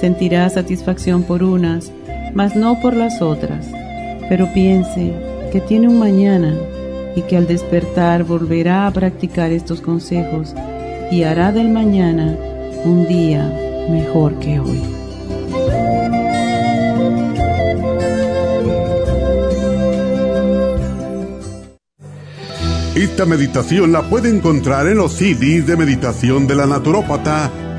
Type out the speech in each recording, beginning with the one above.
sentirá satisfacción por unas, mas no por las otras. Pero piense que tiene un mañana y que al despertar volverá a practicar estos consejos y hará del mañana un día mejor que hoy. Esta meditación la puede encontrar en los CDs de meditación de la naturópata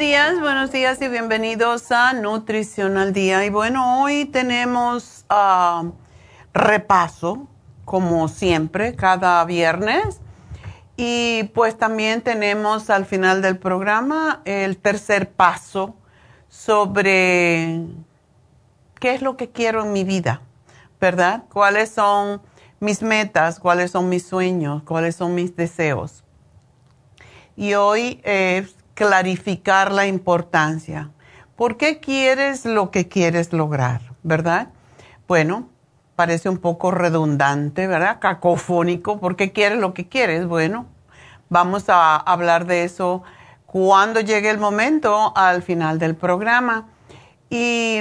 818-841-1422. y bienvenidos a Nutrición al Día. Y bueno, hoy tenemos ah, repaso, como siempre, cada viernes. Y pues también tenemos al final del programa el tercer paso sobre qué es lo que quiero en mi vida, ¿verdad? ¿Cuáles son mis metas? ¿Cuáles son mis sueños? ¿Cuáles son mis deseos? Y hoy clarificar la importancia, ¿Por qué quieres lo que quieres lograr? ¿Verdad? Bueno, parece un poco redundante, ¿verdad? Cacofónico. ¿Por qué quieres lo que quieres? Bueno, vamos a hablar de eso cuando llegue el momento al final del programa. Y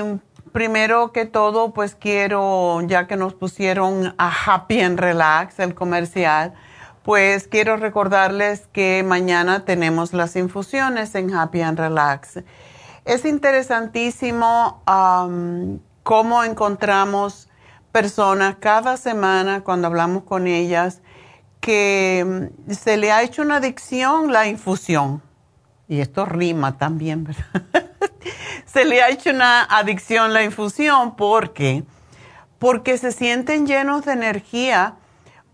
primero que todo, pues quiero, ya que nos pusieron a Happy and Relax, el comercial, pues quiero recordarles que mañana tenemos las infusiones en Happy and Relax. Es interesantísimo cómo encontramos personas cada semana cuando hablamos con ellas que mm, se le ha hecho una adicción la infusión. Y esto rima también, ¿verdad? se le ha hecho una adicción la infusión porque porque se sienten llenos de energía.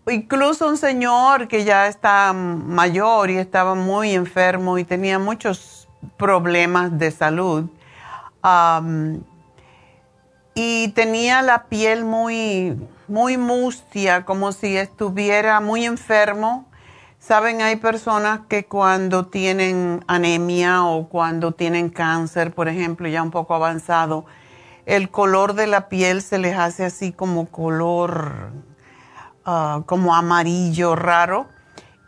Incluso un señor que ya está mayor y estaba muy enfermo y tenía muchos problemas de salud y tenía la piel muy muy mustia, como si estuviera muy enfermo. Saben, hay personas que cuando tienen anemia o cuando tienen cáncer, por ejemplo, ya un poco avanzado, el color de la piel se les hace así como color, ah, como amarillo raro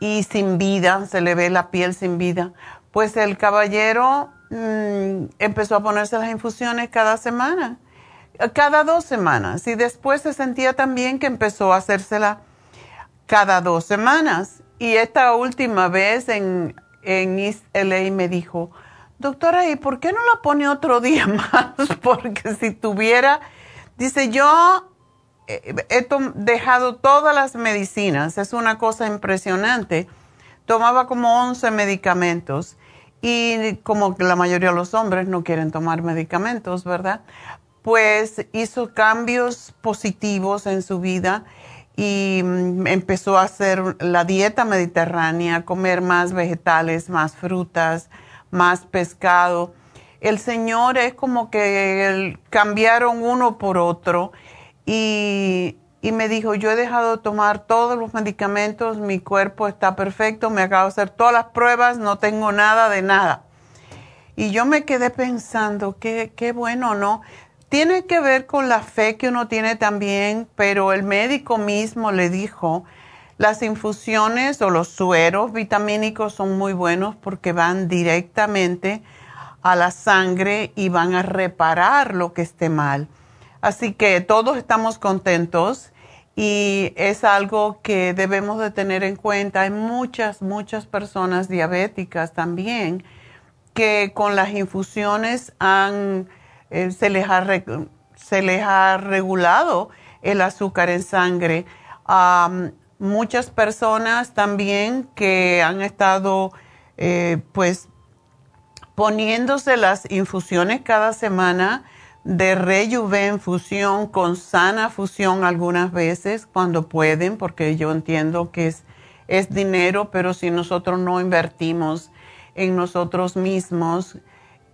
y sin vida, se le ve la piel sin vida. Pues el caballero mm, empezó a ponerse las infusiones cada semana, cada dos semanas, y después se sentía también que empezó a hacérsela cada dos semanas y esta última vez en, en East LA me dijo, doctora, ¿y por qué no la pone otro día más? Porque si tuviera, dice, yo he dejado todas las medicinas, es una cosa impresionante. Tomaba como 11 medicamentos y como la mayoría de los hombres no quieren tomar medicamentos, ¿verdad? Pues hizo cambios positivos en su vida y mm, empezó a hacer la dieta mediterránea, comer más vegetales, más frutas, más pescado. El Señor es como que cambiaron uno por otro y, me dijo, yo he dejado de tomar todos los medicamentos, mi cuerpo está perfecto, me acabo de hacer todas las pruebas, no tengo nada de nada. Y yo me quedé pensando, qué, qué bueno, ¿no? Tiene que ver con la fe que uno tiene también, pero el médico mismo le dijo, las infusiones o los sueros vitamínicos son muy buenos porque van directamente a la sangre y van a reparar lo que esté mal. Así que todos estamos contentos y es algo que debemos de tener en cuenta. Hay muchas, muchas personas diabéticas también que con las infusiones han eh, se, les ha se les ha regulado el azúcar en sangre. muchas personas también que han estado eh, pues poniéndose las infusiones cada semana de Rejuven fusión con sana fusión algunas veces cuando pueden, porque yo entiendo que es, es dinero, pero si nosotros no invertimos en nosotros mismos,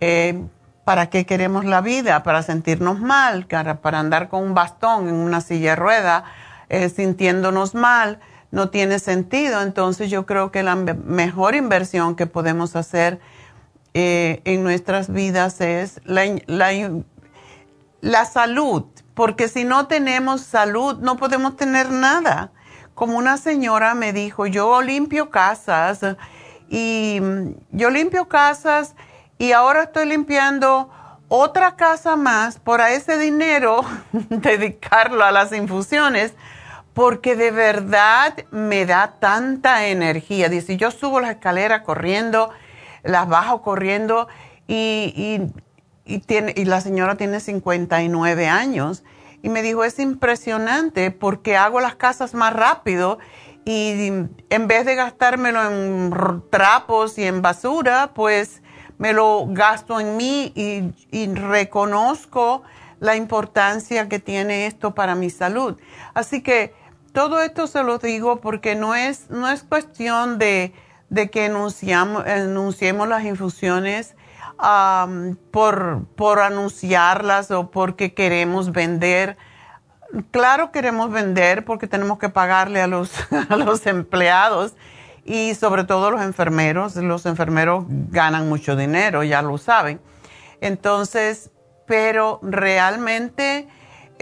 eh, ¿Para qué queremos la vida? Para sentirnos mal, para andar con un bastón en una silla de rueda, eh, sintiéndonos mal, no tiene sentido. Entonces yo creo que la mejor inversión que podemos hacer eh, en nuestras vidas es la, la salud, porque si no tenemos salud no podemos tener nada. Como una señora me dijo, yo limpio casas y mm, yo limpio casas y ahora estoy limpiando otra casa más por ese dinero dedicarlo a las infusiones porque de verdad me da tanta energía. Dice, yo subo la escalera corriendo, las bajo corriendo y, y, tiene, y la señora tiene 59 años y me dijo, es impresionante porque hago las casas más rápido y en vez de gastármelo en trapos y en basura, pues me lo gasto en mí y, reconozco la importancia que tiene esto para mi salud. Así que todo esto se lo digo porque no es, no es cuestión de, que anunciemos las infusiones por, por anunciarlas o porque queremos vender. Claro queremos vender porque tenemos que pagarle a los, a los empleados y sobre todo los enfermeros. Los enfermeros ganan mucho dinero, ya lo saben. Entonces, pero realmente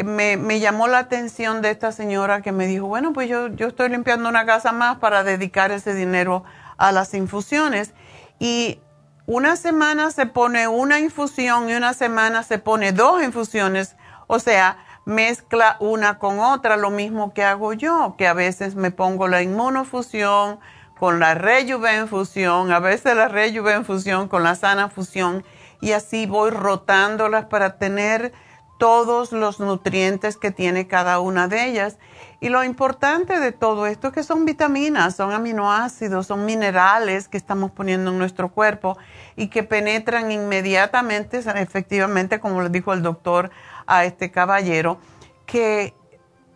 me, llamó la atención de esta señora que me dijo, bueno, pues yo, yo estoy limpiando una casa más para dedicar ese dinero a las infusiones. Y una semana se pone una infusión y una semana se pone dos infusiones. O sea, mezcla una con otra, lo mismo que hago yo, que a veces me pongo la inmunofusión con la rejuvenfusión, a veces la rejuvenfusión con la sana fusión y así voy rotándolas para tener todos los nutrientes que tiene cada una de ellas. Y lo importante de todo esto es que son vitaminas, son aminoácidos, son minerales que estamos poniendo en nuestro cuerpo y que penetran inmediatamente, efectivamente, como le dijo el doctor a este caballero, que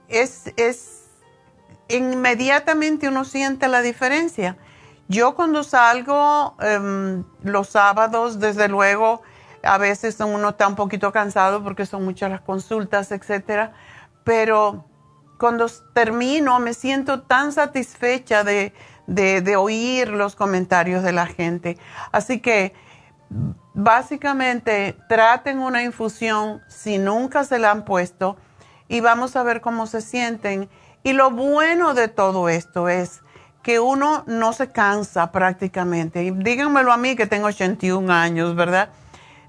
es, es inmediatamente uno siente la diferencia. Yo cuando salgo em, los sábados, desde luego, a veces uno está un poquito cansado porque son muchas las consultas, etcétera, pero cuando termino me siento tan satisfecha de, de oír los comentarios de la gente. Así que básicamente traten una infusión si nunca se la han puesto y vamos a ver cómo se sienten. Y lo bueno de todo esto es que uno no se cansa prácticamente. Y díganmelo a mí que tengo 81 años, ¿verdad?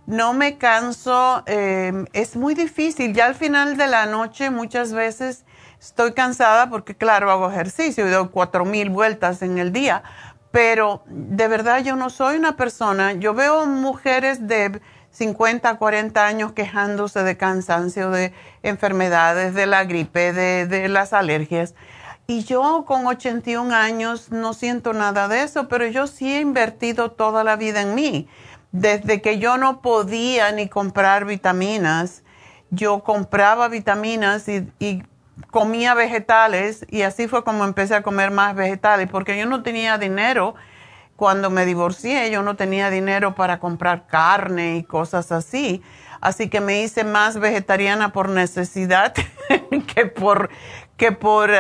No me canso, eh, es muy difícil. Ya al final de la noche muchas veces estoy cansada porque claro, hago ejercicio y doy cuatro mil vueltas en el día, pero de verdad yo no soy una persona, yo veo mujeres de 50, 40 años quejándose de cansancio, de enfermedades, de la gripe, de, las alergias. Y yo con 81 años no siento nada de eso, pero yo sí he invertido toda la vida en mí. Desde que yo no podía ni comprar vitaminas, yo compraba vitaminas y, y comía vegetales y así fue como empecé a comer más vegetales, porque yo no tenía dinero cuando me divorcié, yo no tenía dinero para comprar carne y cosas así. Así que me hice más vegetariana por necesidad que por, que por,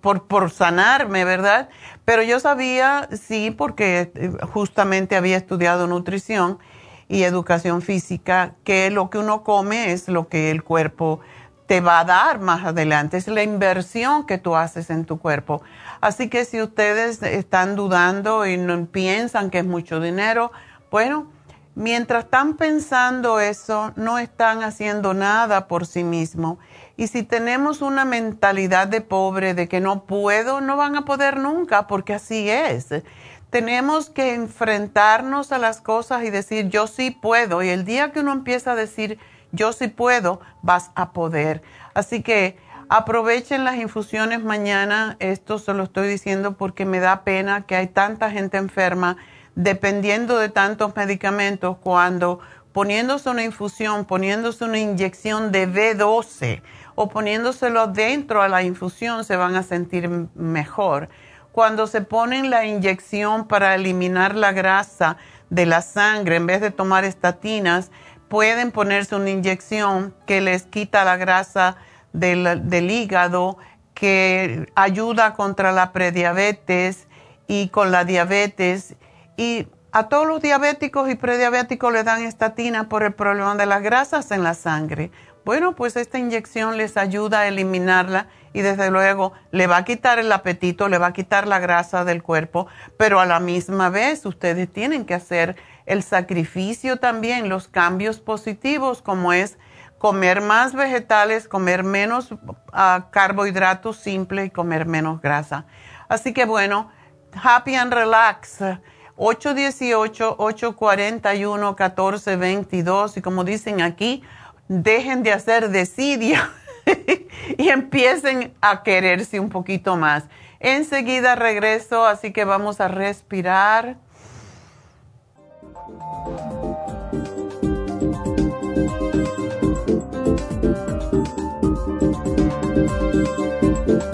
por, por sanarme, ¿verdad? Pero yo sabía, sí, porque eh, justamente había estudiado nutrición y educación física, que lo que uno come es lo que el cuerpo te va a dar más adelante, es la inversión que tú haces en tu cuerpo. Así que si ustedes están dudando y no piensan que es mucho dinero, bueno, mientras están pensando eso, no están haciendo nada por sí mismos. Y si tenemos una mentalidad de pobre, de que no puedo, no van a poder nunca, porque así es. Tenemos que enfrentarnos a las cosas y decir, yo sí puedo. Y el día que uno empieza a decir, yo sí puedo, vas a poder. Así que Aprovechen las infusiones mañana. Esto se lo estoy diciendo porque me da pena que hay tanta gente enferma dependiendo de tantos medicamentos cuando poniéndose una infusión, poniéndose una inyección de B12 o poniéndoselo dentro a la infusión se van a sentir mejor. Cuando se ponen la inyección para eliminar la grasa de la sangre, en vez de tomar estatinas, pueden ponerse una inyección que les quita la grasa del, hígado que ayuda contra la prediabetes y con la diabetes. Y a todos los diabéticos y prediabéticos le dan estatina por el problema de las grasas en la sangre. Bueno, pues esta inyección les ayuda a eliminarla y desde luego le va a quitar el apetito, le va a quitar la grasa del cuerpo, pero a la misma vez ustedes tienen que hacer el sacrificio también, los cambios positivos como es comer más vegetales, comer menos ah, carbohidratos simples y comer menos grasa. Así que bueno, Happy and Relax. 818-841-1422 y como dicen aquí, dejen de hacer desidia y empiecen a quererse un poquito más. Enseguida regreso, así que vamos a respirar. Thank you.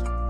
días.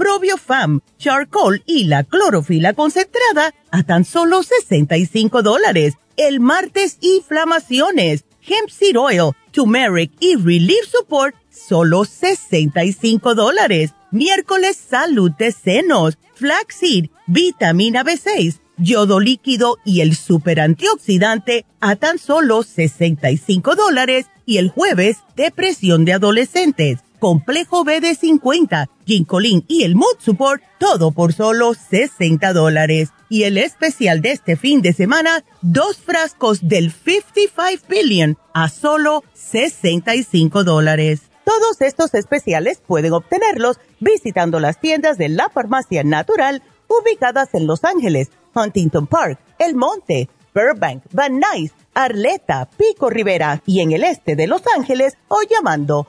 Probiofam, Charcoal y la clorofila concentrada a tan solo 65 dólares. El martes, inflamaciones, Hemp Seed Oil, Turmeric y Relief Support, solo 65 dólares. Miércoles, salud de senos, Flaxseed, vitamina B6, yodo líquido y el super antioxidante a tan solo 65 dólares. Y el jueves, depresión de adolescentes complejo B de 50, ginkolin y el Mood Support, todo por solo 60 dólares. Y el especial de este fin de semana, dos frascos del 55 Billion a solo 65 dólares. Todos estos especiales pueden obtenerlos visitando las tiendas de la farmacia natural ubicadas en Los Ángeles, Huntington Park, El Monte, Burbank, Van Nuys, Arleta, Pico Rivera y en el este de Los Ángeles o llamando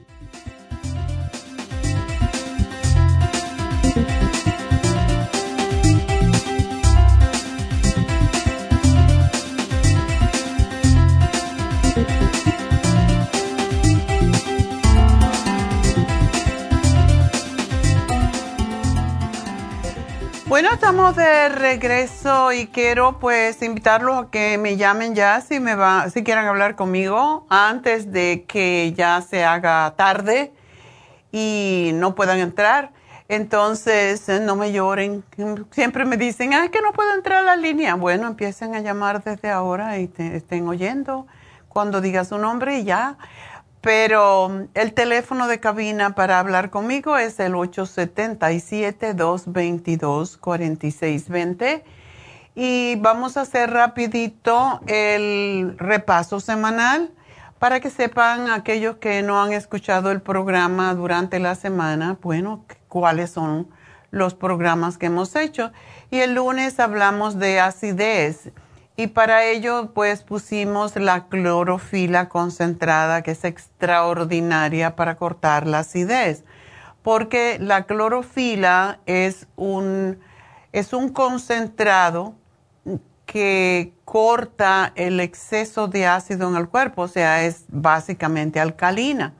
Bueno, estamos de regreso y quiero pues invitarlos a que me llamen ya si me va, si quieren hablar conmigo antes de que ya se haga tarde y no puedan entrar. Entonces, eh, no me lloren. Siempre me dicen, ah, que no puedo entrar a la línea. Bueno, empiecen a llamar desde ahora y te estén oyendo cuando diga su nombre y ya. Pero el teléfono de cabina para hablar conmigo es el 877-222-4620. Y vamos a hacer rapidito el repaso semanal para que sepan aquellos que no han escuchado el programa durante la semana, bueno, cuáles son los programas que hemos hecho. Y el lunes hablamos de acidez y para ello, pues pusimos la clorofila concentrada, que es extraordinaria para cortar la acidez, porque la clorofila es un, es un concentrado que corta el exceso de ácido en el cuerpo, o sea, es básicamente alcalina.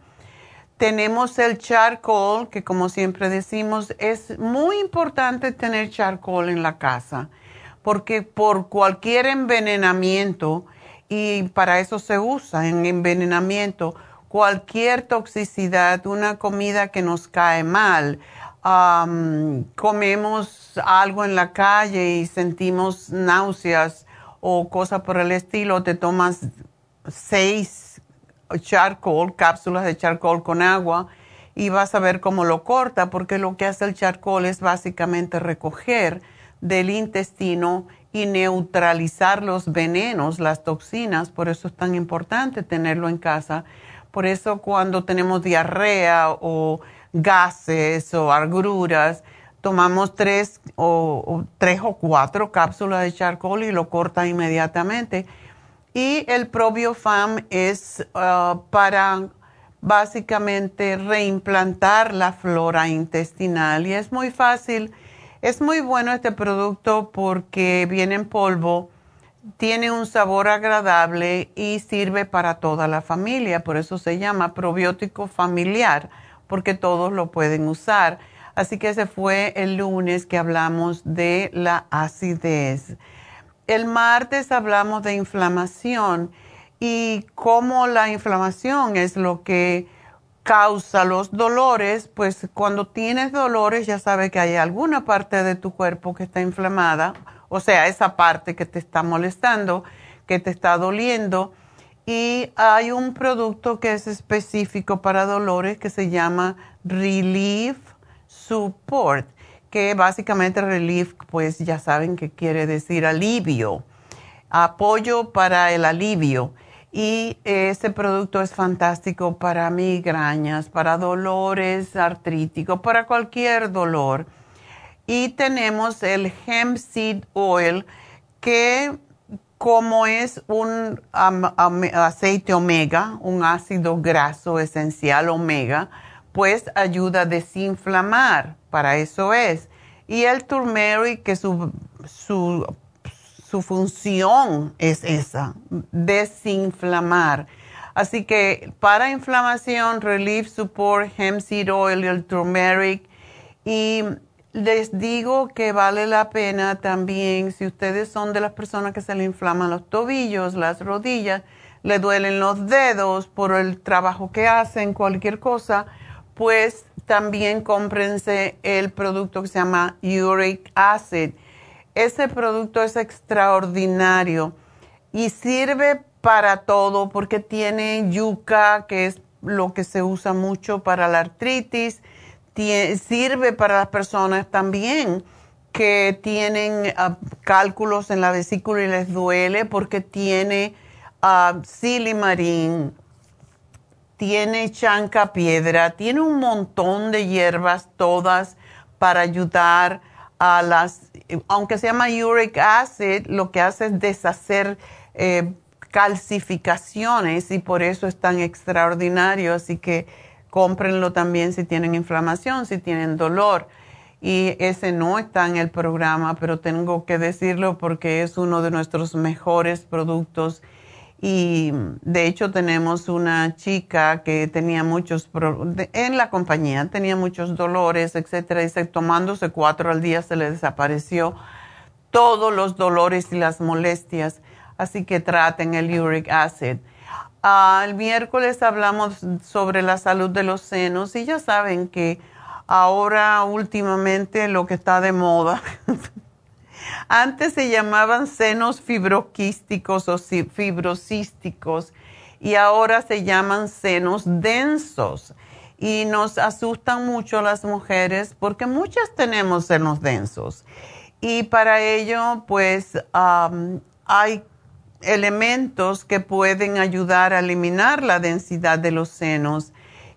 tenemos el charcoal, que como siempre decimos, es muy importante tener charcoal en la casa, porque por cualquier envenenamiento, y para eso se usa en envenenamiento, cualquier toxicidad, una comida que nos cae mal, comemos algo en la calle y sentimos náuseas o cosas por el estilo, te tomas seis charcoal, cápsulas de charcoal con agua y vas a ver cómo lo corta, porque lo que hace el charcoal es básicamente recoger del intestino y neutralizar los venenos, las toxinas, por eso es tan importante tenerlo en casa. Por eso cuando tenemos diarrea o gases o agruras, tomamos tres o, tres o cuatro cápsulas de charcoal y lo corta inmediatamente. Y el probiofam es uh, para básicamente reimplantar la flora intestinal y es muy fácil. Es muy bueno este producto porque viene en polvo, tiene un sabor agradable y sirve para toda la familia, por eso se llama probiótico familiar porque todos lo pueden usar. Así que ese fue el lunes que hablamos de la acidez. El martes hablamos de inflamación y cómo la inflamación es lo que causa los dolores, pues cuando tienes dolores ya sabes que hay alguna parte de tu cuerpo que está inflamada, o sea, esa parte que te está molestando, que te está doliendo y hay un producto que es específico para dolores que se llama Relief Support, que básicamente Relief, pues ya saben que quiere decir alivio, apoyo para el alivio. Y ese producto es fantástico para migrañas, para dolores artríticos, para cualquier dolor. Y tenemos el hemp seed oil que como es un aceite omega, un ácido graso esencial omega, pues ayuda a desinflamar, para eso es. Y el turmeric, que su, su, su función es esa, desinflamar. Así que para inflamación, Relief Support, Hemp Seed Oil el turmeric. Y les digo que vale la pena también, si ustedes son de las personas que se le inflaman los tobillos, las rodillas, le duelen los dedos por el trabajo que hacen, cualquier cosa, pues también cómprense el producto que se llama Uric Acid. Ese producto es extraordinario y sirve para todo porque tiene yuca, que es lo que se usa mucho para la artritis sirve para las personas también que tienen ah, cálculos en la vesícula y les duele porque tiene uh, silimarín, tiene chanca piedra, tiene un montón de hierbas todas para ayudar a las, aunque se llama uric acid, lo que hace es deshacer eh, calcificaciones y por eso es tan extraordinario. Así que cómprenlo también si tienen inflamación, si tienen dolor. Y ese no está en el programa, pero tengo que decirlo porque es uno de nuestros mejores productos. Y de hecho tenemos una chica que tenía muchos, en la compañía tenía muchos dolores, etcétera, y tomándose cuatro al día se le desapareció todos los dolores y las molestias. Así que traten el uric acid. Ah, el miércoles hablamos sobre la salud de los senos y ya saben que ahora últimamente lo que está de moda, antes se llamaban senos fibroquísticos o fibrocísticos y ahora se llaman senos densos. Y nos asustan mucho las mujeres porque muchas tenemos senos densos. Y para ello pues hay elementos que pueden ayudar a eliminar la densidad de los senos,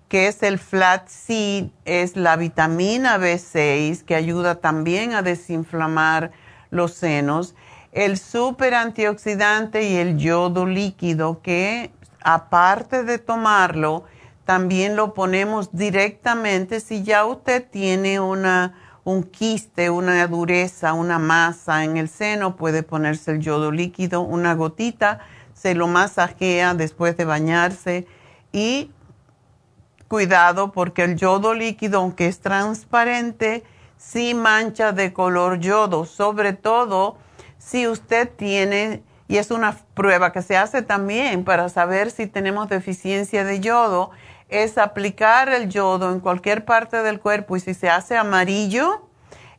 que es el flaxseed, es la vitamina B6 que ayuda también a desinflamar los senos, el super antioxidante y el yodo líquido que aparte de tomarlo, también lo ponemos directamente si ya usted tiene una un quiste, una dureza, una masa en el seno, puede ponerse el yodo líquido, una gotita, se lo masajea después de bañarse y cuidado porque el yodo líquido, aunque es transparente, sí mancha de color yodo, sobre todo si usted tiene, y es una prueba que se hace también para saber si tenemos deficiencia de yodo, es aplicar el yodo en cualquier parte del cuerpo y si se hace amarillo,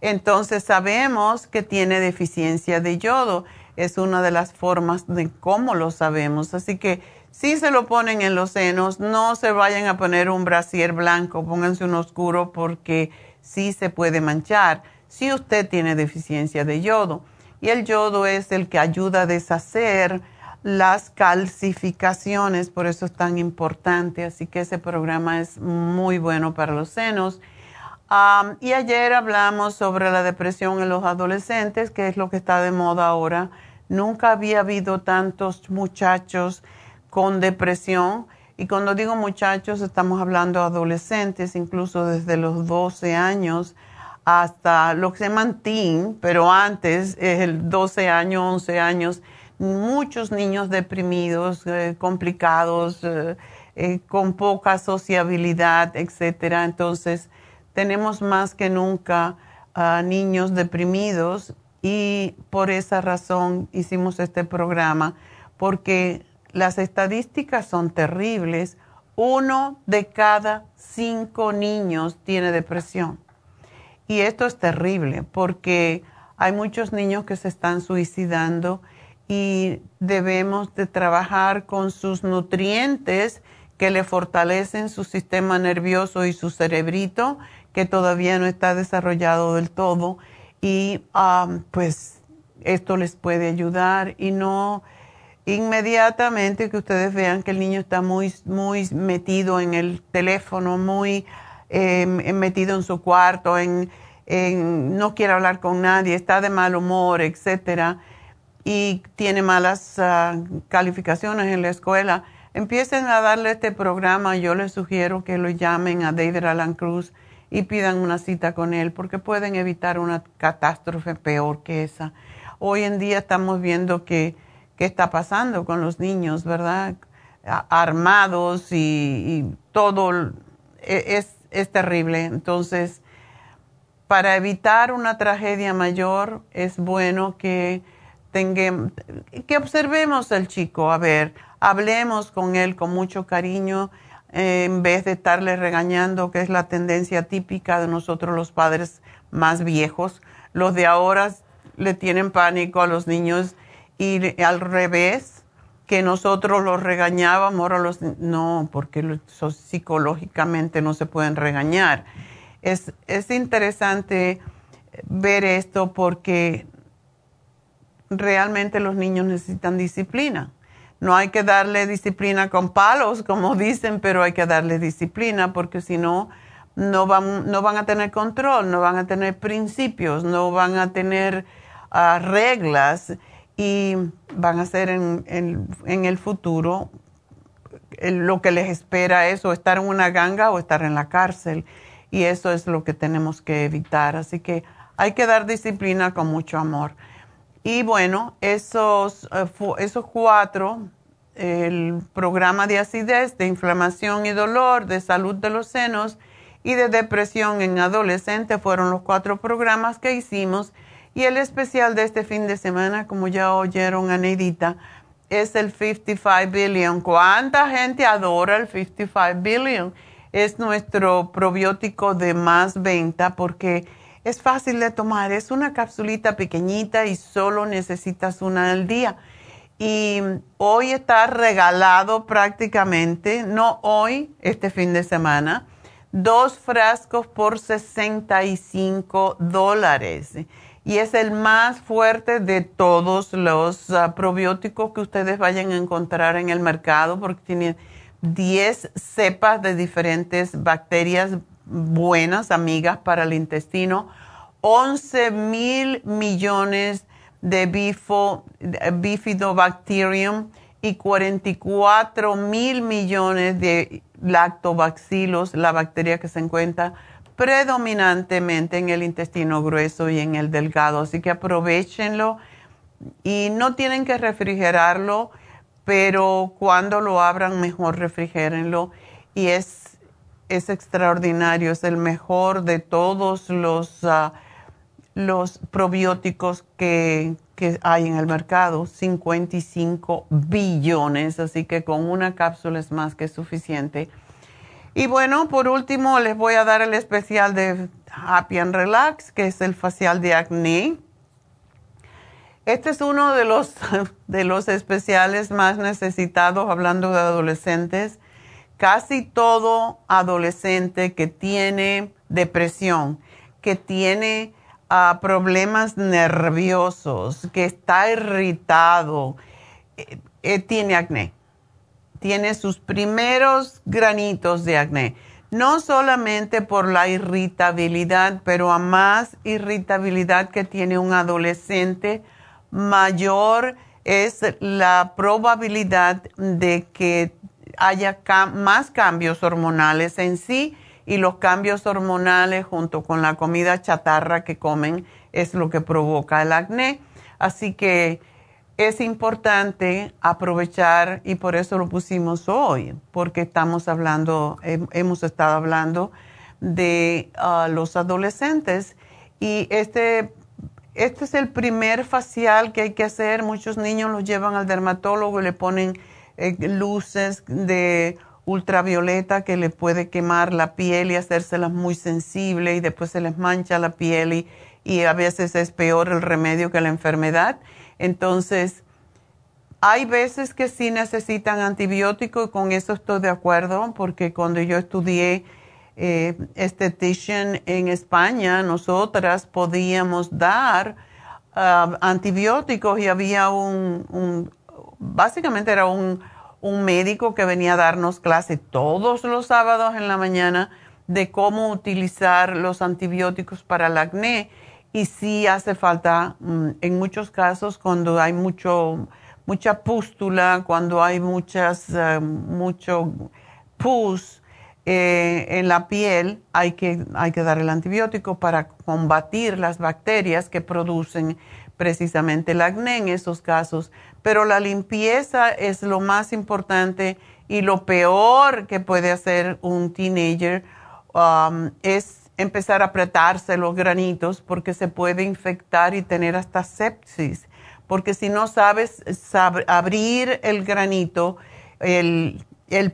entonces sabemos que tiene deficiencia de yodo. Es una de las formas de cómo lo sabemos. Así que si se lo ponen en los senos, no se vayan a poner un brasier blanco, pónganse un oscuro porque sí se puede manchar si usted tiene deficiencia de yodo. Y el yodo es el que ayuda a deshacer las calcificaciones, por eso es tan importante. Así que ese programa es muy bueno para los senos. y ayer hablamos sobre la depresión en los adolescentes, que es lo que está de moda ahora. Nunca había habido tantos muchachos con depresión. Y cuando digo muchachos, estamos hablando de adolescentes, incluso desde los 12 años hasta lo que se llaman teen, pero antes, es el 12 años, 11 años, muchos niños deprimidos, eh, complicados, eh, eh, con poca sociabilidad, etcétera. Entonces, tenemos más que nunca niños deprimidos y por esa razón hicimos este programa, porque las estadísticas son terribles. Uno de cada cinco niños tiene depresión. Y esto es terrible porque hay muchos niños que se están suicidando y debemos de trabajar con sus nutrientes que le fortalecen su sistema nervioso y su cerebrito, que todavía no está desarrollado del todo. Y um, pues esto les puede ayudar y no inmediatamente que ustedes vean que el niño está muy, muy metido en el teléfono, muy em, metido en su cuarto, en, no quiere hablar con nadie, está de mal humor, etcétera, y tiene malas ah, calificaciones en la escuela, empiecen a darle este programa. Yo les sugiero que lo llamen a David Alan Cruz y pidan una cita con él, porque pueden evitar una catástrofe peor que esa. Hoy en día estamos viendo que qué está pasando con los niños, ¿verdad? Armados y, todo e, es, es, terrible. Entonces, para evitar una tragedia mayor, es bueno que tengamos, que observemos al chico, a ver, hablemos con él con mucho cariño, en vez de estarle regañando, que es la tendencia típica de nosotros los padres más viejos. Los de ahora le tienen pánico a los niños y al revés, que nosotros los regañábamos, ahora los no, porque psicológicamente no se pueden regañar. Es, es interesante ver esto porque realmente los niños necesitan disciplina. No hay que darle disciplina con palos, como dicen, pero hay que darle disciplina porque si no, no van, no van a tener control, no van a tener principios, no van a tener ah, reglas y van a ser en, en, el futuro lo que les espera es o estar en una ganga o estar en la cárcel. Y eso es lo que tenemos que evitar. Así que hay que dar disciplina con mucho amor. Y bueno, esos, eh, esos cuatro, el programa de acidez, de inflamación y dolor, de salud de los senos y de depresión en adolescentes fueron los cuatro programas que hicimos y el especial de este fin de semana, como ya oyeron a Neidita, es el 55 Billion. ¿Cuánta gente adora el 55 Billion? Es nuestro probiótico de más venta porque es fácil de tomar. Es una capsulita pequeñita y solo necesitas una al día. Y hoy está regalado prácticamente, no hoy, este fin de semana, dos frascos por 65 dólares y es el más fuerte de todos los ah, probióticos que ustedes vayan a encontrar en el mercado porque tiene 10 cepas de diferentes bacterias buenas, amigas para el intestino, 11 mil millones de bifidobacterium y 44 mil millones de lactobacillus, la bacteria que se encuentra predominantemente en el intestino grueso y en el delgado, así que aprovechenlo y no tienen que refrigerarlo, pero cuando lo abran mejor refrigérenlo y es es extraordinario, es el mejor de todos los, ah, los probióticos que, que, hay en el mercado, 55 billones, así que con una cápsula es más que suficiente. Y bueno, por último les voy a dar el especial de Happy and Relax, que es el facial de acné. Este es uno de los, de los especiales más necesitados hablando de adolescentes casi todo adolescente que tiene depresión, que tiene ah, problemas nerviosos, que está irritado, eh, eh, tiene acné. Tiene sus primeros granitos de acné. No solamente por la irritabilidad, pero a más irritabilidad que tiene un adolescente, mayor es la probabilidad de que haya más cambios hormonales en sí y los cambios hormonales junto con la comida chatarra que comen es lo que provoca el acné. Así que es importante aprovechar y por eso lo pusimos hoy, porque estamos hablando, hemos estado hablando de ah, los adolescentes y este, este es el primer facial que hay que hacer. Muchos niños los llevan al dermatólogo y le ponen eh, luces de ultravioleta que le puede quemar la piel y hacérselas muy sensible y después se les mancha la piel y, y a veces es peor el remedio que la enfermedad. Entonces, hay veces que sí necesitan antibióticos y con eso estoy de acuerdo porque cuando yo estudié eh, estetician en España, nosotras podíamos dar ah, antibióticos y había un, básicamente era un, médico que venía a darnos clase todos los sábados en la mañana de cómo utilizar los antibióticos para el acné y sí hace falta mm, en muchos casos cuando hay mucho mucha pústula, cuando hay muchas eh, mucho pus eh, en la piel, hay que, hay que dar el antibiótico para combatir las bacterias que producen precisamente el acné en esos casos. Pero la limpieza es lo más importante y lo peor que puede hacer un teenager um, es empezar a apretarse los granitos porque se puede infectar y tener hasta sepsis. Porque si no sabes abrir el granito, el,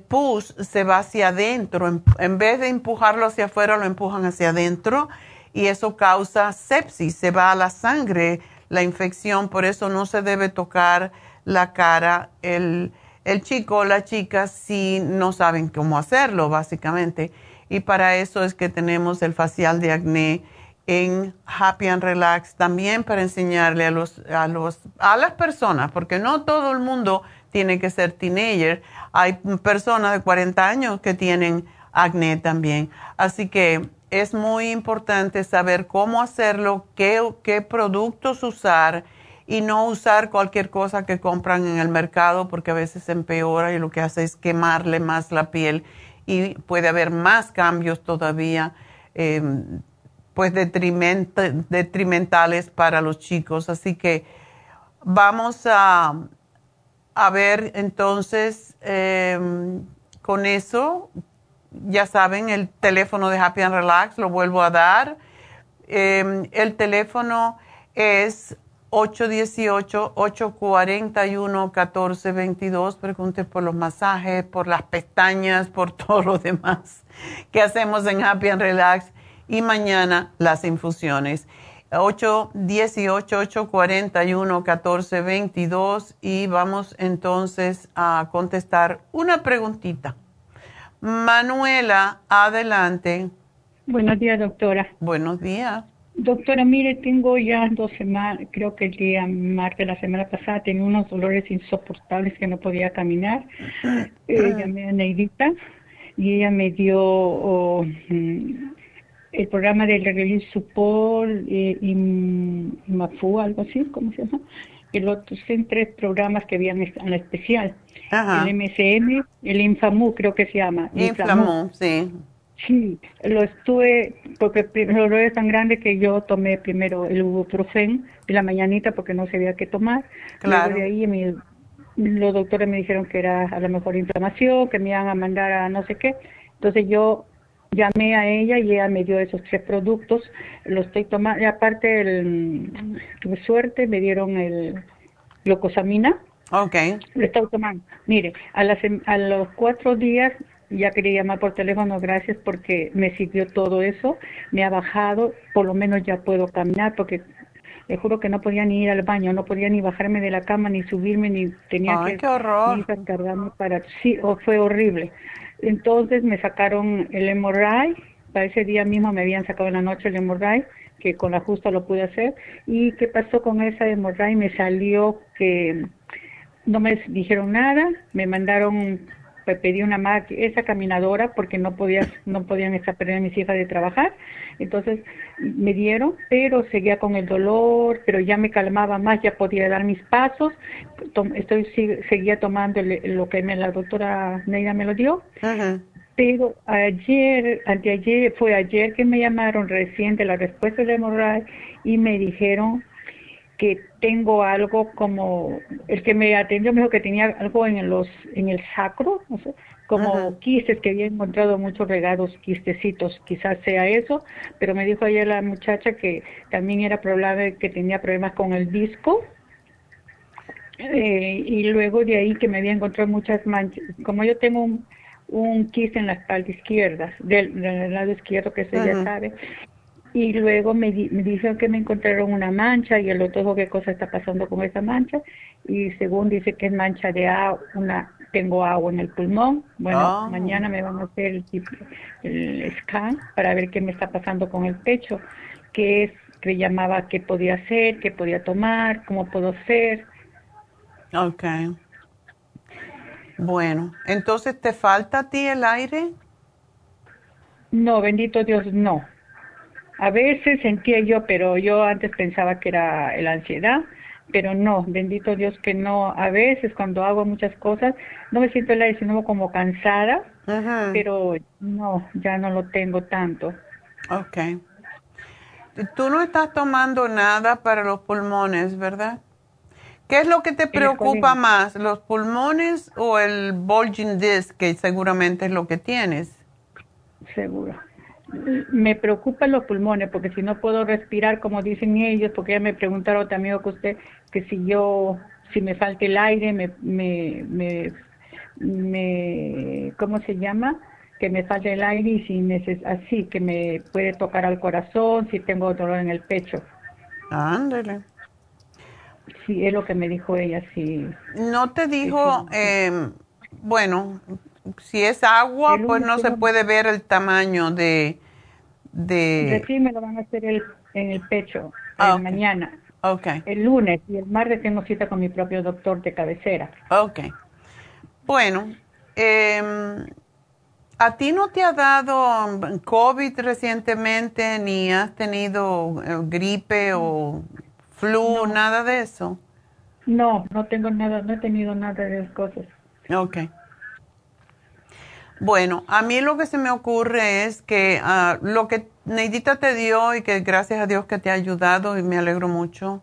pus se va hacia adentro. En, en, vez de empujarlo hacia afuera, lo empujan hacia adentro y eso causa sepsis, se va a la sangre la infección, por eso no se debe tocar la cara el, el chico o la chica si no saben cómo hacerlo, básicamente. Y para eso es que tenemos el facial de acné en Happy and Relax, también para enseñarle a, los, a, los, a las personas, porque no todo el mundo tiene que ser teenager. Hay personas de 40 años que tienen acné también. Así que es muy importante saber cómo hacerlo, qué, qué productos usar y no usar cualquier cosa que compran en el mercado porque a veces empeora y lo que hace es quemarle más la piel y puede haber más cambios todavía, em, pues detrimentales para los chicos. Así que vamos a, a ver entonces em, con eso ya saben, el teléfono de Happy and Relax lo vuelvo a dar. Em, el teléfono es 818-841-1422. Pregunte por los masajes, por las pestañas, por todo lo demás que hacemos en Happy and Relax. Y mañana las infusiones. 818-841-1422. Y vamos entonces a contestar una preguntita. Manuela, adelante. Buenos días, doctora. Buenos días. Doctora, mire, tengo ya dos semanas, creo que el día martes la semana pasada tenía unos dolores insoportables que no podía caminar. Eh, llamé a Neidita y ella me dio oh, mm, el programa del Release Support eh, y, Mafu, algo así, ¿cómo se llama? el otro en tres programas que habían en especial. El MSM, el Infamu creo que se llama. Infamu, sí. Sí, lo estuve, porque el dolor es tan grande que yo tomé primero el ibuprofen de la mañanita porque no sabía qué tomar. Claro. de ahí los doctores me dijeron que era a lo mejor inflamación, que me iban a mandar a no sé qué. Entonces yo llamé a ella y ella me dio esos tres productos. Los estoy tomando, y aparte, el, tuve suerte, me dieron el glucosamina. Ok. Lo estoy tomando. Mire, a, las, a los cuatro días ya quería llamar por teléfono, gracias porque me sirvió todo eso, me ha bajado, por lo menos ya puedo caminar porque le juro que no podía ni ir al baño, no podía ni bajarme de la cama, ni subirme, ni tenía Ay, que qué horror. cargarme para... Sí, oh, fue horrible. Entonces me sacaron el hemorray, para ese día mismo me habían sacado en la noche el hemorray, que con la justa lo pude hacer. ¿Y qué pasó con esa hemorray? Me salió que no me dijeron nada, me mandaron pedí una máquina, esa caminadora porque no podía, no podían estar perdiendo mis hijas de trabajar, entonces me dieron, pero seguía con el dolor, pero ya me calmaba más, ya podía dar mis pasos, estoy seguía tomando lo que me, la doctora Neida me lo dio, pero ayer, anteayer, fue ayer que me llamaron recién de la respuesta de hemorragia y me dijeron que tengo algo como el que me atendió me dijo que tenía algo en los en el sacro no sé, como quistes que había encontrado muchos regados quistecitos quizás sea eso pero me dijo ayer la muchacha que también era probable que tenía problemas con el disco eh, y luego de ahí que me había encontrado muchas manchas como yo tengo un, un quiste en la espalda izquierda del, lado izquierdo que se ya sabe y luego me, me dijeron que me encontraron una mancha y el doctor dijo qué cosa está pasando con esa mancha y según dice que es mancha de agua, una, tengo agua en el pulmón. Bueno, Ah. mañana me van a hacer el, el scan para ver qué me está pasando con el pecho, qué es, que llamaba qué podía hacer, qué podía tomar, cómo puedo hacer. Ok. Bueno, entonces, ¿te falta a ti el aire? No, bendito Dios, no. A veces sentía yo, pero yo antes pensaba que era la ansiedad, pero no, bendito Dios que no. A veces cuando hago muchas cosas, no me siento el aire, sino como cansada, pero no, ya no lo tengo tanto. Ok. Tú no estás tomando nada para los pulmones, ¿verdad? ¿Qué es lo que te preocupa más, los pulmones o el bulging disc, que seguramente es lo que tienes? Seguro. Me preocupan los pulmones porque si no puedo respirar como dicen ellos, porque ya me preguntaron también que usted que si yo, si me falta el aire, me, me, me, me ¿cómo se llama? Que me falta el aire y si neces así, que me puede tocar al corazón, si tengo dolor en el pecho. Ándale. Sí, es lo que me dijo ella, sí. ¿No te dijo, eh, bueno, si es agua, El pues no se puede ver el tamaño de... de Recién me lo van a hacer el, en el pecho, Ah, mañana. ok, El lunes y el martes tengo cita con mi propio doctor de cabecera. ok. Bueno, em, ¿a ti no te ha dado COVID recientemente, ni has tenido eh, gripe o flu, nada de eso? No, no tengo nada, no he tenido nada de esas cosas. Ok. Bueno, a mí lo que se me ocurre es que ah, lo que Neidita te dio y que gracias a Dios que te ha ayudado y me alegro mucho,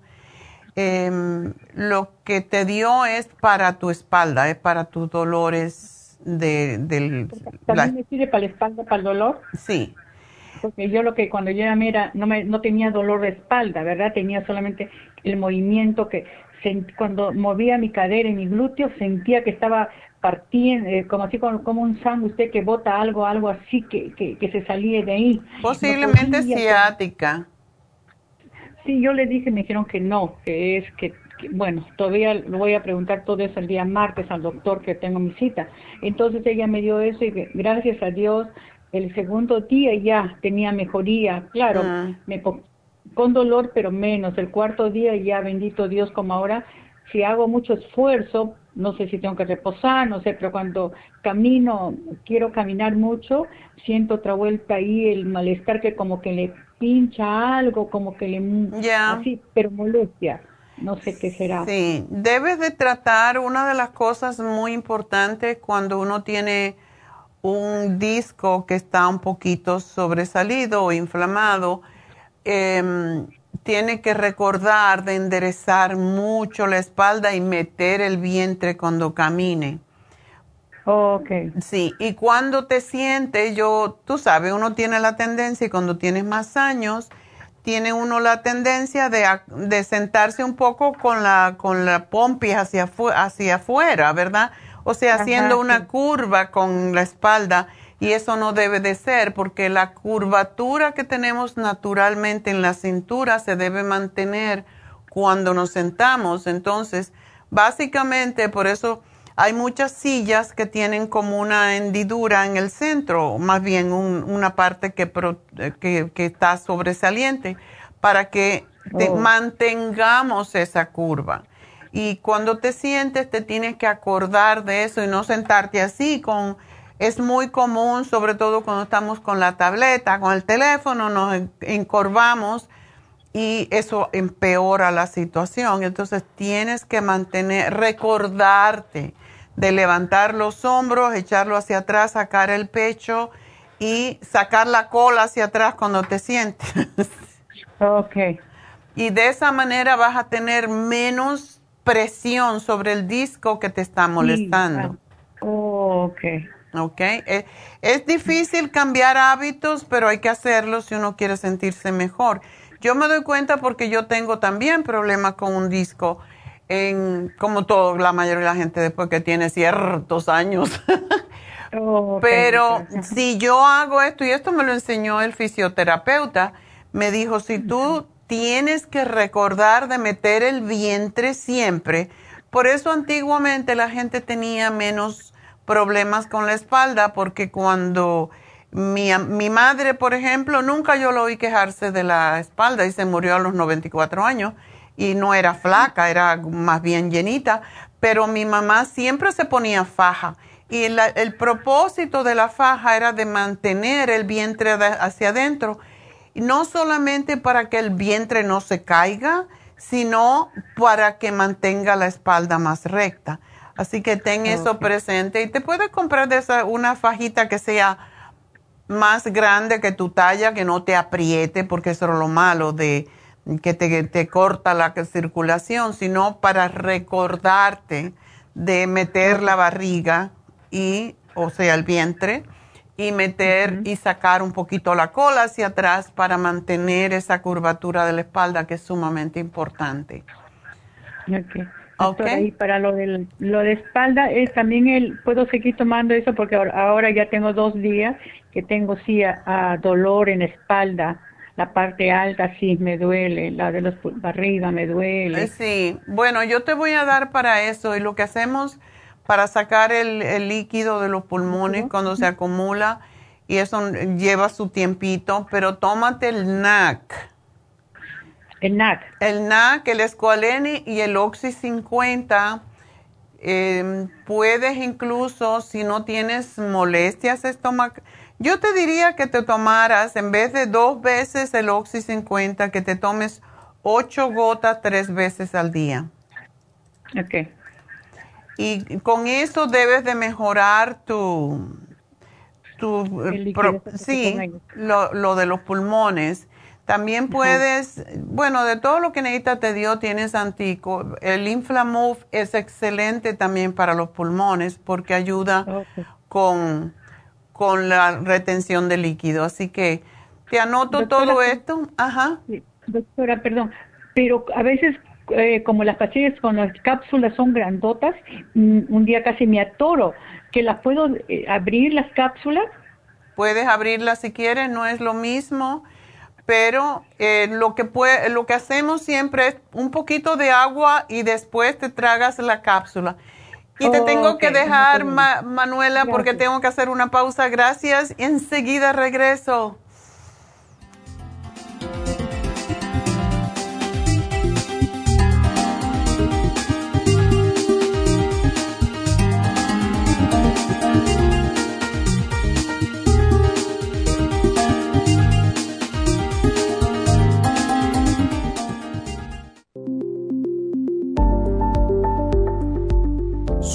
em, lo que te dio es para tu espalda, es para tus dolores de, del... También la- me sirve para la espalda, para el dolor, sí, porque yo lo que cuando yo llamé era, no, me, no tenía dolor de espalda, ¿verdad? Tenía solamente el movimiento que sent- cuando movía mi cadera y mi glúteo sentía que estaba partiendo, eh, como así como, como un sándwich usted que bota algo, algo así que, que, que se salía de ahí. No posiblemente podía, ciática. Sí, yo le dije, me dijeron que no, que es que, que- bueno, todavía le voy a preguntar todo eso el día martes al doctor que tengo mi cita. Entonces ella me dio eso y gracias a Dios el segundo día ya tenía mejoría, claro, Ah. me con dolor pero menos. El cuarto día ya, bendito Dios, como ahora, si hago mucho esfuerzo, no sé si tengo que reposar, no sé, pero cuando camino, quiero caminar mucho, siento otra vuelta ahí el malestar que como que le pincha algo, como que le... Ya. Así, pero molestia. No sé qué será. Sí, debes de tratar una de las cosas muy importantes cuando uno tiene un disco que está un poquito sobresalido o inflamado, em, tiene que recordar de enderezar mucho la espalda y meter el vientre cuando camine. Ok. Sí, y cuando te sientes, yo, tú sabes, uno tiene la tendencia y cuando tienes más años, tiene uno la tendencia de, de sentarse un poco con la, con la pompis hacia, hacia afuera, ¿verdad? O sea, haciendo una curva con la espalda y eso no debe de ser porque la curvatura que tenemos naturalmente en la cintura se debe mantener cuando nos sentamos. Entonces, básicamente por eso hay muchas sillas que tienen como una hendidura en el centro, más bien una parte que, que, está sobresaliente, para que oh. mantengamos esa curva. Y cuando te sientes, te tienes que acordar de eso y no sentarte así. Con, es muy común, sobre todo cuando estamos con la tableta, con el teléfono, nos encorvamos y eso empeora la situación. Entonces tienes que mantener, recordarte de levantar los hombros, echarlo hacia atrás, sacar el pecho y sacar la cola hacia atrás cuando te sientes. ok. Y de esa manera vas a tener menos presión sobre el disco que te está molestando. ok. Ok. Es, es difícil cambiar hábitos, pero hay que hacerlo si uno quiere sentirse mejor. Yo me doy cuenta porque yo tengo también problemas con un disco en, como todo, la mayoría de la gente después que tiene ciertos años. Oh, Pero si yo hago esto, y esto me lo enseñó el fisioterapeuta, me dijo, si tú tienes que recordar de meter el vientre siempre, por eso antiguamente la gente tenía menos problemas con la espalda, porque cuando mi, mi madre, por ejemplo, nunca yo lo oí quejarse de la espalda y se murió a los 94 años y no era flaca, era más bien llenita, pero mi mamá siempre se ponía faja. Y el propósito de la faja era de mantener el vientre hacia adentro, no solamente para que el vientre no se caiga, sino para que mantenga la espalda más recta. Así que ten eso presente y te puedes comprar de esa, una fajita que sea más grande que tu talla, que no te apriete, porque eso es lo malo de que te, corta la circulación, sino para recordarte de meter la barriga y, o sea, el vientre, y meter y sacar un poquito la cola hacia atrás para mantener esa curvatura de la espalda que es sumamente importante. Okay. Para lo, del, lo de espalda, es también el, puedo seguir tomando eso porque ahora, ya tengo dos días que tengo sí a dolor en espalda la parte alta sí me duele, la de los arriba me duele. Eh, sí, bueno, yo te voy a dar para eso y lo que hacemos para sacar el, líquido de los pulmones cuando se acumula y eso lleva su tiempito, pero tómate el NAC. El NAC. El NAC, el Esqualene y el Oxy 50. Em, puedes incluso, si no tienes molestias estomacales, yo te diría que te tomaras, en vez de dos veces el Oxy 50, que te tomes ocho gotas tres veces al día. Ok. Y con eso debes de mejorar tu, tu sí, lo, lo, de los pulmones. También puedes, bueno, de todo lo que necesitas te dio, tienes antico. El Inflamove es excelente también para los pulmones porque ayuda con con la retención de líquido. Así que te anoto todo esto. Ajá. Doctora, perdón, pero a veces eh, como las pastillas con las cápsulas son grandotas, mm, un día casi me atoro. ¿Que las puedo eh, abrir las cápsulas? Puedes abrirlas si quieres, no es lo mismo, pero eh, lo, que puede, lo que hacemos siempre es un poquito de agua y después te tragas la cápsula. Y te tengo que dejar, Manuela, porque tengo que hacer una pausa. Gracias. Enseguida regreso.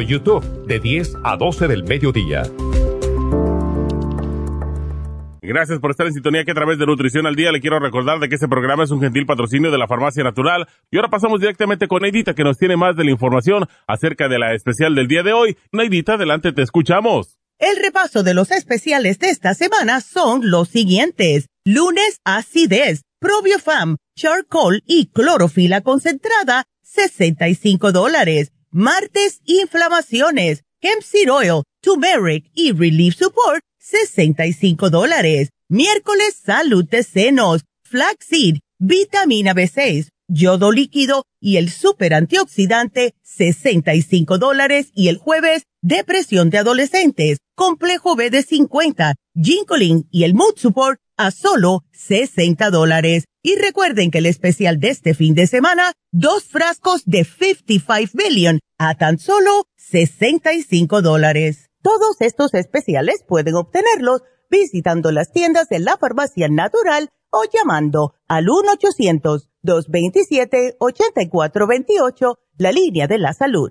YouTube de 10 a 12 del mediodía. Gracias por estar en sintonía que a través de Nutrición al Día le quiero recordar de que este programa es un gentil patrocinio de la Farmacia Natural. Y ahora pasamos directamente con Neidita que nos tiene más de la información acerca de la especial del día de hoy. Neidita, adelante, te escuchamos. El repaso de los especiales de esta semana son los siguientes. Lunes, acidez, probiofam, charcoal y clorofila concentrada, 65 dólares. Martes, inflamaciones, hemp seed oil, turmeric y relief support, 65 dólares. Miércoles, salud de senos, flaxseed, vitamina B6, yodo líquido y el super antioxidante, 65 dólares. Y el jueves, depresión de adolescentes, complejo B de 50, ginkolin y el mood support a solo 60 dólares. Y recuerden que el especial de este fin de semana, dos frascos de 55 billion a tan solo 65 dólares. Todos estos especiales pueden obtenerlos visitando las tiendas de la farmacia natural o llamando al 1-800-227-8428, la línea de la salud.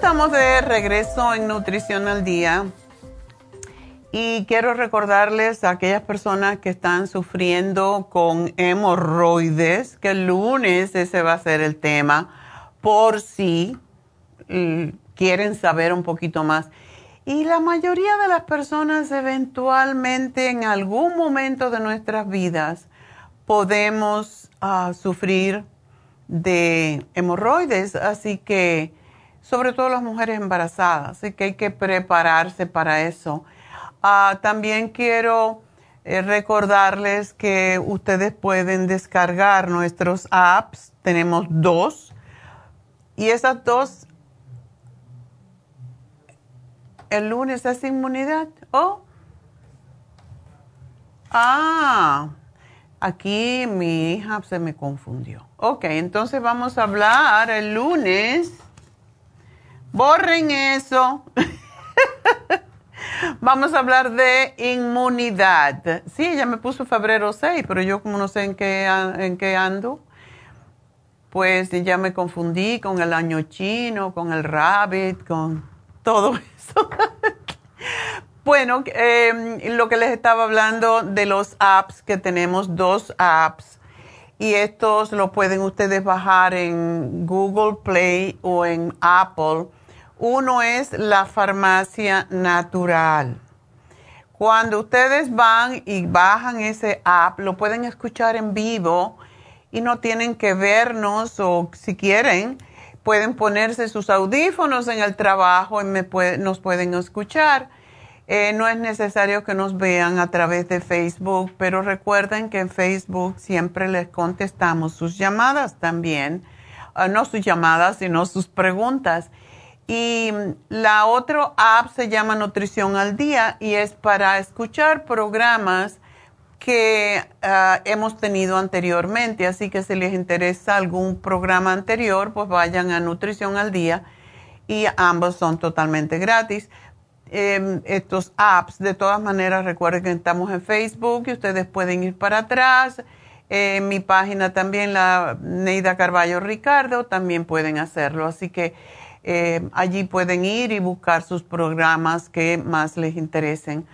Estamos de regreso en Nutrición al Día y quiero recordarles a aquellas personas que están sufriendo con hemorroides que el lunes ese va a ser el tema por si quieren saber un poquito más. Y la mayoría de las personas eventualmente en algún momento de nuestras vidas podemos ah, sufrir de hemorroides, así que sobre todo las mujeres embarazadas, así que hay que prepararse para eso. Ah, también quiero eh, recordarles que ustedes pueden descargar nuestros apps, tenemos dos, y esas dos, el lunes es inmunidad, ¿oh? Ah, aquí mi hija se me confundió. Ok, entonces vamos a hablar el lunes Borren eso. Vamos a hablar de inmunidad. Sí, ya me puso febrero 6, pero yo como no sé en qué, en qué ando, pues ya me confundí con el año chino, con el rabbit, con todo eso. bueno, em, lo que les estaba hablando de los apps, que tenemos dos apps y estos lo pueden ustedes bajar en Google Play o en Apple. Uno es la farmacia natural. Cuando ustedes van y bajan ese app, lo pueden escuchar en vivo y no tienen que vernos o si quieren, pueden ponerse sus audífonos en el trabajo y nos pueden escuchar eh, no es necesario que nos vean a través de Facebook, pero recuerden que en Facebook siempre les contestamos sus llamadas también, ah, no sus llamadas, sino sus preguntas. Y la otra app se llama Nutrición al Día y es para escuchar programas que ah, hemos tenido anteriormente. Así que si les interesa algún programa anterior, pues vayan a Nutrición al Día y ambos son totalmente gratis. Em, estos apps. De todas maneras, recuerden que estamos en Facebook y ustedes pueden ir para atrás. En mi página también, la Neida Carballo Ricardo, también pueden hacerlo. Así que em, allí pueden ir y buscar sus programas que más les interesen.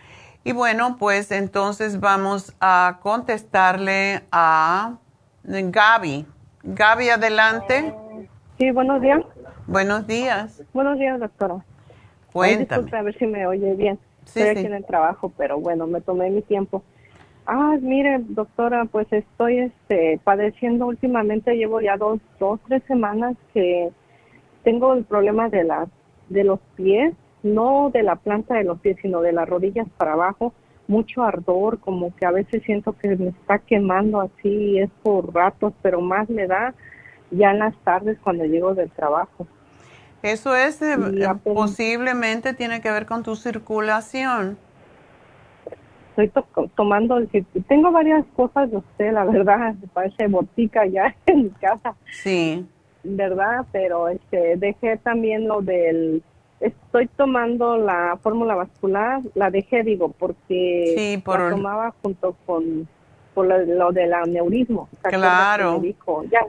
Y bueno, pues entonces vamos a contestarle a Gaby. Gaby, adelante. Sí, buenos días. Buenos días. Buenos días, doctora. Cuéntame. a ver si me oye bien. estoy aquí en el trabajo, pero bueno, me tomé mi tiempo. Ah, mire, doctora, pues estoy este, padeciendo últimamente, llevo ya dos, dos, tres semanas que tengo el problema de, la, de los pies, no de la planta de los pies, sino de las rodillas para abajo, mucho ardor, como que a veces siento que me está quemando así, es por ratos, pero más me da ya en las tardes cuando llego del trabajo. Eso es eh, posiblemente tiene que ver con tu circulación. Estoy tomando el Tengo varias cosas de usted, la verdad, me parece botica ya en mi casa. Sí. ¿Verdad? Pero este, dejé también lo del estoy tomando la fórmula vascular, la dejé, digo, porque sí, por la tomaba junto con por lo, del aneurismo. Claro. dijo, ya,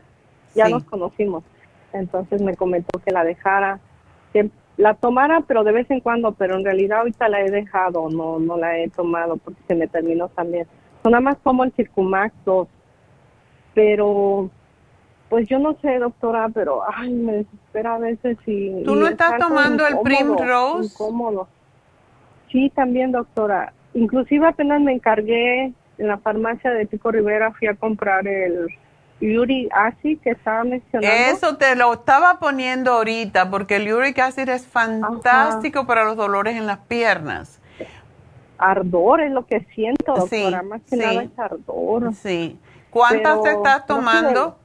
ya nos conocimos entonces me comentó que la dejara, que la tomara, pero de vez en cuando, pero en realidad ahorita la he dejado, no no la he tomado porque se me terminó también. nada más tomo el Circumax 2, pero pues yo no sé, doctora, pero ay, me desespera a veces y... ¿Tú no estás tomando el Primrose? Incómodo. Sí, también, doctora. Inclusive apenas me encargué en la farmacia de Pico Rivera, fui a comprar el uric acid que estaba mencionando. Eso te lo estaba poniendo ahorita, porque el uric acid es fantástico para los dolores en las piernas. Ardor es lo que siento, doctora, más que nada es ardor. Sí. ¿Cuántas te estás tomando?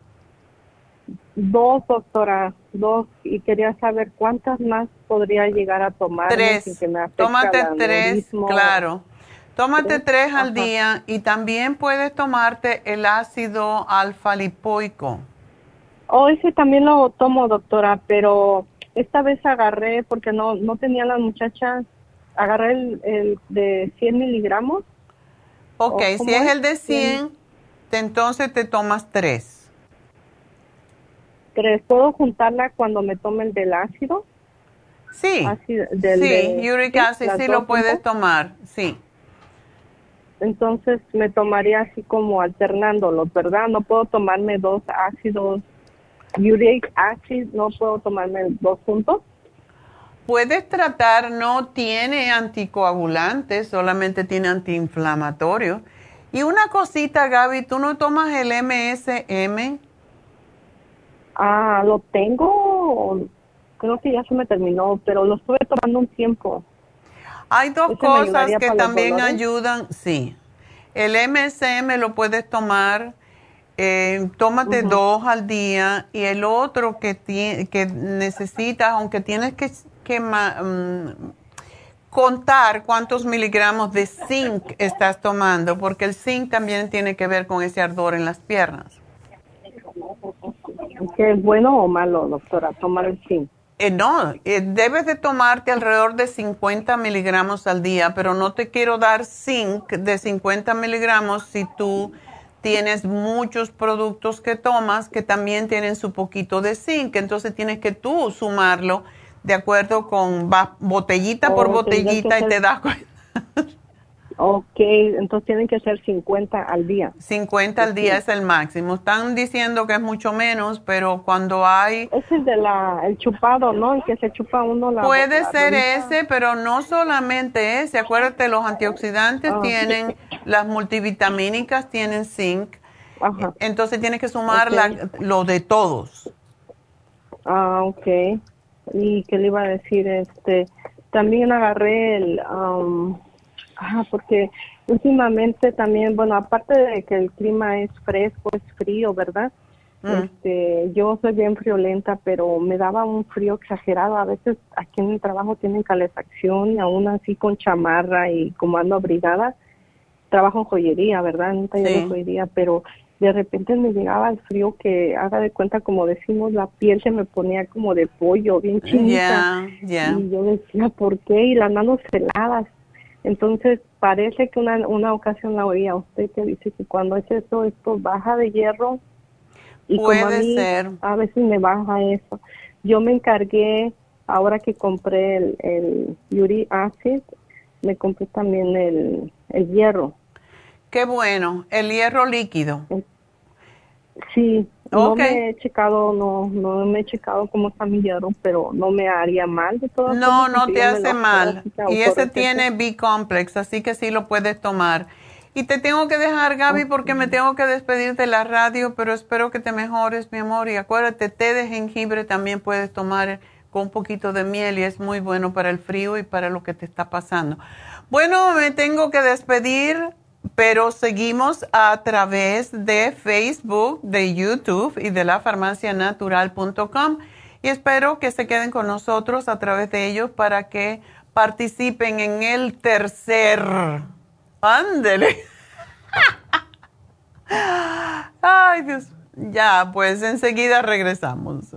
Dos, doctora, dos, y quería saber cuántas más podría llegar a tomar. Tres. Tómate tres, claro. Tómate tres al día y también puedes tomarte el ácido alfa lipoico. Oh, ese también lo tomo, doctora, pero esta vez agarré, porque no, no tenía las muchachas, agarré el, de 100 miligramos. Ok, si es, el de 100, entonces te tomas tres. ¿Tres? ¿Puedo juntarla cuando me tome el del ácido? Sí, sí, uric acid sí lo puedes tomar, sí entonces me tomaría así como alternándolos, ¿verdad? No puedo tomarme dos ácidos uric acid, no puedo tomarme dos juntos. Puedes tratar, no tiene anticoagulante, solamente tiene antiinflamatorio. Y una cosita, Gaby, ¿tú no tomas el MSM? Ah, lo tengo, creo que ya se me terminó, pero lo estuve tomando un tiempo. Hay dos cosas que también ayudan, sí. El MSM lo puedes tomar, eh, tómate dos al día y el otro que, que necesitas, aunque tienes que, mm, contar cuántos miligramos de zinc estás tomando, porque el zinc también tiene que ver con ese ardor en las piernas. ¿Qué es bueno o malo, doctora, tomar el zinc? Eh, no, eh, debes de tomarte alrededor de 50 miligramos al día, pero no te quiero dar zinc de 50 miligramos si tú tienes muchos productos que tomas que también tienen su poquito de zinc, entonces tienes que tú sumarlo de acuerdo con botellita por botellita y te das cuenta. Ok, entonces tienen que ser 50 al día. 50 al día es el máximo. Están diciendo que es mucho menos, pero cuando hay... Ese es de la, el chupado, ¿no? El que se chupa uno la Puede ser ese, pero no solamente ese. Acuérdate, los antioxidantes ah, tienen, las multivitamínicas tienen zinc. Ajá. Entonces tienes que sumar lo de todos. Ah, ok. ¿Y qué le iba a decir? Este, también agarré el... Um, Porque últimamente también, bueno, aparte de que el clima es fresco, es frío, ¿verdad? Mm. Este, yo soy bien friolenta, pero me daba un frío exagerado. A veces aquí en el trabajo tienen calefacción y aún así con chamarra y como ando abrigada, trabajo en joyería, ¿verdad? En un taller de joyería, pero de repente me llegaba el frío que haga de cuenta como decimos la piel se me ponía como de pollo bien chinita y yo decía por qué y las manos heladas entonces, parece que una, una ocasión la oía usted que dice que cuando es eso, esto baja de hierro. Y Puede como a mí, ser. A veces me baja eso. Yo me encargué, ahora que compré el, el Uric Acid, me compré también el, el hierro. Qué bueno, el hierro líquido. Sí, no me he checado, no, no me he checado cómo está mi hierro, pero no me haría mal de todas No, no te hace mal. Y ese tiene B-complex, así que sí lo puedes tomar. Y te tengo que dejar, Gaby, porque me tengo que despedir de la radio, pero espero que te mejores, mi amor. Y acuérdate, té de jengibre también puedes tomar con un poquito de miel y es muy bueno para el frío y para lo que te está pasando. Bueno, me tengo que despedir pero seguimos a través de Facebook, de YouTube y de la farmacianatural.com y espero que se queden con nosotros a través de ellos para que participen en el tercer. Ándele. Ay, Dios. Ya, pues enseguida regresamos.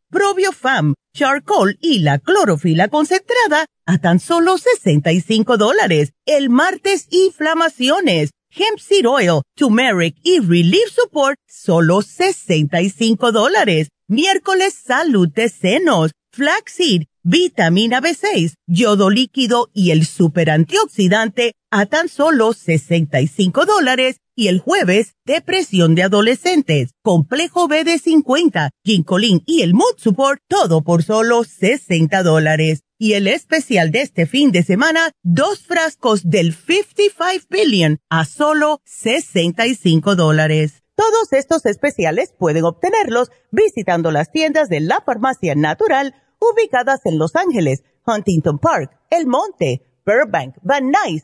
Probiofam, Charcoal y la clorofila concentrada a tan solo 65 dólares. El martes, inflamaciones, Hemp Seed Oil, Turmeric y Relief Support, solo 65 dólares. Miércoles, salud de senos, Flaxseed, vitamina B6, yodo líquido y el super antioxidante a tan solo 65 dólares y el jueves, depresión de adolescentes, complejo B de 50, ginkolin y el mood support, todo por solo 60 dólares. Y el especial de este fin de semana, dos frascos del 55 billion a solo 65 dólares. Todos estos especiales pueden obtenerlos visitando las tiendas de la farmacia natural ubicadas en Los Ángeles, Huntington Park, El Monte, Burbank, Van Nuys,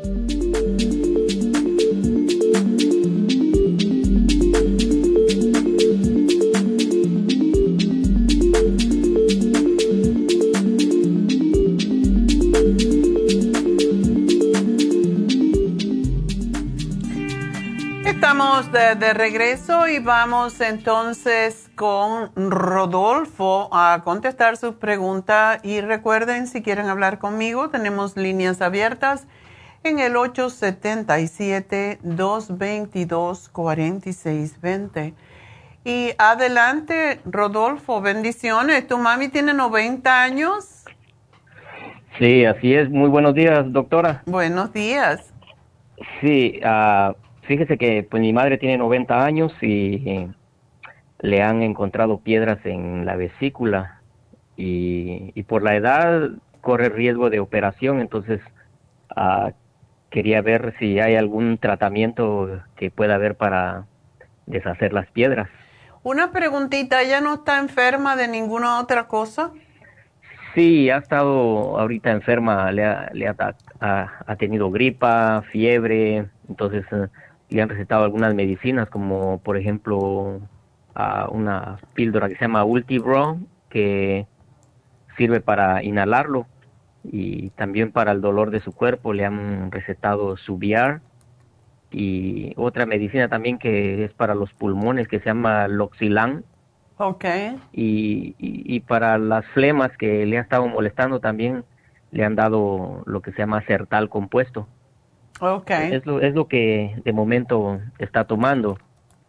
Estamos de, regreso y vamos entonces con Rodolfo a contestar sus preguntas y recuerden si quieren hablar conmigo tenemos líneas abiertas en el 877-222-4620. Y adelante, Rodolfo, bendiciones. ¿Tu mami tiene 90 años? Sí, así es. Muy buenos días, doctora. Buenos días. Sí, uh, Fíjese que pues mi madre tiene 90 años y le han encontrado piedras en la vesícula y, por la edad corre riesgo de operación, entonces ah, quería ver si hay algún tratamiento que pueda haber para deshacer las piedras. Una preguntita, ¿ella no está enferma de ninguna otra cosa? Sí, ha estado ahorita enferma, le ha, le ha, ha tenido gripa, fiebre, entonces le han recetado algunas medicinas, como por ejemplo una píldora que se llama Ultibro, que sirve para inhalarlo, y también para el dolor de su cuerpo le han recetado Subiar, y otra medicina también que es para los pulmones, que se llama Loxilan. Okay. Y, y, para las flemas que le ha estado molestando también le han dado lo que se llama Sertal compuesto. Okay. Es lo, es lo que de momento está tomando,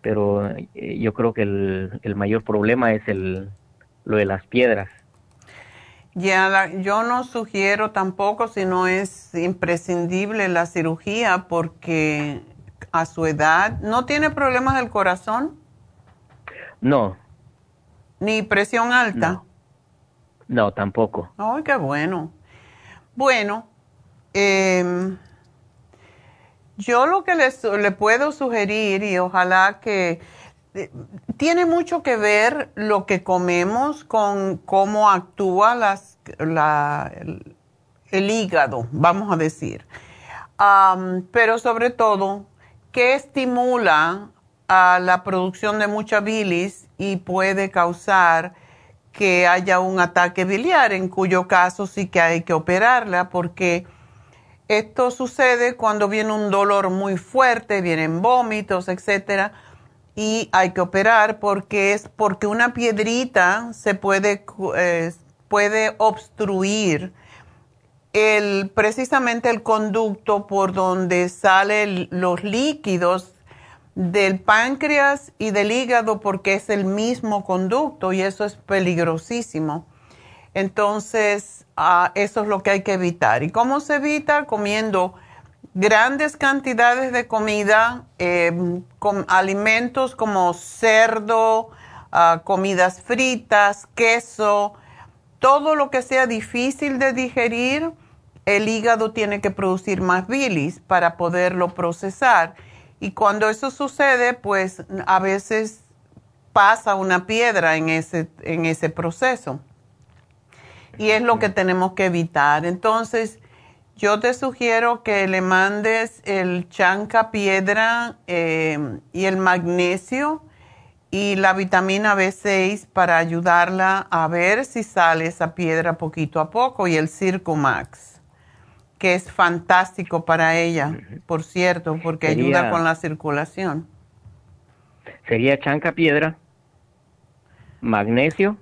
pero eh, yo creo que el, el mayor problema es el, lo de las piedras. Ya, yo no sugiero tampoco si no es imprescindible la cirugía porque a su edad no tiene problemas del corazón. No. Ni presión alta. No, no tampoco. Ay, qué bueno. Bueno, eh, yo lo que les, le puedo sugerir y ojalá que eh, tiene mucho que ver lo que comemos con cómo actúa el, hígado, vamos a decir. pero sobre todo, que estimula a la producción de mucha bilis y puede causar que haya un ataque biliar, en cuyo caso sí que hay que operarla porque esto sucede cuando viene un dolor muy fuerte, vienen vómitos, etcétera, y hay que operar porque es porque una piedrita se puede, eh, puede obstruir el, precisamente el conducto por donde salen los líquidos del páncreas y del hígado porque es el mismo conducto y eso es peligrosísimo. Entonces, ah, eso es lo que hay que evitar. ¿Y cómo se evita? Comiendo grandes cantidades de comida, em, con alimentos como cerdo, ah, comidas fritas, queso, todo lo que sea difícil de digerir, el hígado tiene que producir más bilis para poderlo procesar. Y cuando eso sucede, pues a veces pasa una piedra en ese, en ese proceso y es lo que tenemos que evitar. Entonces, yo te sugiero que le mandes el chanca piedra eh, y el magnesio y la vitamina B6 para ayudarla a ver si sale esa piedra poquito a poco y el Circumax, que es fantástico para ella, por cierto, porque ayuda con la circulación. Sería chanca piedra, magnesio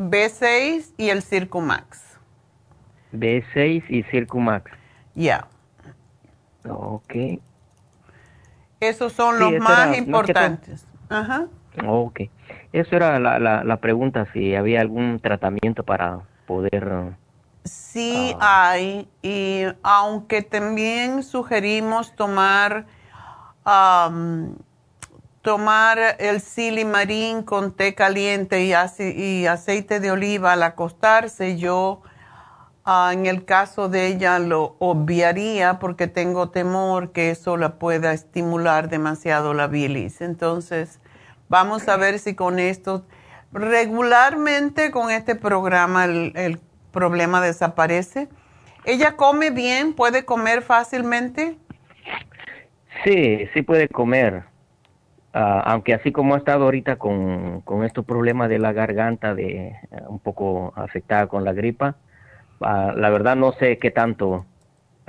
B6 y el Circumax. B6 y Circumax. Ya. Ok. Esos son los más importantes. Ajá. Ok. Eso era la, la, la, pregunta, si había algún tratamiento para poder... Sí ah. hay, y aunque también sugerimos tomar, tomar el silimarín con té caliente y, aceite de oliva al acostarse, yo Ah, en el caso de ella lo obviaría porque tengo temor que eso la pueda estimular demasiado la bilis. Entonces, vamos a ver si con esto, regularmente con este programa el, problema desaparece. ¿Ella come bien? ¿Puede comer fácilmente? Sí, sí puede comer. Ah, aunque así como ha estado ahorita con, con estos problemas de la garganta, de eh, un poco afectada con la gripa, Ah, la verdad no sé qué tanto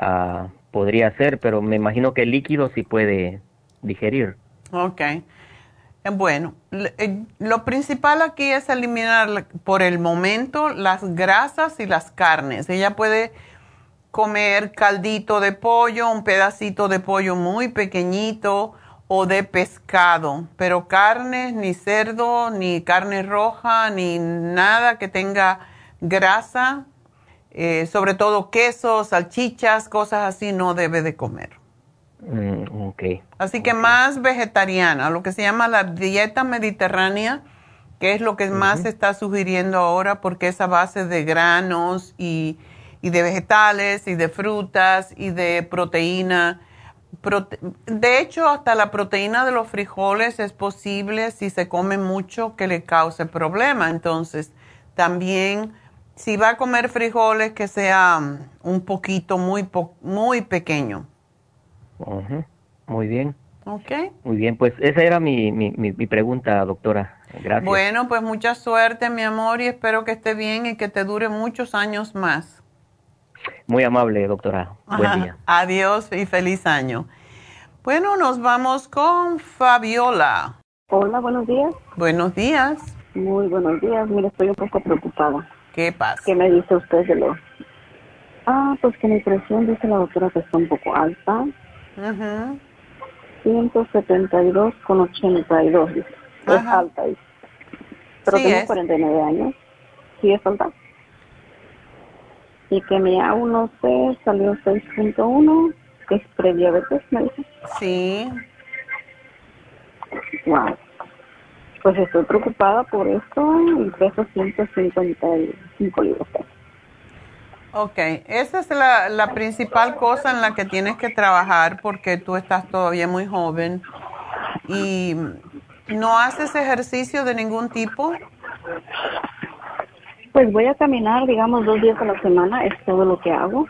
uh, podría ser, pero me imagino que el líquido sí puede digerir. Ok. Eh, bueno, eh, lo principal aquí es eliminar por el momento las grasas y las carnes. Ella puede comer caldito de pollo, un pedacito de pollo muy pequeñito o de pescado, pero carnes, ni cerdo, ni carne roja, ni nada que tenga grasa, eh, sobre todo quesos, salchichas, cosas así, no debe de comer. Mm, okay. Así que más vegetariana, lo que se llama la dieta mediterránea, que es lo que más se está sugiriendo ahora porque es a base de granos y, y de vegetales y de frutas y de proteína. De hecho, hasta la proteína de los frijoles es posible si se come mucho que le cause problema. Entonces, también si va a comer frijoles, que sea um, un poquito, muy, muy pequeño. Muy bien. Ok. Muy bien, pues esa era mi, mi, mi, pregunta, doctora. Gracias. Bueno, pues mucha suerte, mi amor, y espero que esté bien y que te dure muchos años más. Muy amable, doctora. Buen día. Adiós y feliz año. Bueno, nos vamos con Fabiola. Hola, buenos días. Buenos días. Muy buenos días. Mira, estoy un poco preocupada. ¿Qué pasa? ¿Qué me dice usted de lo? Ah, pues que mi presión, dice la doctora, que está un poco alta. Ajá. 172 con 82, dice. Es alta. Pero tengo 49 años. Sí es alta. Y que mi A1C salió 6.1, que es prediabetes, me dice. Sí. Wow. Pues estoy preocupada por esto y peso 155 libras. Ok, esa es la, la principal cosa en la que tienes que trabajar porque tú estás todavía muy joven y no haces ejercicio de ningún tipo. Pues voy a caminar, digamos, dos días a la semana, es todo lo que hago.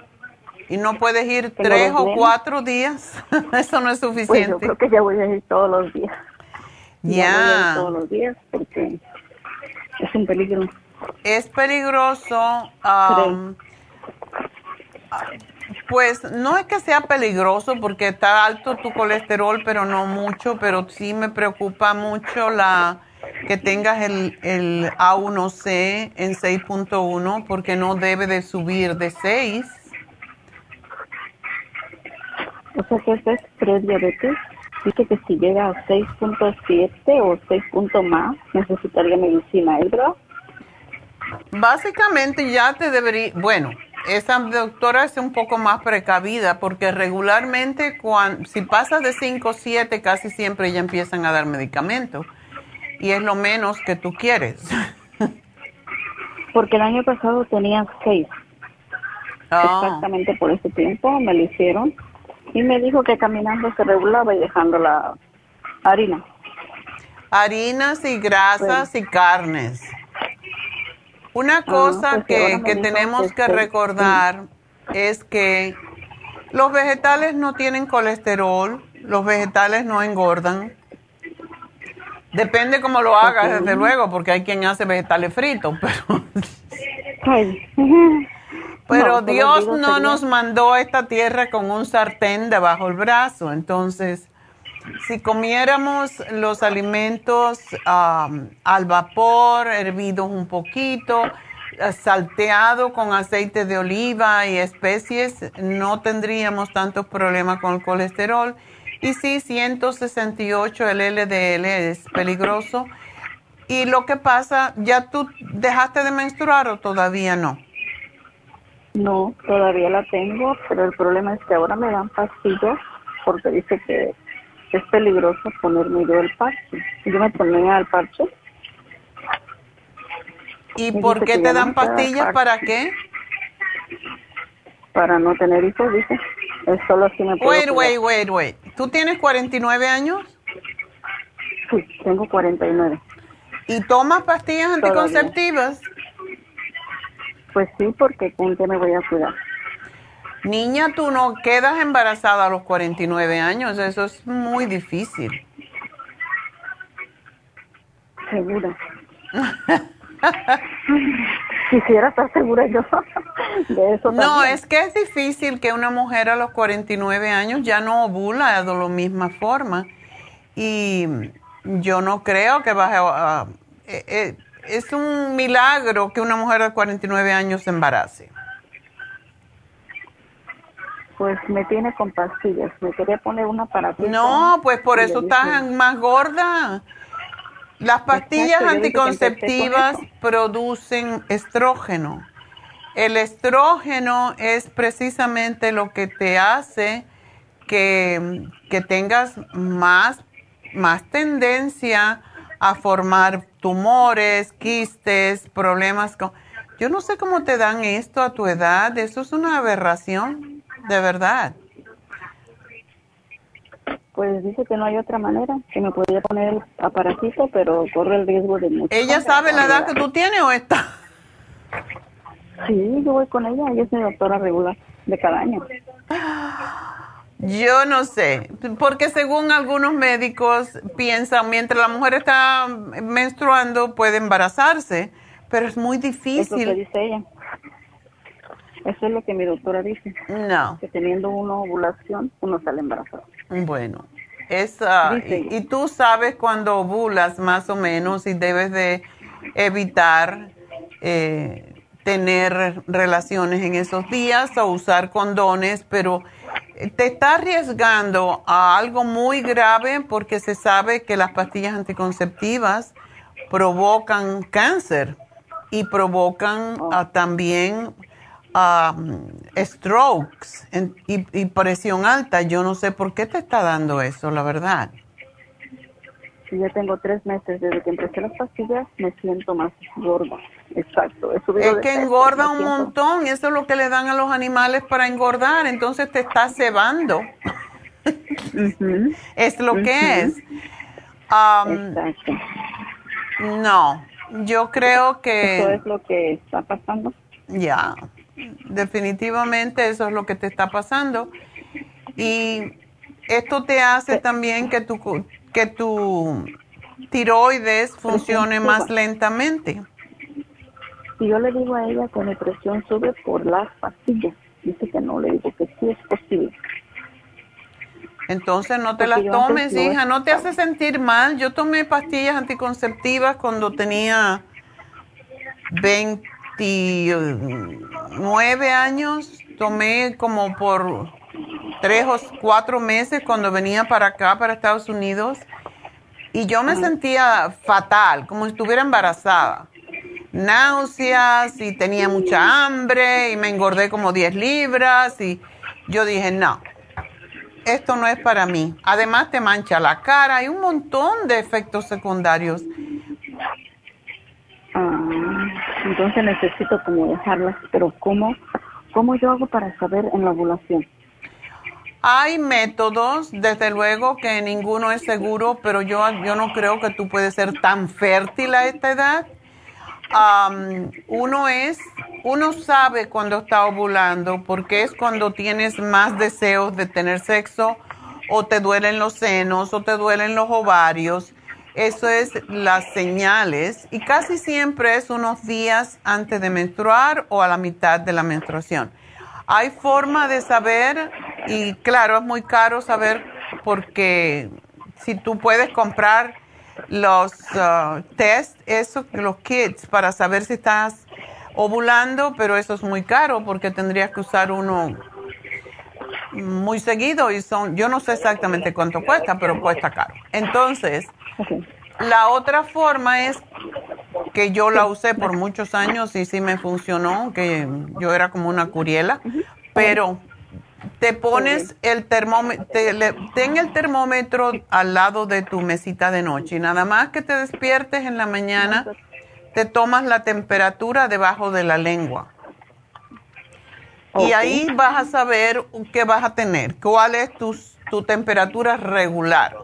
¿Y no puedes ir tres o cuatro días? Eso no es suficiente. Pues yo creo que ya voy a ir todos los días. Ya. Todos los días porque es un peligro. Es peligroso. Um, pues no es que sea peligroso porque está alto tu colesterol, pero no mucho, pero sí me preocupa mucho la que tengas el, el A1C en 6.1 porque no debe de subir de 6. O sea que este es prediabetes dice que si llega a 6.7 o 6 puntos más, necesitaría medicina, ¿verdad? Básicamente ya te debería, bueno, esa doctora es un poco más precavida porque regularmente cuando, si pasas de 5 o 7 casi siempre ya empiezan a dar medicamento y es lo menos que tú quieres. porque el año pasado tenía 6. Exactamente por ese tiempo me lo hicieron y me dijo que caminando se regulaba y dejando la harina. Harinas y grasas y carnes. Una ah, cosa pues que, tenemos que, recordar es que los vegetales no tienen colesterol, los vegetales no engordan. Depende cómo lo hagas, desde luego, porque hay quien hace vegetales fritos, pero... Pero Dios no nos mandó a esta tierra con un sartén debajo del brazo, entonces si comiéramos los alimentos al vapor, hervidos un poquito, eh, salteado con aceite de oliva y especies, no tendríamos tantos problemas con el colesterol. Y sí, 168 el LDL es peligroso. ¿Y lo que pasa, ya tú dejaste de menstruar o todavía no? No, todavía la tengo, pero el problema es que ahora me dan pastillas porque dice que es peligroso ponerme yo el parche. Yo me ponía el parche. ¿Y por qué te dan pastillas? ¿Para qué? Para no tener hijos, dice. Es solo así me puedo Wait, wait, wait, wait. ¿Tú tienes 49 años? Sí, tengo 49. ¿Y tomas pastillas anticonceptivas? Pues sí, porque con qué me voy a cuidar. Niña, tú no quedas embarazada a los 49 años, eso es muy difícil. Segura. Quisiera estar segura yo de eso. No, es que es difícil que una mujer a los 49 años ya no ovula de la misma forma. Y yo no creo que baje a... Eh, eh, es un milagro que una mujer de 49 años se embarace. Pues me tiene con pastillas. Me quería poner una para ti. No, pues por eso estás más gorda. Las pastillas anticonceptivas producen estrógeno. El estrógeno es precisamente lo que te hace que, que tengas más, más tendencia a formar tumores, quistes, problemas con... Yo no sé cómo te dan esto a tu edad, eso es una aberración, de verdad. Pues dice que no hay otra manera, que me podría poner el aparatito, pero corre el riesgo de mucho. ¿Ella sabe la edad que tú tienes o está? Sí, yo voy con ella, ella es mi doctora regular de cada año. Yo no sé, porque según algunos médicos piensan, mientras la mujer está menstruando puede embarazarse, pero es muy difícil. Eso es lo que dice ella. Eso es lo que mi doctora dice. No. Que teniendo una ovulación uno sale embarazado. Bueno, esa, y, y, tú sabes cuando ovulas más o menos y debes de evitar eh, tener relaciones en esos días o usar condones, pero te está arriesgando a algo muy grave porque se sabe que las pastillas anticonceptivas provocan cáncer y provocan oh. ah, también um, strokes y, presión alta. Yo no sé por qué te está dando eso, la verdad. Yo tengo tres meses desde que empecé las pastillas, me siento más gorda. Exacto. Es que engorda un montón, eso es lo que le dan a los animales para engordar, entonces te está cebando. Es lo que es. Exacto. No, yo creo que... Eso es lo que está pasando. Ya, definitivamente eso es lo que te está pasando. Y esto te hace también que tu, que tu tiroides funcione más lentamente. Y yo le digo a ella que mi presión sube por las pastillas. Dice que no, le digo que sí es posible. Entonces no te las tomes, hija, no te hace sentir mal. Yo tomé pastillas anticonceptivas cuando tenía 29 años. Tomé como por tres o cuatro meses cuando venía para acá, para Estados Unidos. Y yo me sentía fatal, como si estuviera embarazada náuseas y tenía mucha hambre y me engordé como 10 libras y yo dije, no, esto no es para mí. Además te mancha la cara, hay un montón de efectos secundarios. Ah, entonces necesito como dejarlas, pero ¿cómo, ¿cómo yo hago para saber en la ovulación? Hay métodos, desde luego que ninguno es seguro, pero yo, yo no creo que tú puedes ser tan fértil a esta edad uno es, uno sabe cuando está ovulando porque es cuando tienes más deseos de tener sexo o te duelen los senos o te duelen los ovarios. Eso es las señales y casi siempre es unos días antes de menstruar o a la mitad de la menstruación. Hay forma de saber y claro, es muy caro saber porque si tú puedes comprar los uh, test, esos, los kits, para saber si estás ovulando, pero eso es muy caro porque tendrías que usar uno muy seguido y son, yo no sé exactamente cuánto cuesta, pero cuesta caro. Entonces, la otra forma es que yo la usé por muchos años y sí me funcionó, que yo era como una curiela, pero te pones el termómetro, ten el termómetro al lado de tu mesita de noche y nada más que te despiertes en la mañana, te tomas la temperatura debajo de la lengua. Y ahí vas a saber qué vas a tener, cuál es tu, tu temperatura regular.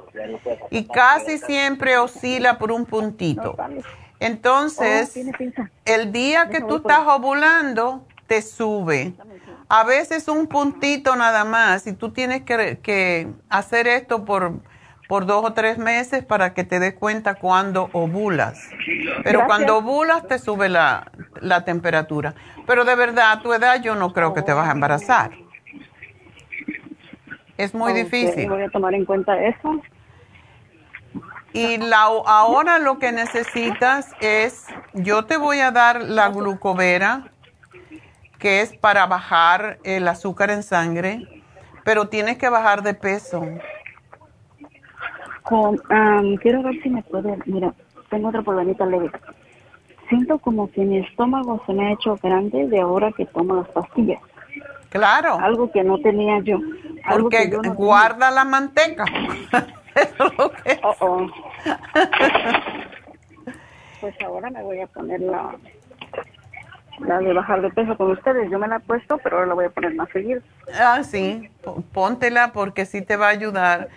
Y casi siempre oscila por un puntito. Entonces, el día que tú estás ovulando, te sube. A veces un puntito nada más y tú tienes que, hacer esto por, por dos o tres meses para que te des cuenta cuando ovulas. Pero cuando ovulas te sube la, temperatura. Pero de verdad, a tu edad yo no creo que te vas a embarazar. Es muy difícil. Voy a tomar en cuenta eso. Y la, ahora lo que necesitas es, yo te voy a dar la glucovera que es para bajar el azúcar en sangre, pero tienes que bajar de peso. Quiero ver si me puede, mira, tengo otra problemita leve. Siento como que mi estómago se me ha hecho grande de ahora que tomo las pastillas. Claro. Algo que no tenía yo. Porque guarda la manteca. Oh, oh. pues ahora me voy a poner la, la de bajar de peso con ustedes. Yo me la he puesto, pero ahora la voy a poner más seguido. Ah, sí, póntela porque sí te va a ayudar.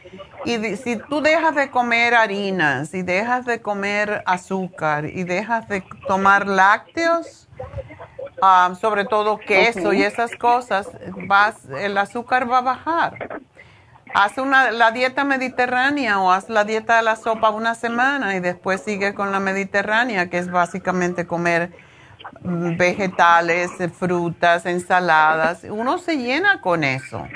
Y si tú dejas de comer harinas y dejas de comer azúcar y dejas de tomar lácteos, ah, sobre todo queso y esas cosas, vas, el azúcar va a bajar. Haz una, la dieta mediterránea o haz la dieta de la sopa una semana y después sigue con la mediterránea, que es básicamente comer vegetales, frutas, ensaladas. Uno se llena con eso.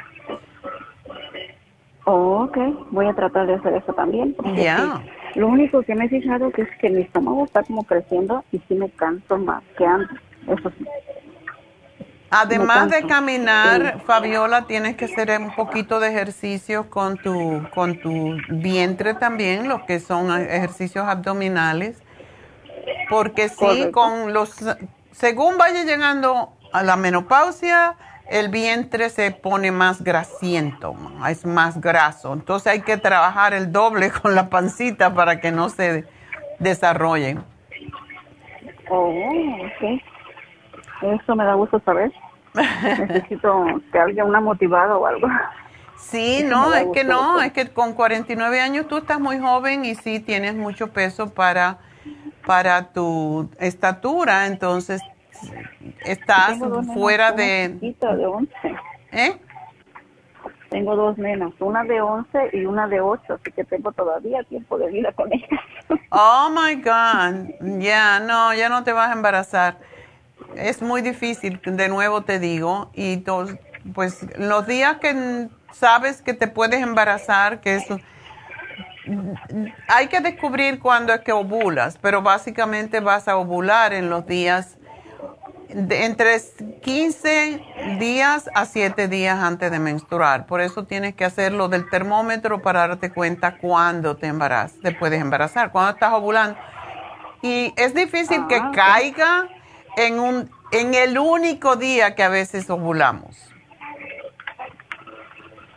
Oh, ok, voy a tratar de hacer eso también. Ya. Lo único que me he fijado que es que mi estómago está como creciendo y sí me canso más que antes. Eso sí. Además de caminar, Fabiola, tienes que hacer un poquito de ejercicio con tu, con tu vientre también, lo que son ejercicios abdominales porque sí, con los, según vaya llegando a la menopausia, el vientre se pone más grasiento, es más graso. Entonces hay que trabajar el doble con la pancita para que no se desarrolle. Oh, ok. Eso me da gusto saber. Necesito que haya una motivada o algo. Sí, no, es que no, es que con 49 años tú estás muy joven y sí tienes mucho peso para para tu estatura, entonces estás fuera de... de 11. ¿Eh? Tengo dos nenas, una de 11 y una de 8, así que tengo todavía tiempo de vida con ellas. Oh my God, ya no, ya no te vas a embarazar. Es muy difícil, de nuevo te digo, y pues los días que sabes que te puedes embarazar, que eso hay que descubrir cuándo es que ovulas, pero básicamente vas a ovular en los días de entre 15 días a 7 días antes de menstruar. Por eso tienes que hacerlo del termómetro para darte cuenta cuándo te embarazas, te puedes embarazar, cuándo estás ovulando. Y es difícil que ah, caiga en, un, en el único día que a veces ovulamos.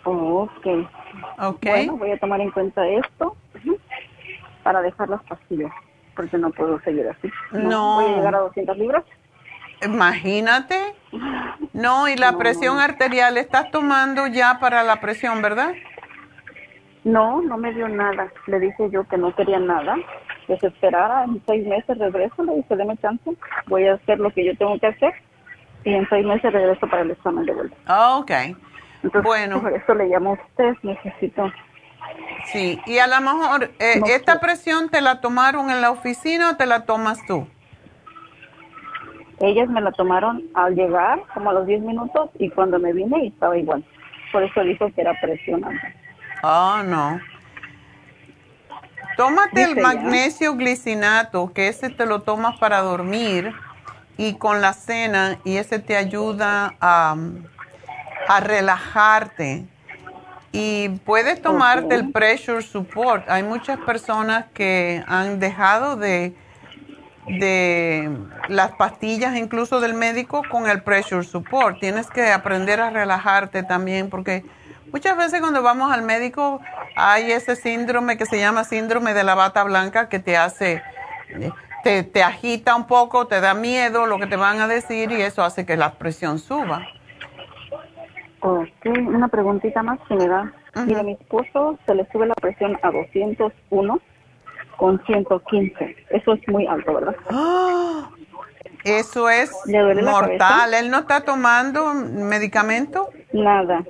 ok. Okay. Bueno, voy a tomar en cuenta esto para dejar las pastillas, porque no puedo seguir así. No. ¿Voy a llegar a 200 libras? Imagínate. No, y la presión arterial, ¿estás tomando ya para la presión, verdad? No, no me dio nada. Le dije yo que no quería nada, que se esperara, en seis meses regreso, le dije, deme chance, voy a hacer lo que yo tengo que hacer y en seis meses regreso para el examen de vuelta. Ah, ok bueno. Por eso le llamo a usted, necesito. Sí, y a lo mejor, eh, ¿esta presión te la tomaron en la oficina o te la tomas tú? Ellas me la tomaron al llegar, como a los 10 minutos, y cuando me vine estaba igual. Por eso dijo que era presión Oh, no. Tómate el magnesio glicinato, que ese te lo tomas para dormir y con la cena y ese te ayuda a, a relajarte. Y puedes tomarte el pressure support. Hay muchas personas que han dejado de, de las pastillas, incluso del médico, con el pressure support. Tienes que aprender a relajarte también porque muchas veces cuando vamos al médico hay ese síndrome que se llama síndrome de la bata blanca que te hace, te, te agita un poco, te da miedo lo que te van a decir y eso hace que la presión suba. Ok, una preguntita más que me da. Mira, mi esposo se le sube la presión a 201 con 115. Eso es muy alto, ¿verdad? ¡Ah! Eso es mortal. ¿Él no está tomando medicamento? Nada,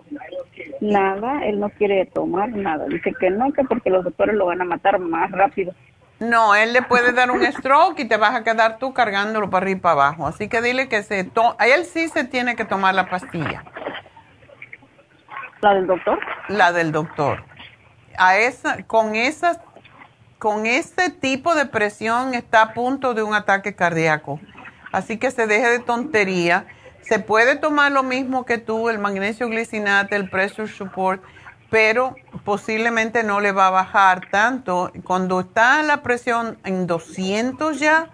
nada. Él no quiere tomar nada. Dice que no, que porque los doctores lo van a matar más rápido. No, él le puede dar un stroke y te vas a quedar tú cargándolo para arriba y para abajo. Así que dile que se a él sí se tiene que tomar la pastilla. ¿La del doctor? La del doctor. A esa, con esas, con este tipo de presión está a punto de un ataque cardíaco. Así que se deje de tontería. Se puede tomar lo mismo que tú, el magnesio glicinate, el pressure support, pero posiblemente no le va a bajar tanto. Cuando está la presión en 200 ya,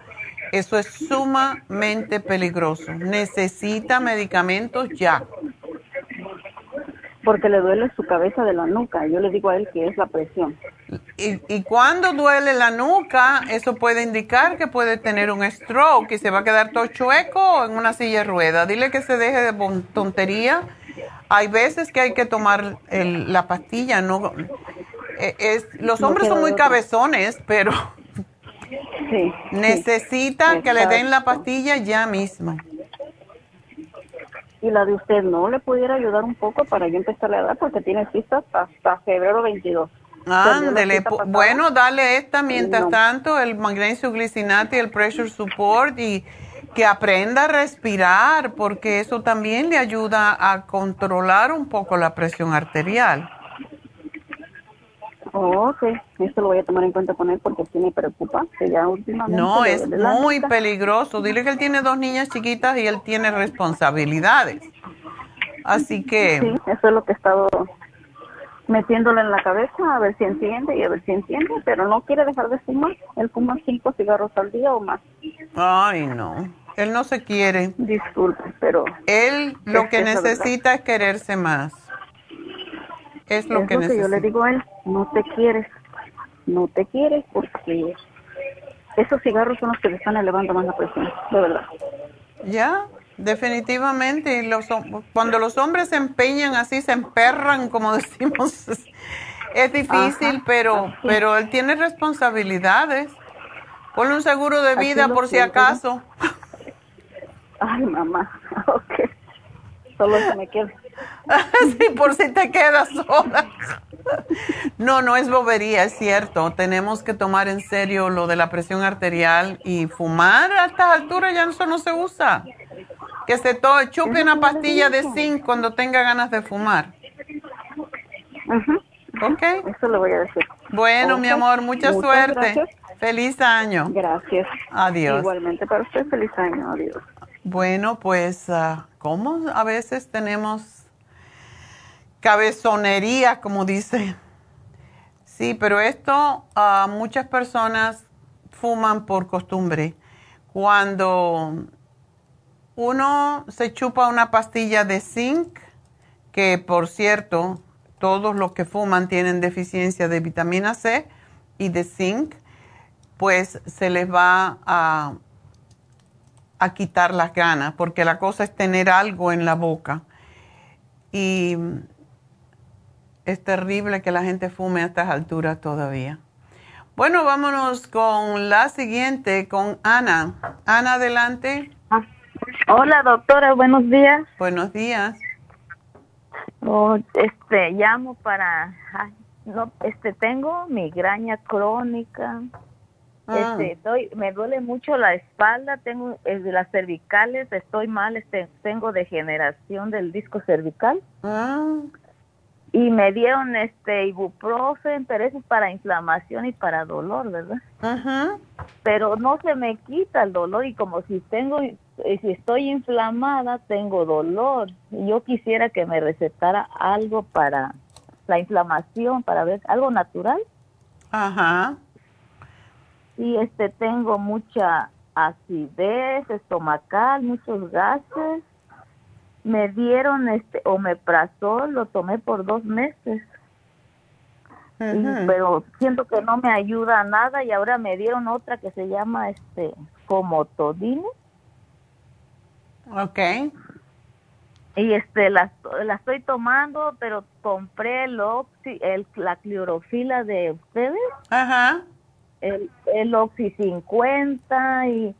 eso es sumamente peligroso. Necesita medicamentos ya porque le duele su cabeza de la nuca. Yo le digo a él que es la presión. Y, y cuando duele la nuca, eso puede indicar que puede tener un stroke y se va a quedar todo chueco en una silla de ruedas. Dile que se deje de tontería. Hay veces que hay que tomar la pastilla. No, e, es, los hombres son muy cabezones, pero sí, necesita que le den la pastilla ya mismo y la de usted no le pudiera ayudar un poco para yo empezarle a dar porque tiene citas hasta febrero 22. Ándele, bueno, dale esta mientras tanto, el magnesio glicinate y el pressure support y que aprenda a respirar porque eso también le ayuda a controlar un poco la presión arterial. Oh, ok, esto lo voy a tomar en cuenta con él porque sí me preocupa que ya últimamente... No, es muy peligroso. Dile que él tiene dos niñas chiquitas y él tiene responsabilidades. Así que... Sí, eso es lo que he estado metiéndole en la cabeza a ver si entiende y a ver si entiende, pero no quiere dejar de fumar. Él fuma cinco cigarros al día o más. Ay, no. Él no se quiere. Disculpe, pero... Él lo que necesita es quererse más. Es lo que, yo le digo a él, no te quieres, no te quieres porque esos cigarros son los que le están elevando más la presión, de verdad. Ya, definitivamente. Los, cuando los hombres se empeñan así, se emperran, como decimos, es difícil, pero, pero él tiene responsabilidades. Ponle un seguro de vida por si acaso. Ay, mamá, ok. Solo se me queda. sí, por si te quedas sola. no, no es bobería, es cierto. Tenemos que tomar en serio lo de la presión arterial y fumar a estas alturas ya eso no se usa. Que se chupe una pastilla de zinc cuando tenga ganas de fumar. Ok. Eso lo voy a decir. Bueno, mi amor, mucha suerte. Feliz año. Gracias. Adiós. Igualmente para usted, feliz año. Adiós. Bueno, pues, uh, ¿cómo a veces tenemos cabezonería, como dice. Sí, pero esto uh, muchas personas fuman por costumbre. Cuando uno se chupa una pastilla de zinc, que por cierto, todos los que fuman tienen deficiencia de vitamina C y de zinc, pues se les va a, a quitar las ganas, porque la cosa es tener algo en la boca. Y es terrible que la gente fume a estas alturas todavía. Bueno, vámonos con la siguiente, con Ana. Ana, adelante. Hola, doctora, buenos días. Buenos días. Oh, este, llamo para, no, este, tengo migraña crónica. Ah. Este, me duele mucho la espalda, tengo eh, las cervicales, estoy mal, este, tengo degeneración del disco cervical. Ah y me dieron este ibuprofen, pero eso es para inflamación y para dolor, ¿verdad? Ajá. Pero no se me quita el dolor y como si tengo, eh, si estoy inflamada, tengo dolor. Y yo quisiera que me recetara algo para la inflamación, para ver algo natural. Ajá. Y este tengo mucha acidez estomacal, muchos gases me dieron este omeprazol, lo tomé por dos meses. pero siento que no me ayuda a nada y ahora me dieron otra que se llama este comotodine. Okay. Y este la, la estoy tomando, pero compré el, oxi, el la clorofila de ustedes. Ajá. El, el Oxy 50 y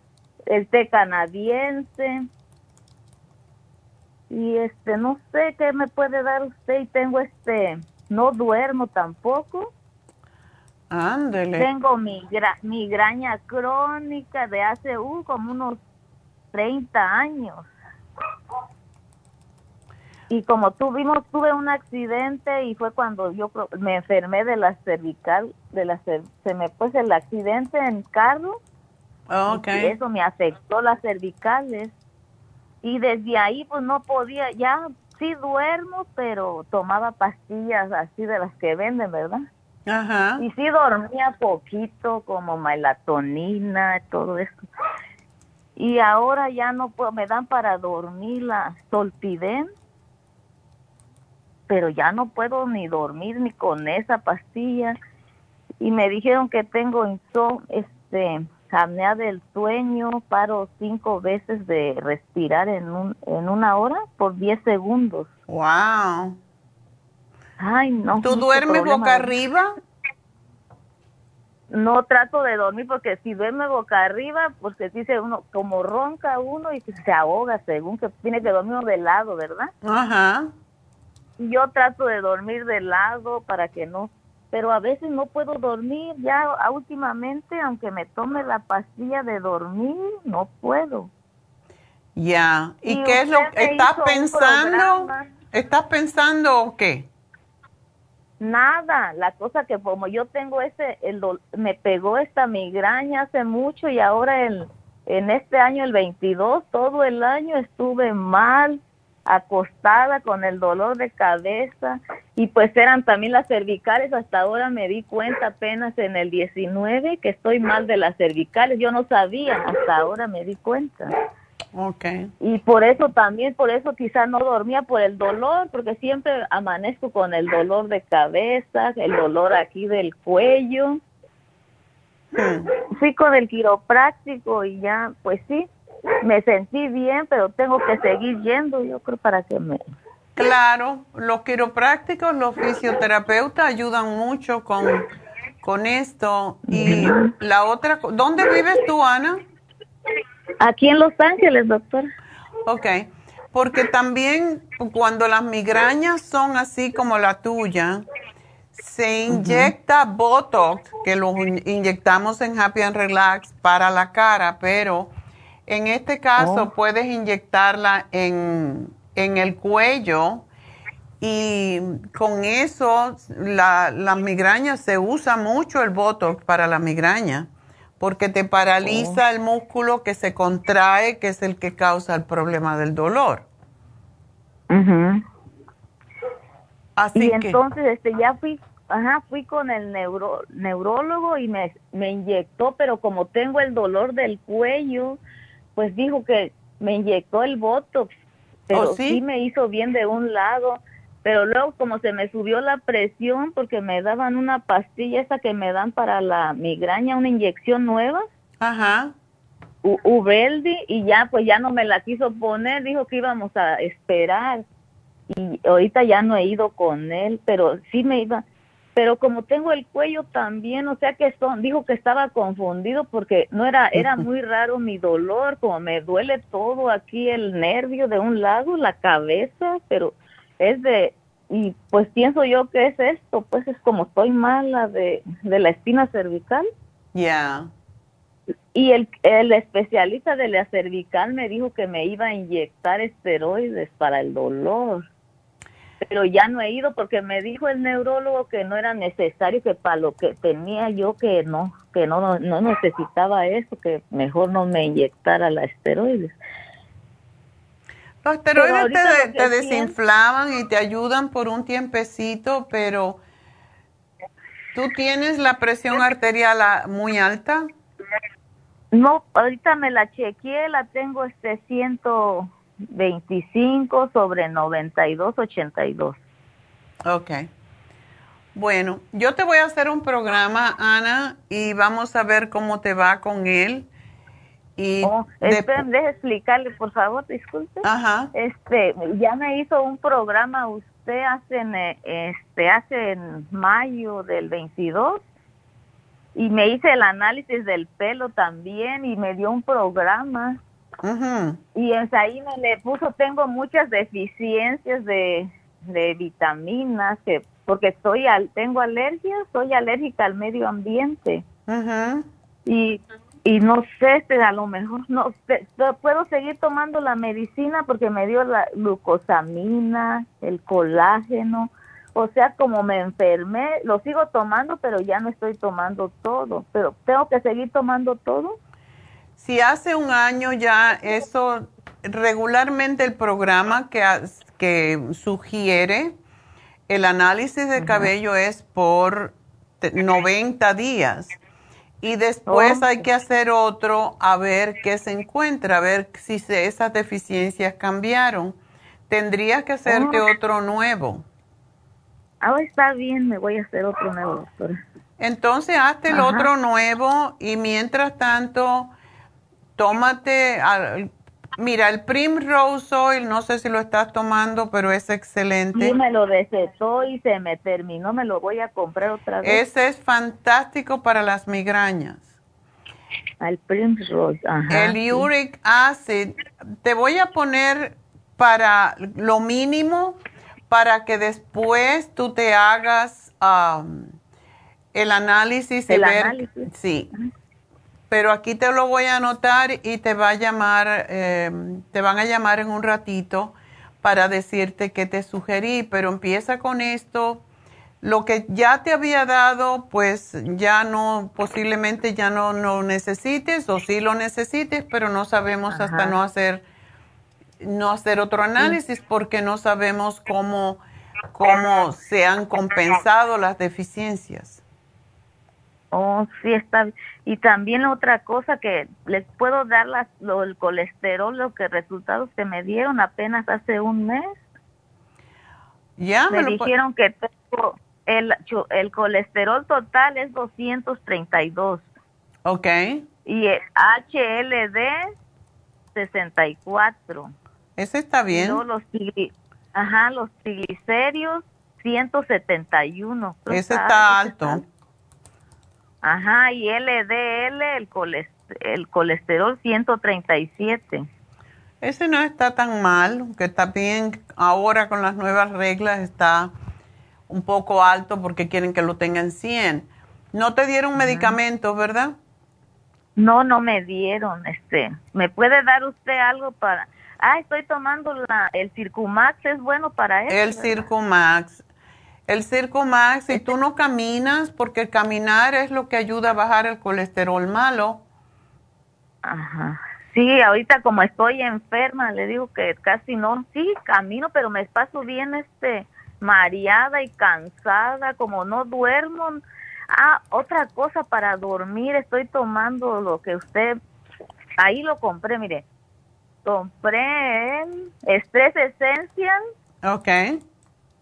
el té canadiense y este no sé qué me puede dar usted y tengo este no duermo tampoco. Ándele. Tengo migra migraña crónica de hace uh, como unos 30 años. Y como tuvimos tuve un accidente y fue cuando yo me enfermé de la cervical de la se me puso el accidente en carro. Okay. y eso me afectó las cervicales y desde ahí pues no podía, ya sí duermo, pero tomaba pastillas así de las que venden, ¿verdad? Ajá. Y sí dormía poquito, como melatonina, todo eso. Y ahora ya no puedo, me dan para dormir la solpiden, pero ya no puedo ni dormir ni con esa pastilla. Y me dijeron que tengo este apnea del sueño, paro cinco veces de respirar en, un, en una hora por diez segundos. ¡Wow! Ay, no. ¿Tú duermes boca arriba? No trato de dormir porque si duerme boca arriba, porque dice uno, como ronca uno y se ahoga según que tiene que dormir de lado, ¿verdad? Ajá. Yo trato de dormir de lado para que no pero a veces no puedo dormir. Ya últimamente, aunque me tome la pastilla de dormir, no puedo. Ya. ¿Y, qué es lo que estás pensando? ¿Estás pensando qué? Nada, la cosa que como yo tengo ese, el, me pegó esta migraña hace mucho y ahora el, en este año, el 22, todo el año estuve mal, acostada con el dolor de cabeza y pues eran también las cervicales. Hasta ahora me di cuenta apenas en el 19 que estoy mal de las cervicales. Yo no sabía, hasta ahora me di cuenta. Okay. Y por eso también, por eso quizás no dormía por el dolor, porque siempre amanezco con el dolor de cabeza, el dolor aquí del cuello. Hmm. Fui con el quiropráctico y ya, pues sí, me sentí bien, pero tengo que seguir yendo, yo creo, para que me... Claro, los quiroprácticos, los fisioterapeutas ayudan mucho con, con esto. Y la otra, ¿dónde vives tú, Ana? Aquí en Los Ángeles, doctor. Ok, porque también cuando las migrañas son así como la tuya, se inyecta Botox, que lo inyectamos en Happy and Relax para la cara, pero en este caso oh. puedes inyectarla en, el cuello y con eso la, la, migraña se usa mucho el Botox para la migraña porque te paraliza oh. el músculo que se contrae, que es el que causa el problema del dolor. Así y entonces este ya fui Ajá, fui con el neuro, neurólogo y me, me inyectó, pero como tengo el dolor del cuello, pues dijo que me inyectó el Botox, pero ¿Oh, sí? me hizo bien de un lado, pero luego como se me subió la presión porque me daban una pastilla esa que me dan para la migraña, una inyección nueva. Ajá. Ubeldi y ya pues ya no me la quiso poner, dijo que íbamos a esperar y ahorita ya no he ido con él, pero sí me iba pero como tengo el cuello también, o sea que son, dijo que estaba confundido porque no era, era muy raro mi dolor, como me duele todo aquí el nervio de un lado, la cabeza, pero es de, y pues pienso yo que es esto, pues es como estoy mala de, de la espina cervical. Ya. Y el, el especialista de la cervical me dijo que me iba a inyectar esteroides para el dolor pero ya no he ido porque me dijo el neurólogo que no era necesario, que para lo que tenía yo que no, que no, no necesitaba eso, que mejor no me inyectara la esteroides. Los esteroides te, desinflaman y te ayudan por un tiempecito, pero ¿tú tienes la presión arterial muy alta? No, ahorita me la chequeé, la tengo este 125 sobre 92, 82. Ok. Bueno, yo te voy a hacer un programa, Ana, y vamos a ver cómo te va con él. Y oh, deje explicarle, por favor, disculpe. Ajá. Este, ya me hizo un programa usted hace en, este, hace en mayo del 22 y me hice el análisis del pelo también y me dio un programa. Y en ahí me le puso, tengo muchas deficiencias de, de vitaminas, que porque estoy al, tengo alergia, soy alérgica al medio ambiente. Y y no sé, este, a lo mejor no puedo seguir tomando la medicina porque me dio la glucosamina, el colágeno, o sea, como me enfermé, lo sigo tomando, pero ya no estoy tomando todo, pero tengo que seguir tomando todo. Si hace un año ya eso, regularmente el programa que, que sugiere el análisis de cabello es por 90 días y después hay que hacer otro a ver qué se encuentra, a ver si esas deficiencias cambiaron. Tendrías que hacerte oh. otro nuevo. Ah, está bien, me voy a hacer otro nuevo, doctora. Entonces, hazte el otro nuevo y mientras tanto, tómate, Mira, el Primrose Oil, no sé si lo estás tomando, pero es excelente. Sí, me lo desetó y se me terminó, me lo voy a comprar otra vez. Ese es fantástico para las migrañas. El Primrose, ajá. El Uric Acid, te voy a poner para lo mínimo para que después tú te hagas um, el análisis el Análisis. Sí pero aquí te lo voy a anotar y te va a llamar, em, te van a llamar en un ratito para decirte qué te sugerí, pero empieza con esto. Lo que ya te había dado, pues ya no, posiblemente ya no lo necesites o sí lo necesites, pero no sabemos hasta no hacer, no hacer otro análisis porque no sabemos cómo, cómo se han compensado las deficiencias. Oh, sí, está. Y también otra cosa que les puedo dar las, lo, el colesterol, los que resultados que me dieron apenas hace un mes. Ya me, dijeron que tengo el, el colesterol total es 232. Ok. Y el HLD 64. Ese está bien. los, ajá, los triglicéridos 171. Ese está alto. Ajá, y LDL, el, el colesterol 137. Ese no está tan mal, que también ahora con las nuevas reglas está un poco alto porque quieren que lo tengan 100. No te dieron medicamentos, ¿verdad? No, no me dieron. Este, ¿me puede dar usted algo para? Ah, estoy tomando la, el Circumax, es bueno para eso. El Circumax. El Circo Max, si tú no caminas, porque caminar es lo que ayuda a bajar el colesterol malo. Ajá. Sí, ahorita como estoy enferma, le digo que casi no, sí, camino, pero me paso bien este mareada y cansada, como no duermo. Ah, otra cosa para dormir, estoy tomando lo que usted, ahí lo compré, mire, compré el Stress Essential. Ok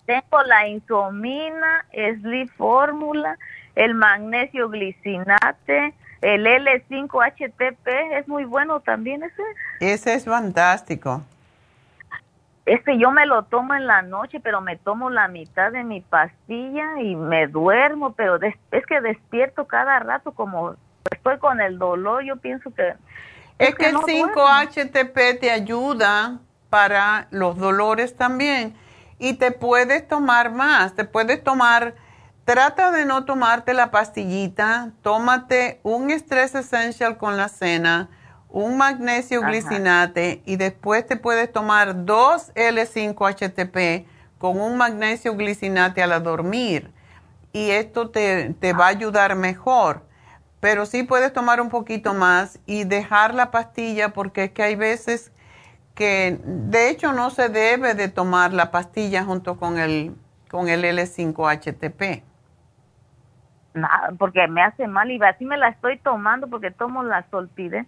tengo la insomina, Sleep Fórmula, el magnesio glicinate, el L5-HTP, es muy bueno también ese. Ese es fantástico. Este yo me lo tomo en la noche, pero me tomo la mitad de mi pastilla y me duermo, pero es que despierto cada rato como estoy con el dolor, yo pienso que... Es, que, el 5-HTP te ayuda para los dolores también y te puedes tomar más, te puedes tomar, trata de no tomarte la pastillita, tómate un Stress Essential con la cena, un magnesio glicinate y después te puedes tomar dos L5-HTP con un magnesio glicinate al dormir y esto te, te va a ayudar mejor. Pero sí puedes tomar un poquito más y dejar la pastilla porque es que hay veces que de hecho no se debe de tomar la pastilla junto con el, con el L5-HTP. Nada, porque me hace mal y así me la estoy tomando porque tomo la solpide,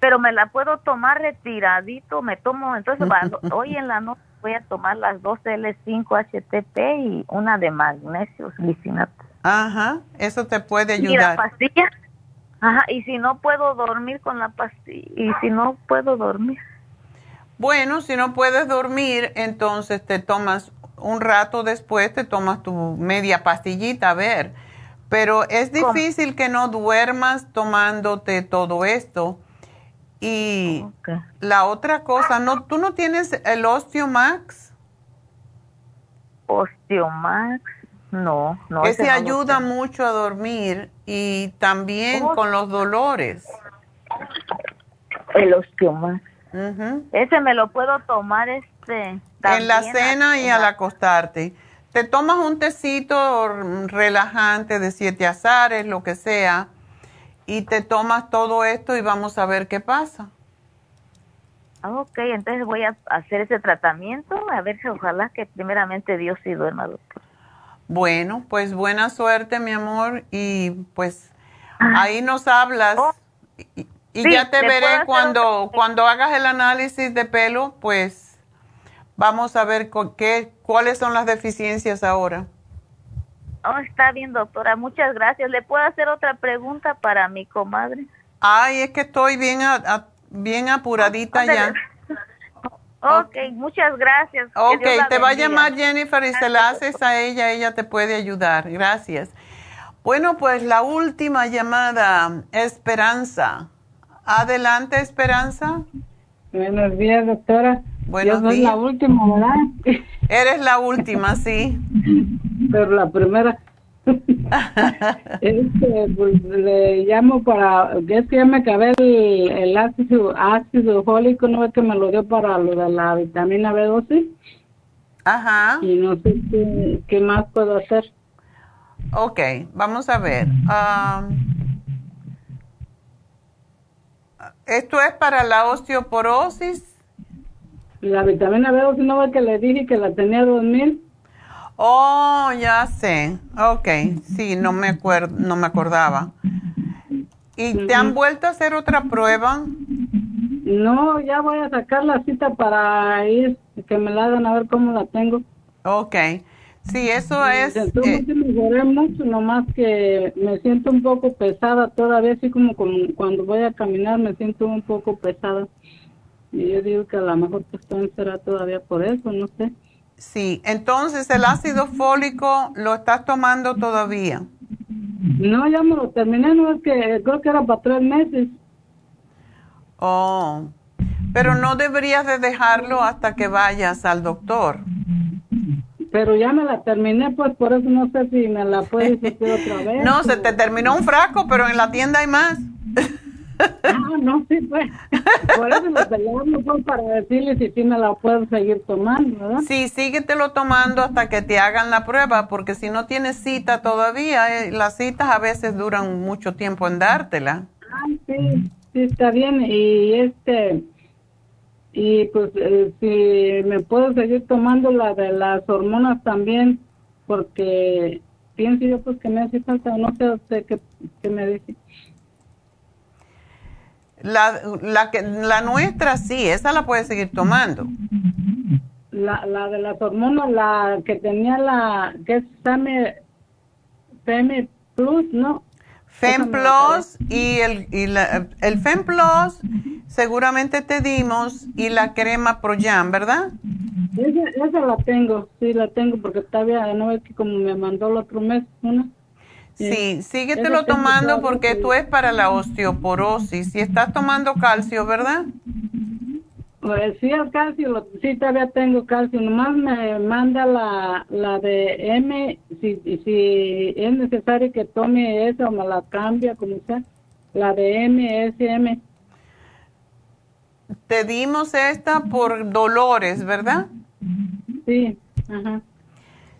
pero me la puedo tomar retiradito, me tomo, entonces hoy en la noche voy a tomar las dos L5-HTP y una de magnesio glicinato. Ajá, eso te puede ayudar. ¿Y la pastilla? Ajá, y si no puedo dormir con la pastilla, y si no puedo dormir. Bueno, si no puedes dormir, entonces te tomas un rato después, te tomas tu media pastillita, a ver. Pero es difícil que no duermas tomándote todo esto. Y la otra cosa, no, ¿tú no tienes el Osteomax? Osteomax, no, no. Ese ayuda mucho a dormir y también con los dolores. El Osteomax. Ese me lo puedo tomar este. En la cena y al acostarte. Te tomas un tecito relajante de siete azares, lo que sea, y te tomas todo esto y vamos a ver qué pasa. Ok, entonces voy a hacer ese tratamiento, a ver si ojalá que primeramente Dios sí duerma, doctor. Bueno, pues buena suerte, mi amor, y pues ah. ahí nos hablas. Oh. Y ya te veré cuando, cuando hagas el análisis de pelo, pues vamos a ver con qué, cuáles son las deficiencias ahora. Oh, está bien, doctora. Muchas gracias. ¿Le puedo hacer otra pregunta para mi comadre? Ay, es que estoy bien, bien apuradita ya. Ok, muchas gracias. Ok, te va a llamar Jennifer y se la haces a ella, ella te puede ayudar. Gracias. Bueno, pues la última llamada, Esperanza. Adelante, Esperanza. Buenos días, doctora. Buenos Yo soy la última, ¿verdad? Eres la última, sí. Pero la primera. este, pues, le llamo para, es que ya me acabé el, ácido, ácido fólico, no es que me lo dio para lo de la vitamina B12. Ajá. Y no sé qué, más puedo hacer. Ok, vamos a ver. Um, ¿Esto es para la osteoporosis? La vitamina B12 no es que le dije que la tenía 2000. Oh, ya sé. Ok, sí, no me acuerdo, no me acordaba. ¿Y te han vuelto a hacer otra prueba? No, ya voy a sacar la cita para ir, que me la hagan a ver cómo la tengo. Ok. Sí, eso es... Entonces eh, mejoré mucho, nomás que me siento un poco pesada todavía, así como, cuando voy a caminar me siento un poco pesada. Y yo digo que a lo mejor pues será todavía por eso, no sé. Sí, entonces el ácido fólico lo estás tomando todavía. No, ya me lo terminé, no es que creo que era para tres meses. Oh, pero no deberías de dejarlo hasta que vayas al doctor pero ya me la terminé, pues por eso no sé si me la puedes hacer otra vez. No, se te terminó un frasco, pero en la tienda hay más. Ah, no, sí, pues. Por eso me peleamos pues, para decirle si sí me la puedo seguir tomando, ¿verdad? Sí, síguetelo tomando hasta que te hagan la prueba, porque si no tienes cita todavía, eh, las citas a veces duran mucho tiempo en dártela. Ah, sí, sí, está bien. Y este y pues eh, si me puedo seguir tomando la de las hormonas también porque pienso yo pues que me hace falta no sé usted qué, me dice. La, la que la nuestra sí esa la puede seguir tomando. La, la de las hormonas la que tenía la que es Feme Plus no FemPlus y el, y la, el FemPlus seguramente te dimos y la crema ProYam, ¿verdad? Esa, esa, la tengo, sí la tengo porque todavía no es que como me mandó el otro mes una. Sí, síguetelo tomando porque tú es para la osteoporosis. Si estás tomando calcio, ¿verdad? Pues sí, el calcio, sí todavía tengo calcio, nomás me manda la, la de M, si, si es necesario que tome esa o me la cambia, como sea, la de MSM. Te dimos esta por dolores, ¿verdad? Sí.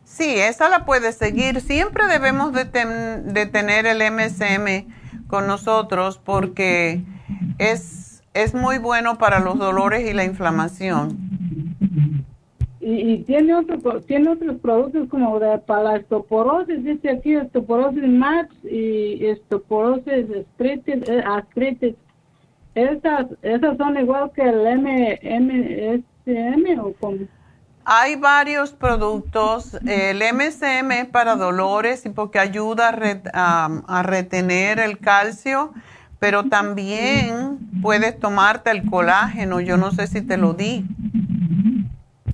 Sí, esa la puedes seguir. Siempre debemos de, de tener el MSM con nosotros porque es, es muy bueno para los dolores y la inflamación. Y, tiene otro tiene otros productos como de para la osteoporosis, dice aquí osteoporosis max y osteoporosis artritis. Esas, esas son igual que el MSM o como hay varios productos. El MSM es para dolores y porque ayuda a, retener el calcio, pero también puedes tomarte el colágeno. Yo no sé si te lo di.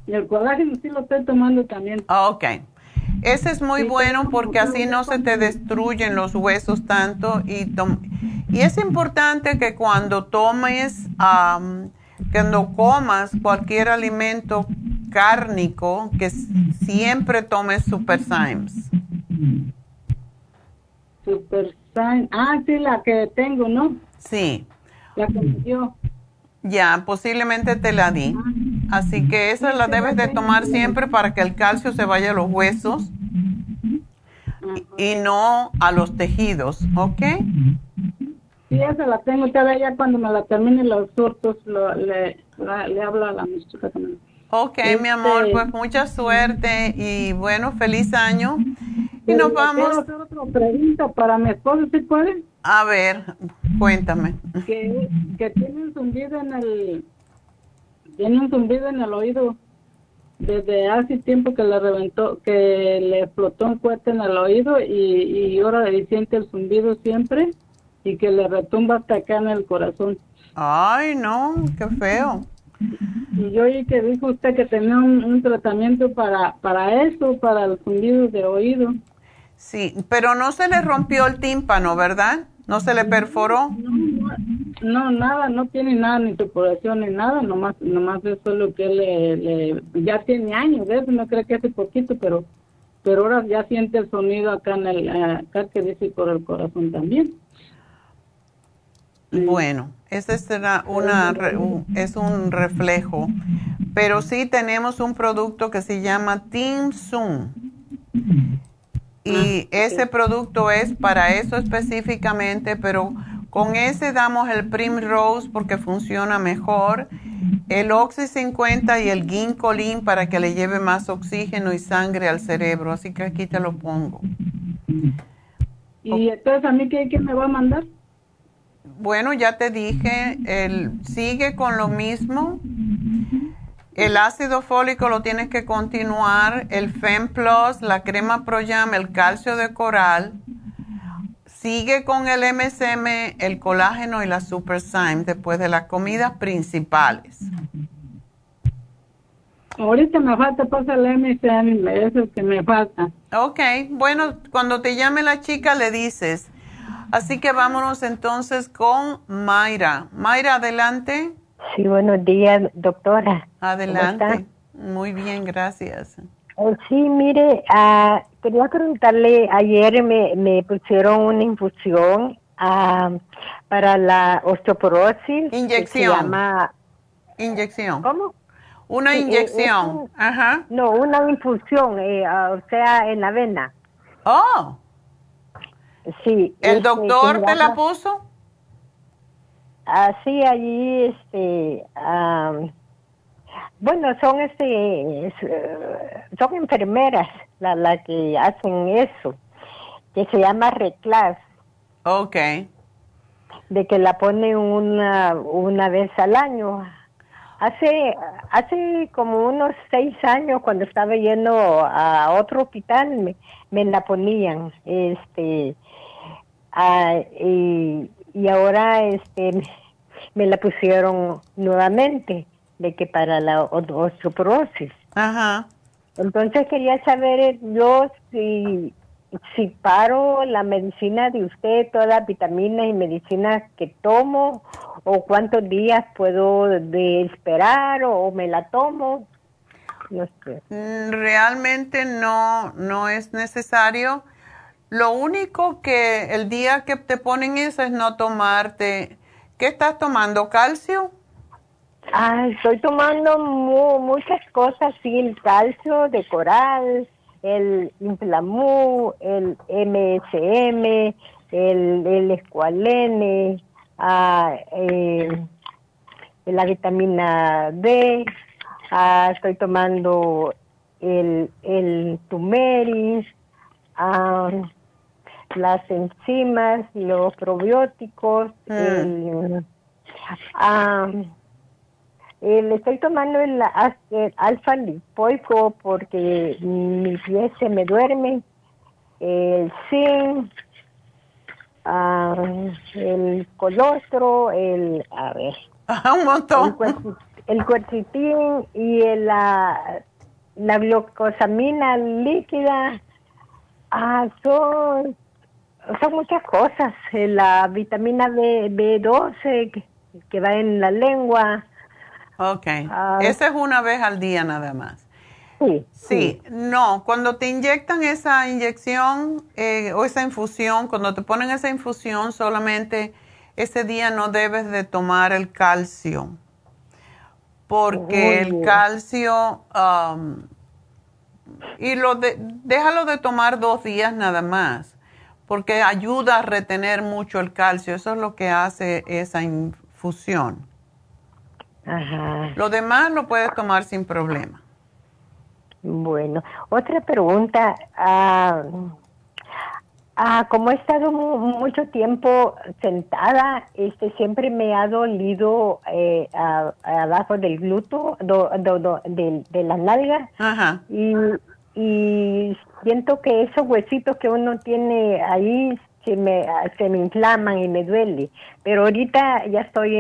el colágeno sí lo estoy tomando también. Ok. Ese es muy bueno porque así no se te destruyen los huesos tanto y, y es importante que cuando tomes, cuando comas cualquier alimento cárnico que siempre tome Super Symes. Super Symes. Ah, sí, la que tengo, ¿no? Sí. La que yo. Ya, posiblemente te la di. Así que esa la debes de tomar siempre para que el calcio se vaya a los huesos y no a los tejidos, ¿ok? Sí, esa la tengo todavía ya cuando me la termine los surtos le, le hablo a la muchacha también. Ok, mi amor, pues este, mucha suerte y bueno, feliz año. Y nos vamos. Quiero hacer otra pregunta para mi esposo, ¿sí puede? A ver, cuéntame. Que, que tiene un zumbido en el. Tiene un zumbido en el oído desde hace tiempo que le reventó, que le explotó un cohete en el oído y, y ahora le siente el zumbido siempre y que le retumba hasta acá en el corazón. Ay, no, qué feo. Y yo oí que dijo usted que tenía un, tratamiento para, para eso, para los fundidos de oído. Sí, pero no se le rompió el tímpano, ¿verdad? ¿No se le perforó? No, nada, no tiene nada, ni perforación, ni nada, nomás, nomás eso es lo que le, ya tiene años eso, no creo que hace poquito, pero, pero ahora ya siente el sonido acá en el, acá que dice por el corazón también. Bueno, ese es, una, es un reflejo, pero sí tenemos un producto que se llama Team Zoom. Y ah, ese producto es para eso específicamente, pero con ese damos el Primrose porque funciona mejor, el Oxy 50 y el Ginkolin para que le lleve más oxígeno y sangre al cerebro. Así que aquí te lo pongo. ¿Y entonces a mí qué, qué me va a mandar? Bueno, ya te dije, el, sigue con lo mismo. El ácido fólico lo tienes que continuar, el Fem Plus, la crema Proyam, el calcio de coral. Sigue con el MSM, el colágeno y la Super después de las comidas principales. Ahorita me falta pasa el MSM, es el que me falta. Ok, bueno, cuando te llame la chica le dices, Así que vámonos entonces con Mayra. Mayra, adelante. Sí, buenos días, doctora. Adelante. Muy bien, gracias. Oh, sí, mire, uh, quería preguntarle, ayer me, me pusieron una infusión ah, para la osteoporosis. Inyección. se llama... Inyección. ¿Cómo? Una inyección. Ajá. No, una infusión, eh, o sea, en la vena. Oh. Sí. ¿El doctor te la puso? Ah, sí, allí, este, bueno, son este, son enfermeras las la que hacen eso, que se llama Reclas. Ok. De que la ponen una, una vez al año. Hace, hace como unos seis años, cuando estaba yendo a otro hospital, me, me la ponían, este, Ah, y, y ahora este me la pusieron nuevamente de que para la osteoporosis. Ajá. Entonces quería saber yo si si paro la medicina de usted, todas las vitaminas y medicinas que tomo, o cuántos días puedo de esperar, o, me la tomo. No sé. Mm, realmente no, no es necesario. Lo único que el día que te ponen eso es no tomarte. ¿Qué estás tomando? ¿Calcio? Ah, estoy tomando muchas cosas, sí, el calcio de coral, el Inflamú, el MSM, el, el escualene, ah, eh, la vitamina D, ah, estoy tomando el, el turmeric, ah, las enzimas, los probióticos, mm. el, ah, le estoy tomando el, alfa lipoico porque mi pie se me duerme, el zinc, el colostro, el, a ver, un montón. El, cuercitín y la, la glucosamina líquida, ah, son, son muchas cosas, la vitamina B, B12 que va en la lengua, Ok. Ah. Esa es una vez al día nada más. Sí. Sí, no, cuando te inyectan esa inyección eh, o esa infusión, cuando te ponen esa infusión, solamente ese día no debes de tomar el calcio, porque el calcio, um, y lo de, déjalo de tomar dos días nada más, porque ayuda a retener mucho el calcio, eso es lo que hace esa infusión. Ajá. Lo demás lo puedes tomar sin problema. Bueno, otra pregunta. Ah, ah, como he estado mucho tiempo sentada, este siempre me ha dolido eh, abajo del gluto, de, la nalga. Ajá. Y, y siento que esos huesitos que uno tiene ahí se me, se me inflaman y me duele. Pero ahorita ya estoy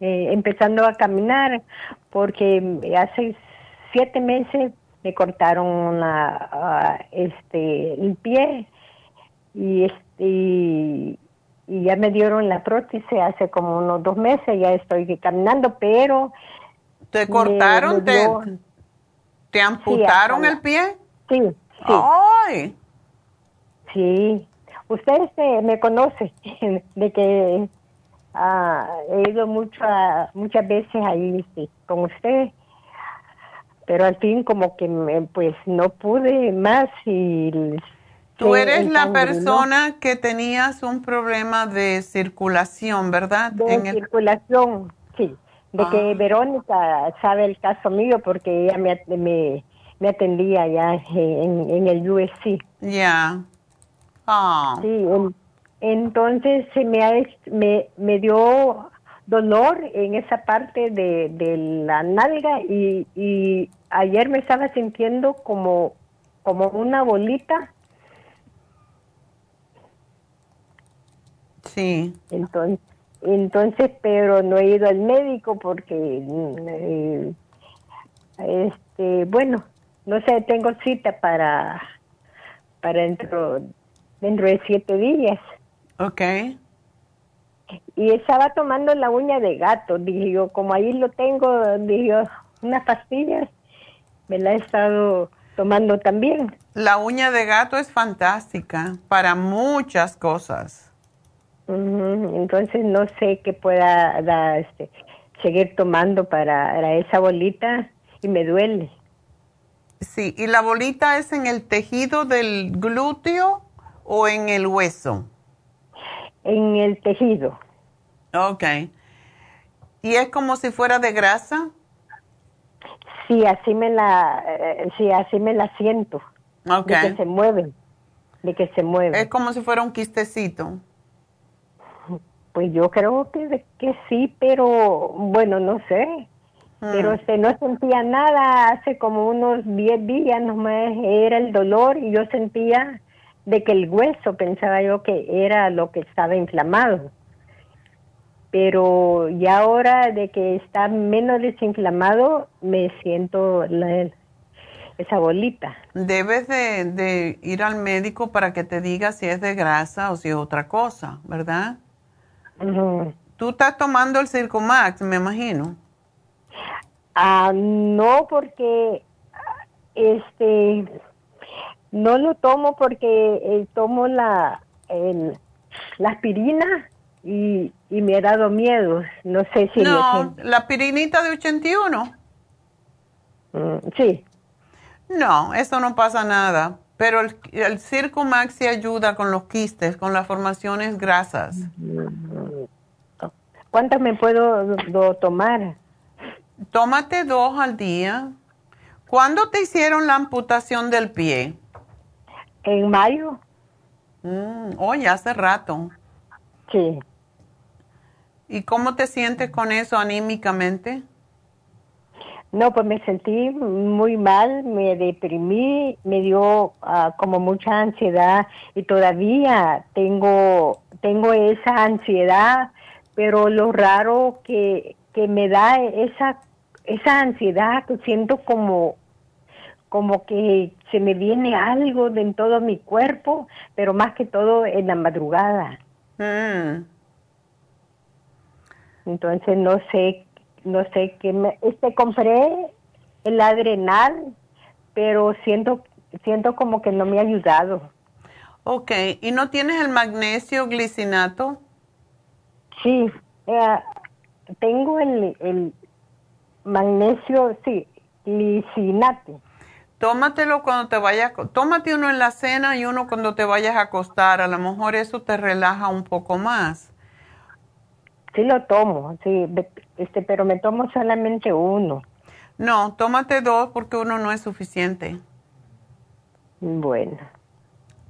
eh, empezando a caminar porque hace siete meses me cortaron una, ah, este, el pie y, este, y, ya me dieron la prótesis hace como unos dos meses, ya estoy caminando, pero... ¿Te cortaron? te, amputaron el pie? Sí, sí. ¡Ay! Sí. Usted este, me conoce de que Ah, he ido muchas veces ahí con usted, pero al fin como que pues no pude más y... Tú eres la persona que tenías un problema de circulación, ¿verdad? De circulación, sí. De que ah. Verónica sabe el caso mío porque ella me, me, me atendía ya en, en el USC. Ya. Ah. Sí, entonces se me, me, me dio dolor en esa parte de, de la nalga y, y, ayer me estaba sintiendo como, como una bolita. Sí. Entonces, entonces, pero no he ido al médico porque, eh, este, bueno, no sé, tengo cita para, para dentro, dentro de siete días. Ok. Y estaba tomando la uña de gato, dije yo, como ahí lo tengo, dije yo, unas pastillas, me la he estado tomando también. La uña de gato es fantástica para muchas cosas. Entonces no sé qué pueda este, seguir tomando para esa bolita y me duele. Sí, ¿y la bolita es en el tejido del glúteo o en el hueso? en el tejido. Ok. ¿Y es como si fuera de grasa? Sí, así me la, eh, sí, así me la siento. Ok. De que se mueve, de que se mueve. Es como si fuera un quistecito. Pues yo creo que, que sí, pero bueno, no sé. Pero este, no sentía nada, hace como unos 10 días nomás era el dolor y yo sentía de que el hueso pensaba yo que era lo que estaba inflamado. Pero ya ahora de que está menos desinflamado, me siento esa bolita. Debes de, ir al médico para que te diga si es de grasa o si es otra cosa, ¿verdad? Tú estás tomando el Circumax, me imagino. Ah, no, porque este no lo tomo porque eh, tomo la, la aspirina y, y me ha dado miedo. No sé si... No, la pirinita de 81. Mm, sí. No, eso no pasa nada. Pero el, el Circo Maxi ayuda con los quistes, con las formaciones grasas. ¿Cuántas me puedo tomar? Tómate dos al día. ¿Cuándo te hicieron la amputación del pie? En mayo. Mm, oye, hace rato. Sí. ¿Y cómo te sientes con eso anímicamente? No, pues me sentí muy mal, me deprimí, me dio ah, como mucha ansiedad y todavía tengo tengo esa ansiedad, pero lo raro que, que me da esa esa ansiedad que siento como como que se me viene algo de en todo mi cuerpo, pero más que todo en la madrugada. Mm. Entonces no sé no sé qué me este compré el adrenal pero siento siento como que no me ha ayudado Ok, ¿y no tienes el magnesio glicinato? Sí, eh, tengo el, el magnesio, sí, glicinato. Tómatelo cuando te vayas, tómate uno en la cena y uno cuando te vayas a acostar, a lo mejor eso te relaja un poco más. Sí lo tomo, sí, este, pero me tomo solamente uno. No, tómate dos porque uno no es suficiente. Bueno.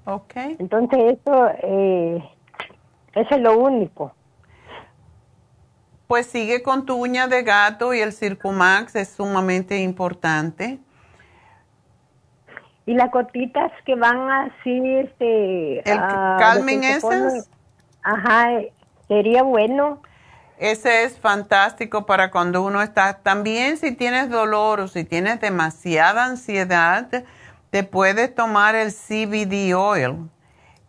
Ok. Entonces eso, eh, eso es lo único. Pues sigue con tu uña de gato y el Circumax es sumamente importante. Y las gotitas que van así, este... ¿El Calming Essence? Ajá, sería bueno. Ese es fantástico para cuando uno está, también si tienes dolor o si tienes demasiada ansiedad, te puedes tomar el CBD oil.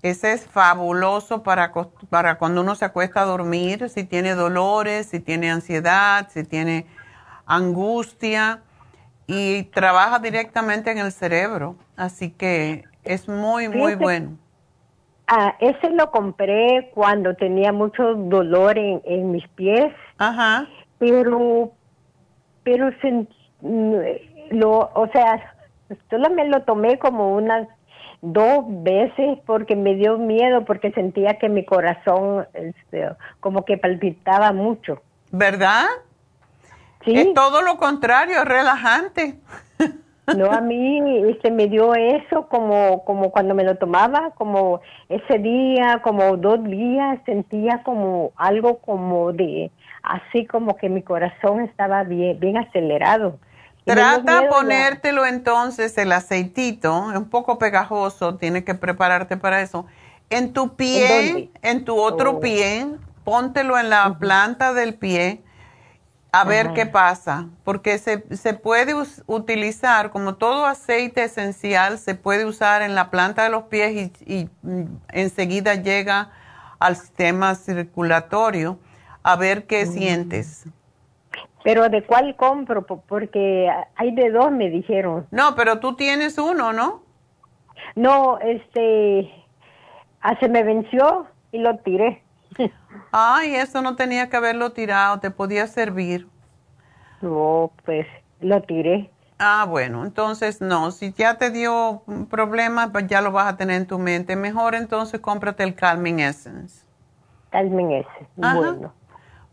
Ese es fabuloso para, para cuando uno se acuesta a dormir, si tiene dolores, si tiene ansiedad, si tiene angustia y trabaja directamente en el cerebro. Así que es muy, muy bueno. Ah, ese lo compré cuando tenía mucho dolor en, en mis pies. Ajá. Pero, pero se, lo, o sea, solo me lo tomé como unas dos veces porque me dio miedo porque sentía que mi corazón este, como que palpitaba mucho. ¿Verdad? Sí. Es todo lo contrario, es relajante. No, a mí este, me dio eso como, como cuando me lo tomaba, como ese día, como dos días, sentía como algo como de, así como que mi corazón estaba bien, bien acelerado. Trata ponértelo entonces el aceitito, es un poco pegajoso, tienes que prepararte para eso. En tu pie, en, tu otro Oh. pie, póntelo en la planta del pie a ver qué pasa, porque se, se puede utilizar, como todo aceite esencial, se puede usar en la planta de los pies y, y, mm, enseguida llega al sistema circulatorio a ver qué Mm. sientes. Pero ¿de cuál compro? Po- Porque hay de dos, me dijeron. No, pero tú tienes uno, ¿no? No, este, ah, se me venció y lo tiré. Ay, eso no tenía que haberlo tirado, te podía servir. No, pues lo tiré. Ah, bueno, entonces no, si ya te dio un problema, pues ya lo vas a tener en tu mente. Mejor entonces cómprate el Calming Essence. Calmen ese. Ajá. Bueno.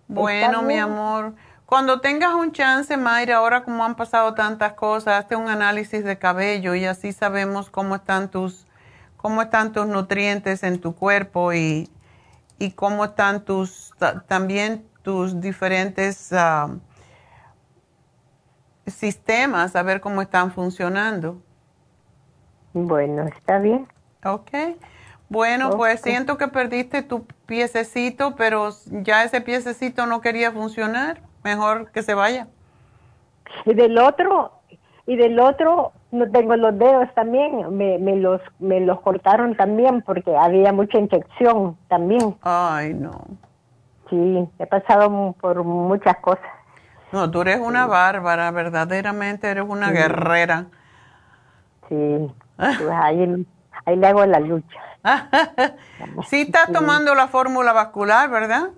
Bueno, mi amor, cuando tengas un chance, Mayra, ahora como han pasado tantas cosas, hazte un análisis de cabello y así sabemos cómo están tus, cómo están tus nutrientes en tu cuerpo y, y cómo están tus, ta- también tus diferentes ah, sistemas, a ver cómo están funcionando. Bueno, está bien. Ok. Bueno, pues siento que perdiste tu piececito, pero ya ese piececito no quería funcionar. Mejor que se vaya. Y del otro, y del otro, no tengo los dedos también, me, me los, me los cortaron también porque había mucha infección también. Ay, no. Sí, he pasado por muchas cosas. No, tú eres una bárbara, verdaderamente eres una Sí. guerrera. Sí, pues ahí, ahí le hago la lucha. sí estás tomando la fórmula vascular, ¿verdad?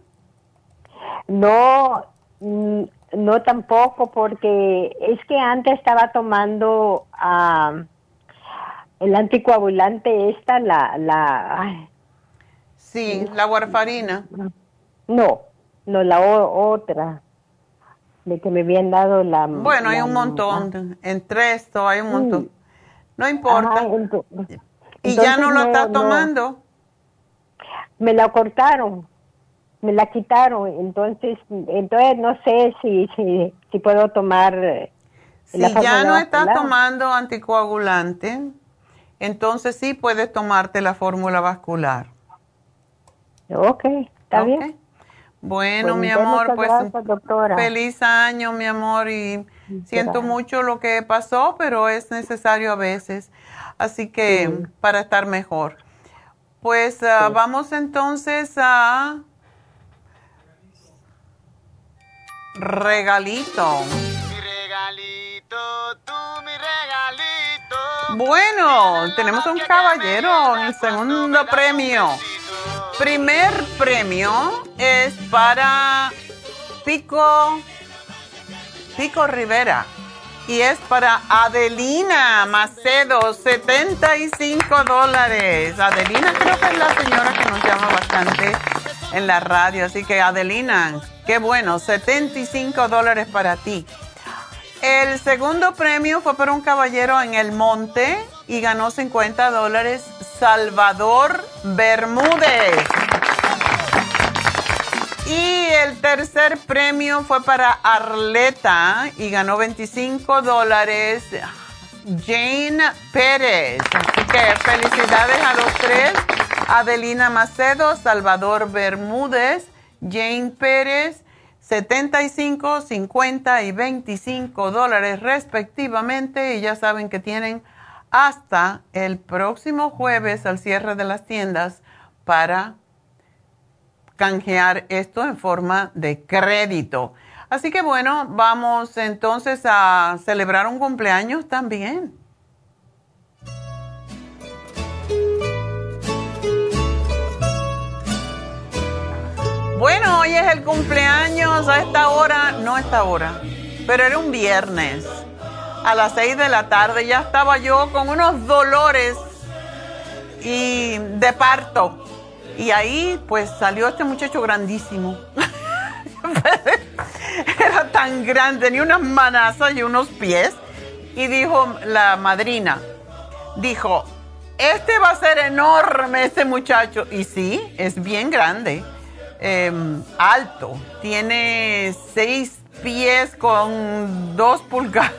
No, no tampoco, porque es que antes estaba tomando ah, el anticoagulante esta, la... la sí, la warfarina. No, no, la otra de que me habían dado la... Bueno, hay un montón, entre esto hay un montón. No importa. ¿Y ya no lo está tomando? Me la cortaron, me la quitaron, entonces, entonces no sé si, si, si puedo tomar... Eh, si ya no estás tomando anticoagulante, entonces sí puedes tomarte la fórmula vascular. Ok, está bien. Bueno, pues mi amor, pues feliz año, mi amor, y siento mucho lo que pasó, pero es necesario a veces, así que para estar mejor. Pues ah, vamos entonces a regalito. Mi regalito, tú mi regalito. Bueno, tenemos un caballero en el segundo premio primer premio es para Pico, Pico Rivera. Y es para Adelina Macedo, 75 dólares. Adelina creo que es la señora que nos llama bastante en la radio. Así que Adelina, qué bueno, 75 dólares para ti. El segundo premio fue para un caballero en el monte y ganó 50 dólares Salvador Bermúdez. Y el tercer premio fue para Arleta y ganó 25 dólares Jane Pérez. Así que felicidades a los tres. Adelina Macedo, Salvador Bermúdez, Jane Pérez, 75, 50 y 25 dólares respectivamente. Y ya saben que tienen hasta el próximo jueves al cierre de las tiendas para canjear esto en forma de crédito. Así que bueno, vamos entonces a celebrar un cumpleaños también. Bueno, hoy es el cumpleaños a esta hora, no a esta hora, pero era un viernes a las 6 de la tarde. Ya estaba yo con unos dolores y de parto. Y ahí pues salió este muchacho grandísimo. Era tan grande, tenía unas manazas y unos pies. Y dijo la madrina, dijo, este va a ser enorme este muchacho. Y sí, es bien grande, em, alto. Tiene seis pies con dos pulgadas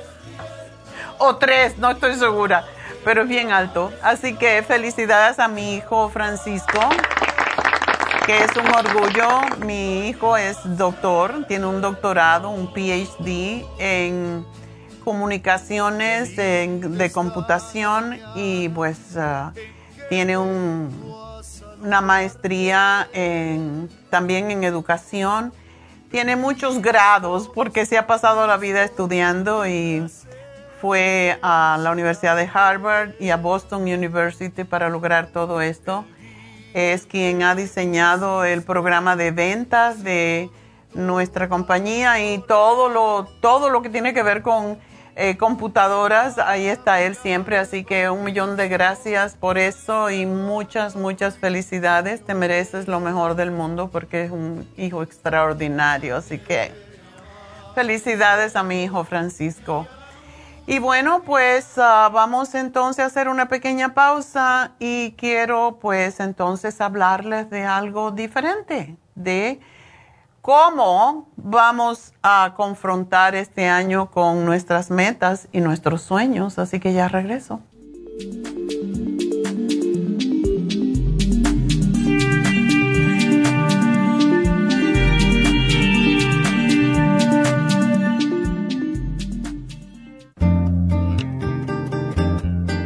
o tres, no estoy segura, pero es bien alto. Así que felicidades a mi hijo Francisco, que es un orgullo. Mi hijo es doctor, tiene un doctorado, un PhD en comunicaciones de, computación y pues ah, tiene una maestría en, también en educación. Tiene muchos grados porque se ha pasado la vida estudiando y fue a la Universidad de Harvard y a Boston University para lograr todo esto. Es quien ha diseñado el programa de ventas de nuestra compañía y todo lo, todo lo que tiene que ver con eh, computadoras, ahí está él siempre. Así que un millón de gracias por eso y muchas, muchas felicidades. Te mereces lo mejor del mundo porque es un hijo extraordinario. Así que felicidades a mi hijo Francisco. Y bueno, pues ah, vamos entonces a hacer una pequeña pausa y quiero pues entonces hablarles de algo diferente, de cómo vamos a confrontar este año con nuestras metas y nuestros sueños. Así que ya regreso.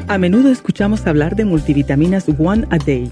A menudo escuchamos hablar de multivitaminas One a Day,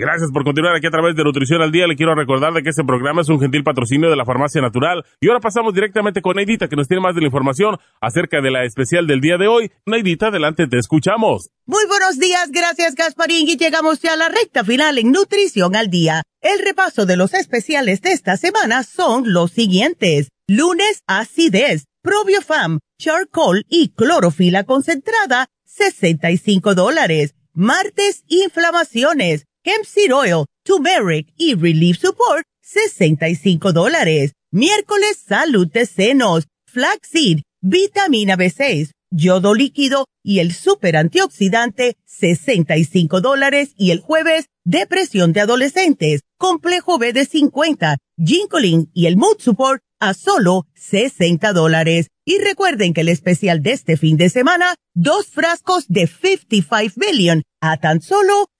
Gracias por continuar aquí a través de Nutrición al Día. Le quiero recordar de que este programa es un gentil patrocinio de la Farmacia Natural. Y ahora pasamos directamente con Neidita, que nos tiene más de la información acerca de la especial del día de hoy. Neidita, adelante, te escuchamos. Muy buenos días, gracias Gasparín. Y llegamos ya a la recta final en Nutrición al Día. El repaso de los especiales de esta semana son los siguientes. Lunes, acidez, probiofam, charcoal y clorofila concentrada, 65 dólares. Martes, inflamaciones hemp seed oil, turmeric y relief support, 65 dólares. Miércoles, salud de senos, flaxseed, vitamina B6, yodo líquido y el super antioxidante, 65 dólares. Y el jueves, depresión de adolescentes, complejo B de 50, ginkolin y el mood support a solo 60 dólares. Y recuerden que el especial de este fin de semana, dos frascos de 55 billion a tan solo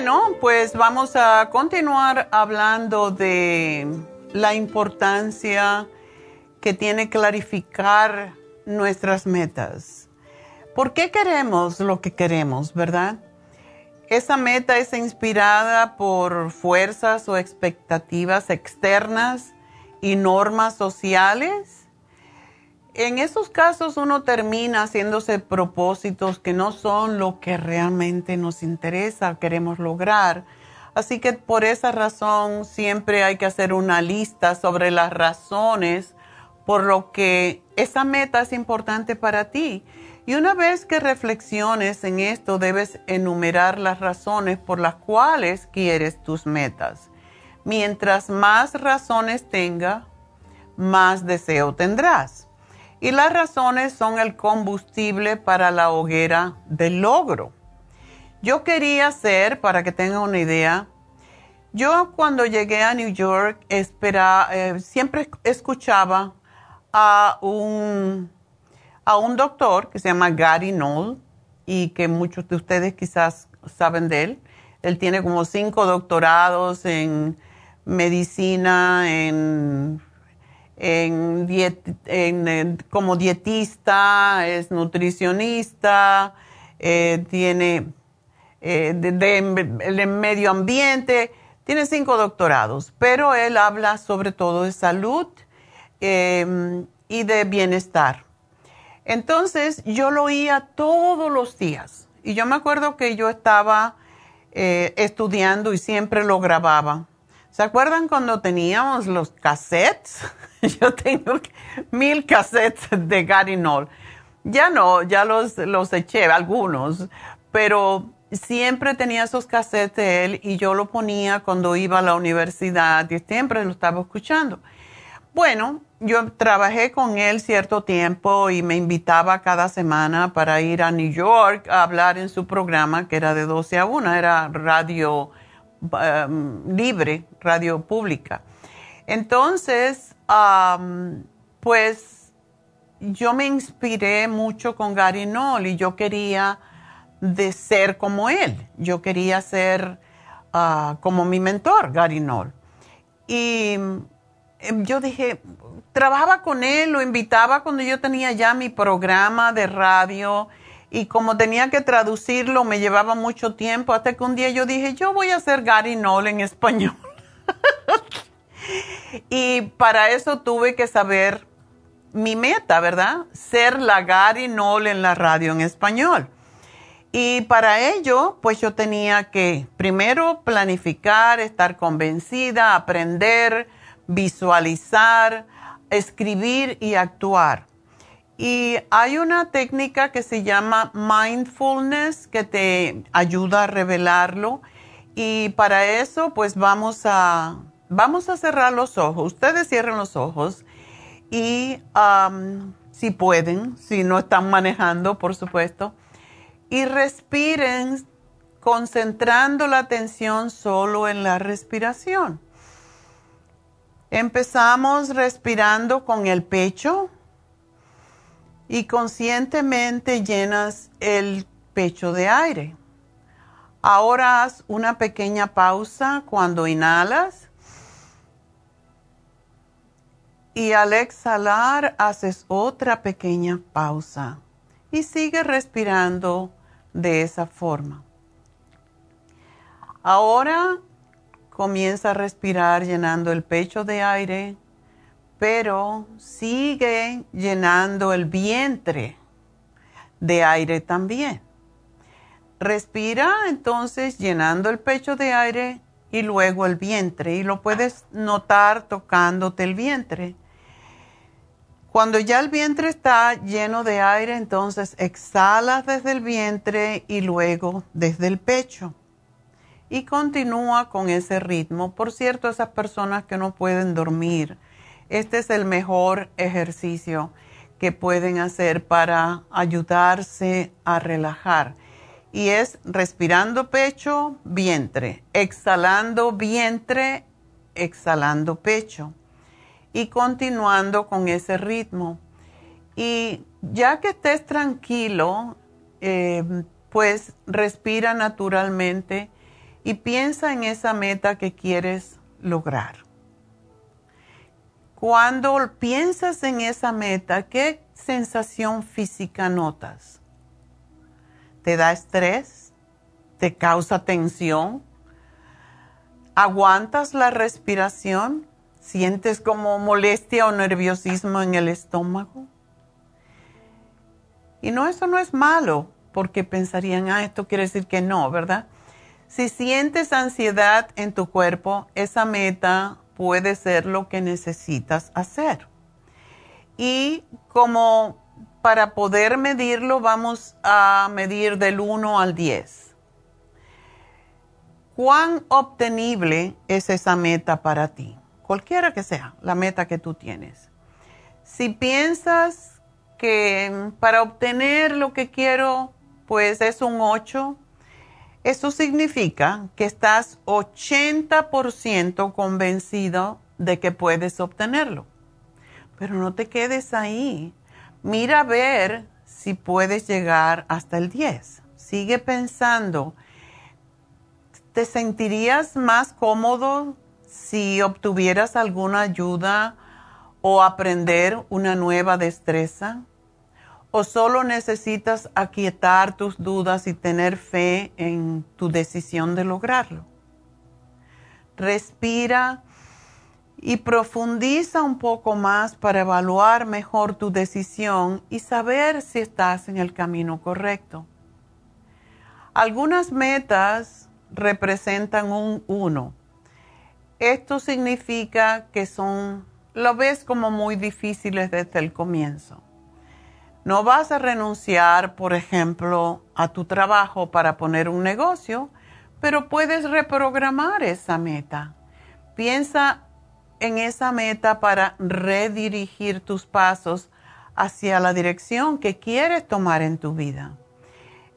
Bueno, pues vamos a continuar hablando de la importancia que tiene clarificar nuestras metas. ¿Por qué queremos lo que queremos, verdad? Esa meta es inspirada por fuerzas o expectativas externas y normas sociales en esos casos uno termina haciéndose propósitos que no son lo que realmente nos interesa, queremos lograr. Así que por esa razón siempre hay que hacer una lista sobre las razones por lo que esa meta es importante para ti. Y una vez que reflexiones en esto, debes enumerar las razones por las cuales quieres tus metas. Mientras más razones tenga, más deseo tendrás. Y las razones son el combustible para la hoguera del logro. Yo quería ser, para que tengan una idea, yo cuando llegué a New York eh, siempre escuchaba a un, a un doctor que se llama Gary Knoll y que muchos de ustedes quizás saben de él. Él tiene como cinco doctorados en medicina, en en, como dietista, es nutricionista, eh, tiene eh, de, medio ambiente, tiene cinco doctorados, pero él habla sobre todo de salud em, y de bienestar. Entonces yo lo oía todos los días y yo me acuerdo que yo estaba eh, estudiando y siempre lo grababa. ¿Se acuerdan cuando teníamos los cassettes? Yo tengo mil cassettes de Gary Knoll. Ya no, ya los, los eché, algunos, pero siempre tenía esos cassettes de él y yo lo ponía cuando iba a la universidad y siempre lo estaba escuchando. Bueno, yo trabajé con él cierto tiempo y me invitaba cada semana para ir a New York a hablar en su programa que era de 12 a 1, era radio um, libre, radio pública. Entonces, pues yo me inspiré mucho con Gary Knoll y yo quería de ser como él. Yo quería ser ah, como mi mentor, Gary Knoll. Y em, yo dije, trabajaba con él, lo invitaba cuando yo tenía ya mi programa de radio y como tenía que traducirlo me llevaba mucho tiempo hasta que un día yo dije, yo voy a hacer Gary Knoll en español. y para eso tuve que saber mi meta, ¿verdad? Ser la Gary Knoll en la radio en español. Y para ello, pues yo tenía que primero planificar, estar convencida, aprender, visualizar, escribir y actuar. Y hay una técnica que se llama mindfulness que te ayuda a revelarlo. Y para eso, pues vamos a, vamos a cerrar los ojos. Ustedes cierren los ojos y si pueden, si no están manejando, por supuesto, y respiren concentrando la atención solo en la respiración. Empezamos respirando con el pecho y conscientemente llenas el pecho de aire. Ahora haz una pequeña pausa cuando inhalas y al exhalar haces otra pequeña pausa y sigue respirando de esa forma. Ahora comienza a respirar llenando el pecho de aire, pero sigue llenando el vientre de aire también. Respira entonces llenando el pecho de aire y luego el vientre y lo puedes notar tocándote el vientre. Cuando ya el vientre está lleno de aire, entonces exhalas desde el vientre y luego desde el pecho. Y continúa con ese ritmo. Por cierto, esas personas que no pueden dormir, este es el mejor ejercicio que pueden hacer para ayudarse a relajar. Y es respirando pecho, vientre, exhalando vientre, exhalando pecho y continuando con ese ritmo. Y ya que estés tranquilo, eh, pues respira naturalmente y piensa en esa meta que quieres lograr. Cuando piensas en esa meta, ¿qué sensación física notas? ¿Te da estrés? ¿Te causa tensión? ¿Aguantas la respiración? ¿Sientes como molestia o nerviosismo en el estómago? Y no, eso no es malo, porque pensarían, ah, esto quiere decir que no, ¿verdad? Si sientes ansiedad en tu cuerpo, esa meta puede ser lo que necesitas hacer. Y como para poder medirlo, vamos a medir del 1 al 10. ¿Cuán obtenible es esa meta para ti? cualquiera que sea la meta que tú tienes. Si piensas que para obtener lo que quiero, pues es un 8, eso significa que estás 80% convencido de que puedes obtenerlo. Pero no te quedes ahí. Mira a ver si puedes llegar hasta el 10. Sigue pensando. ¿Te sentirías más cómodo si obtuvieras alguna ayuda o aprender una nueva destreza? ¿O solo necesitas aquietar tus dudas y tener fe en tu decisión de lograrlo? Respira y profundiza un poco más para evaluar mejor tu decisión y saber si estás en el camino correcto. Algunas metas representan un uno esto significa que son, lo ves como muy difíciles desde el comienzo. No vas a renunciar, por ejemplo, a tu trabajo para poner un negocio, pero puedes reprogramar esa meta. Piensa en esa meta para redirigir tus pasos hacia la dirección que quieres tomar en tu vida.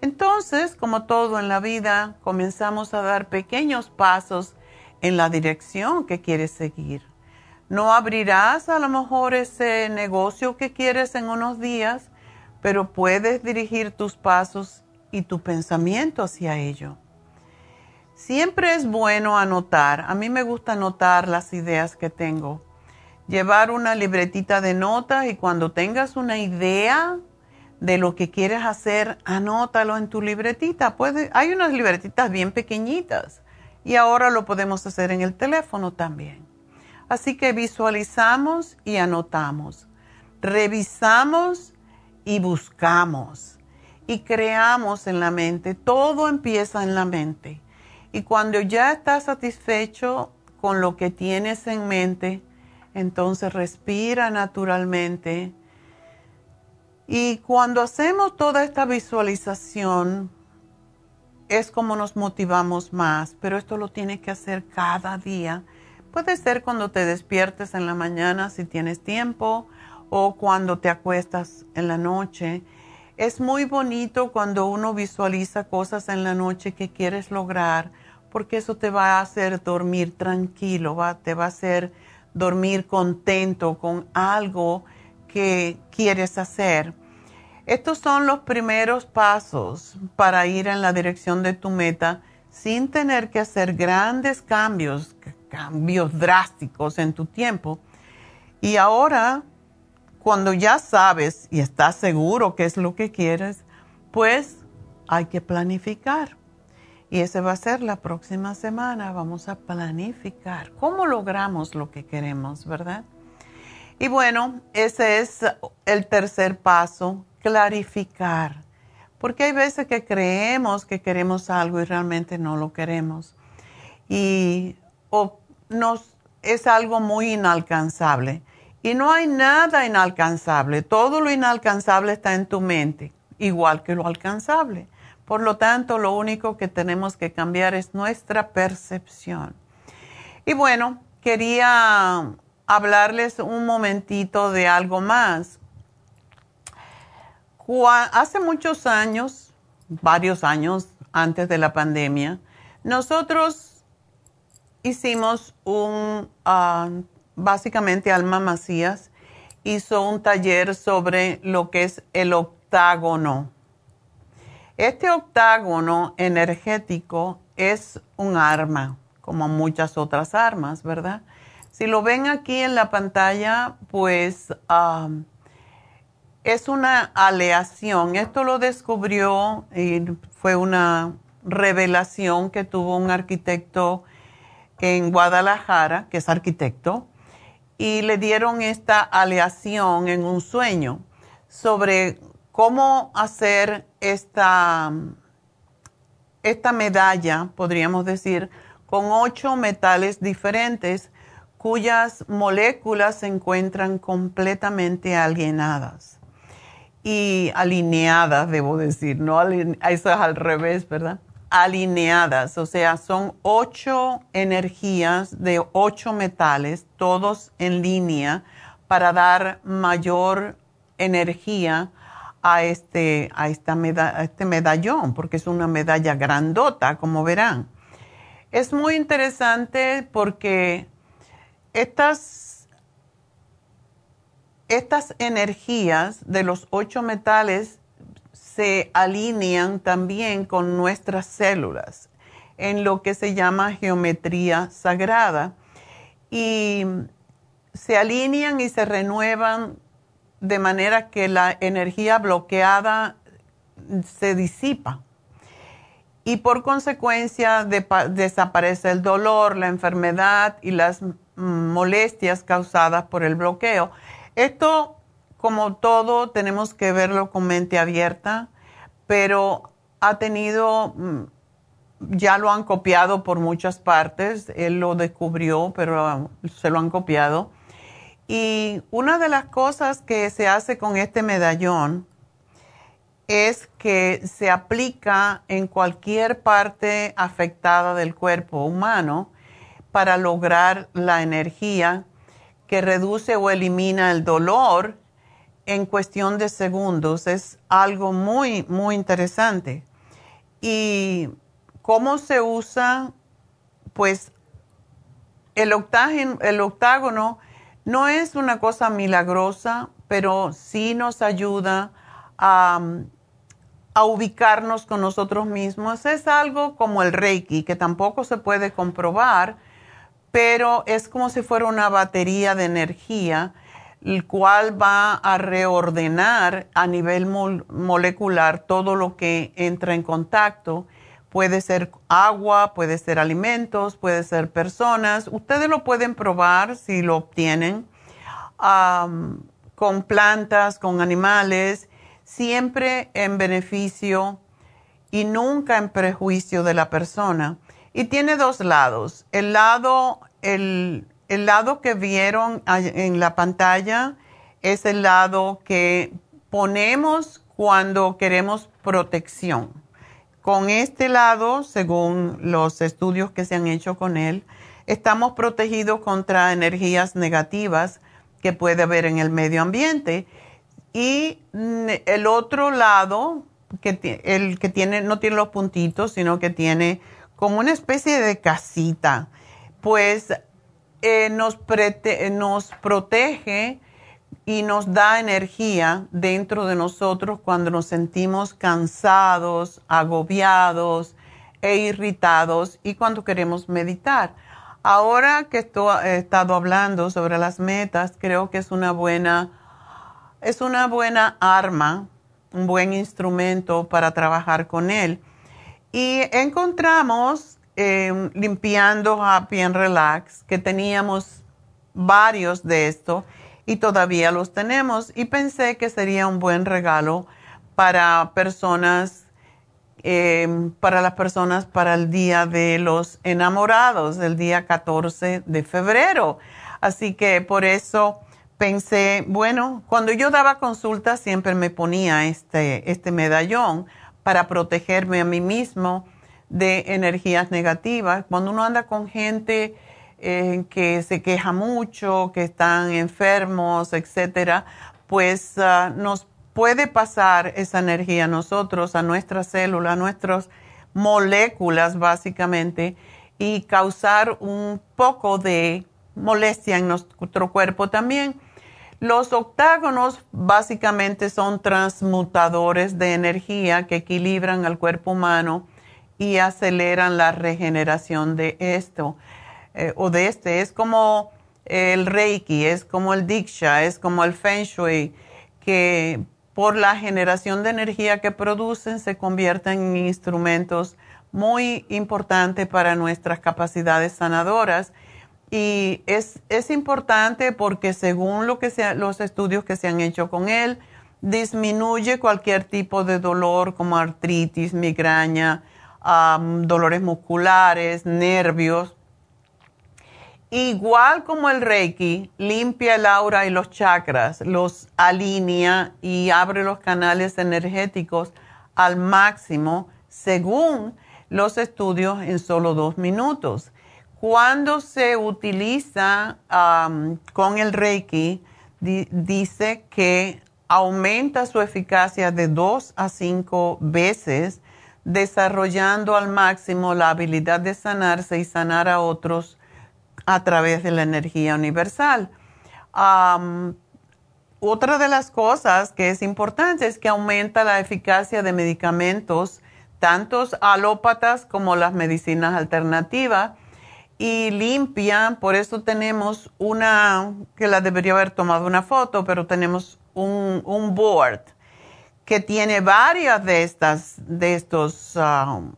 Entonces, como todo en la vida, comenzamos a dar pequeños pasos en la dirección que quieres seguir. No abrirás a lo mejor ese negocio que quieres en unos días, pero puedes dirigir tus pasos y tu pensamiento hacia ello. Siempre es bueno anotar. A mí me gusta anotar las ideas que tengo. Llevar una libretita de notas y cuando tengas una idea de lo que quieres hacer, anótalo en tu libretita. Puede, hay unas libretitas bien pequeñitas y ahora lo podemos hacer en el teléfono también. Así que visualizamos y anotamos. Revisamos y buscamos. Y creamos en la mente. Todo empieza en la mente. Y cuando ya estás satisfecho con lo que tienes en mente, entonces respira naturalmente. Y cuando hacemos toda esta visualización, es como nos motivamos más, pero esto lo tienes que hacer cada día. Puede ser cuando te despiertes en la mañana si tienes tiempo o cuando te acuestas en la noche. Es muy bonito cuando uno visualiza cosas en la noche que quieres lograr porque eso te va a hacer dormir tranquilo, va, te va a hacer dormir contento con algo que quieres hacer. Estos son los primeros pasos para ir en la dirección de tu meta sin tener que hacer grandes cambios, cambios drásticos en tu tiempo. Y ahora, cuando ya sabes y estás seguro qué es lo que quieres, pues hay que planificar. Y ese va a ser la próxima semana. Vamos a planificar cómo logramos lo que queremos, ¿verdad? Y bueno, ese es el tercer paso, clarificar. Porque hay veces que creemos que queremos algo y realmente no lo queremos. Y o nos, es algo muy inalcanzable. Y no hay nada inalcanzable. Todo lo inalcanzable está en tu mente, igual que lo alcanzable. Por lo tanto, lo único que tenemos que cambiar es nuestra percepción. Y bueno, quería hablarles un momentito de algo más. Hace muchos años, varios años antes de la pandemia, nosotros hicimos un, ah, básicamente Alma Macías hizo un taller sobre lo que es el octágono. Este octágono energético es un arma, como muchas otras armas, ¿verdad? Si lo ven aquí en la pantalla, pues um, es una aleación. Esto lo descubrió y fue una revelación que tuvo un arquitecto en Guadalajara, que es arquitecto, y le dieron esta aleación en un sueño sobre cómo hacer esta, esta medalla, podríamos decir, con ocho metales diferentes cuyas moléculas se encuentran completamente alienadas y alineadas, debo decir, no eso es al revés, ¿verdad? Alineadas, o sea, son ocho energías de ocho metales, todos en línea, para dar mayor energía a este, a, esta este medallón, porque es una medalla grandota, como verán. Es muy interesante porque estas, estas energías de los ocho metales se alinean también con nuestras células en lo que se llama geometría sagrada y se alinean y se renuevan de manera que la energía bloqueada se disipa. Y por consecuencia desaparece el dolor, la enfermedad y las molestias causadas por el bloqueo. Esto, como todo, tenemos que verlo con mente abierta, pero ha tenido, mm, ya lo han copiado por muchas partes, él lo descubrió, pero se lo han copiado. Y una de las cosas que se hace con este medallón es que se aplica en cualquier parte afectada del cuerpo humano para lograr la energía que reduce o elimina el dolor en cuestión de segundos. Es algo muy, muy interesante. ¿Y cómo se usa? Pues el, octágono no es una cosa milagrosa, pero sí nos ayuda a ubicarnos con nosotros mismos. Es algo como el Reiki, que tampoco se puede comprobar, pero es como si fuera una batería de energía, el cual va a reordenar a nivel molecular todo lo que entra en contacto. Puede ser agua, puede ser alimentos, puede ser personas. Ustedes lo pueden probar si lo obtienen con plantas, con animales siempre en beneficio y nunca en prejuicio de la persona. Y tiene dos lados. El lado, el, lado que vieron en la pantalla es el lado que ponemos cuando queremos protección. Con este lado, según los estudios que se han hecho con él, estamos protegidos contra energías negativas que puede haber en el medio ambiente y el otro lado, que el que tiene, no tiene los puntitos, sino que tiene como una especie de casita, pues eh, nos, nos protege y nos da energía dentro de nosotros cuando nos sentimos cansados, agobiados e irritados y cuando queremos meditar. Ahora que he estado hablando sobre las metas, creo que es una buena es una buena arma, un buen instrumento para trabajar con él. Y encontramos, em, limpiando Happy and Relax, que teníamos varios de estos y todavía los tenemos. Y pensé que sería un buen regalo para personas, em, para las personas para el Día de los Enamorados, el día 14 de febrero. Así que por eso pensé, bueno, cuando yo daba consultas siempre me ponía este, este medallón para protegerme a mí mismo de energías negativas. Cuando uno anda con gente eh, que se queja mucho, que están enfermos, etcétera, pues ah, nos puede pasar esa energía a nosotros, a nuestras células, a nuestras moléculas básicamente, y causar un poco de molestia en nuestro cuerpo también. Los octágonos básicamente son transmutadores de energía que equilibran al cuerpo humano y aceleran la regeneración de esto eh, o de este. Es como el Reiki, es como el Diksha, es como el Feng Shui, que por la generación de energía que producen se convierten en instrumentos muy importantes para nuestras capacidades sanadoras y es, es importante porque según lo que los estudios que se han hecho con él, disminuye cualquier tipo de dolor como artritis, migraña, dolores musculares, nervios. Igual como el Reiki, limpia el aura y los chakras, los alinea y abre los canales energéticos al máximo según los estudios en solo dos minutos. Cuando se utiliza con el Reiki, dice que aumenta su eficacia de 2 a 5 veces, desarrollando al máximo la habilidad de sanarse y sanar a otros a través de la energía universal. otra de las cosas que es importante es que aumenta la eficacia de medicamentos, tantos alópatas como las medicinas alternativas y limpia, por eso tenemos una, que la debería haber tomado una foto, pero tenemos un, board que tiene varias de estas, de estos, um,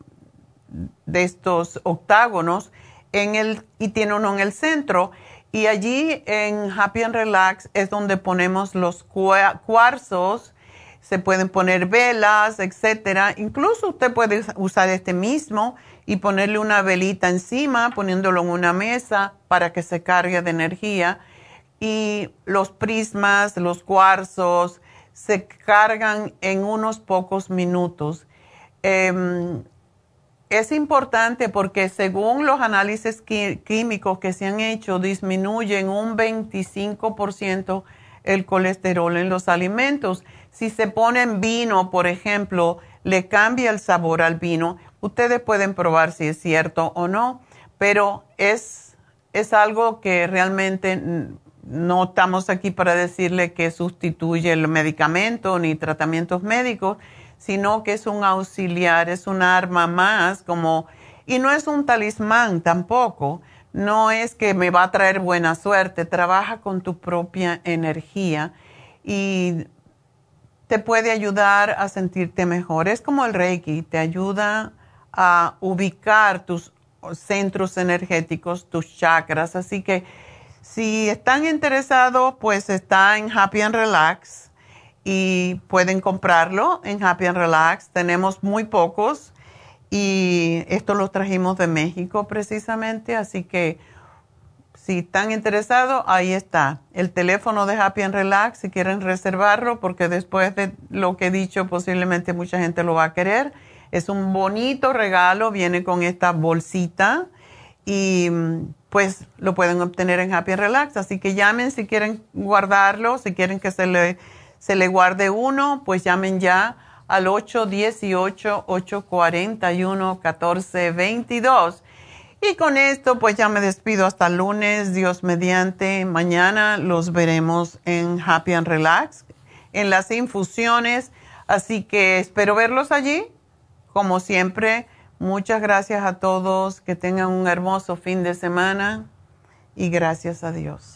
de estos octágonos en y tiene uno en el centro. Y allí en Happy and Relax es donde ponemos los cuarzos, se pueden poner velas, etcétera. Incluso usted puede usar este mismo y ponerle una velita encima, poniéndolo en una mesa para que se cargue de energía. Y los prismas, los cuarzos, se cargan en unos pocos minutos. Em, es importante porque según los análisis químicos que se han hecho, disminuyen un 25% el colesterol en los alimentos. Si se pone en vino, por ejemplo, le cambia el sabor al vino Ustedes pueden probar si es cierto o no, pero es, es algo que realmente no estamos aquí para decirle que sustituye el medicamento ni tratamientos médicos, sino que es un auxiliar, es un arma más, como, y no es un talismán tampoco, no es que me va a traer buena suerte, trabaja con tu propia energía y te puede ayudar a sentirte mejor. Es como el Reiki, te ayuda a ubicar tus centros energéticos, tus chakras. Así que si están interesados, pues está en Happy and Relax y pueden comprarlo en Happy and Relax. Tenemos muy pocos y esto lo trajimos de México precisamente, así que si están interesados, ahí está el teléfono de Happy and Relax si quieren reservarlo, porque después de lo que he dicho, posiblemente mucha gente lo va a querer. Es un bonito regalo, viene con esta bolsita y pues lo pueden obtener en Happy Relax. Así que llamen si quieren guardarlo, si quieren que se le, se le guarde uno, pues llamen ya al 818-841-1422. Y con esto pues ya me despido hasta lunes, Dios mediante. Mañana los veremos en Happy and Relax, en las infusiones. Así que espero verlos allí. Como siempre, muchas gracias a todos. Que tengan un hermoso fin de semana y gracias a Dios.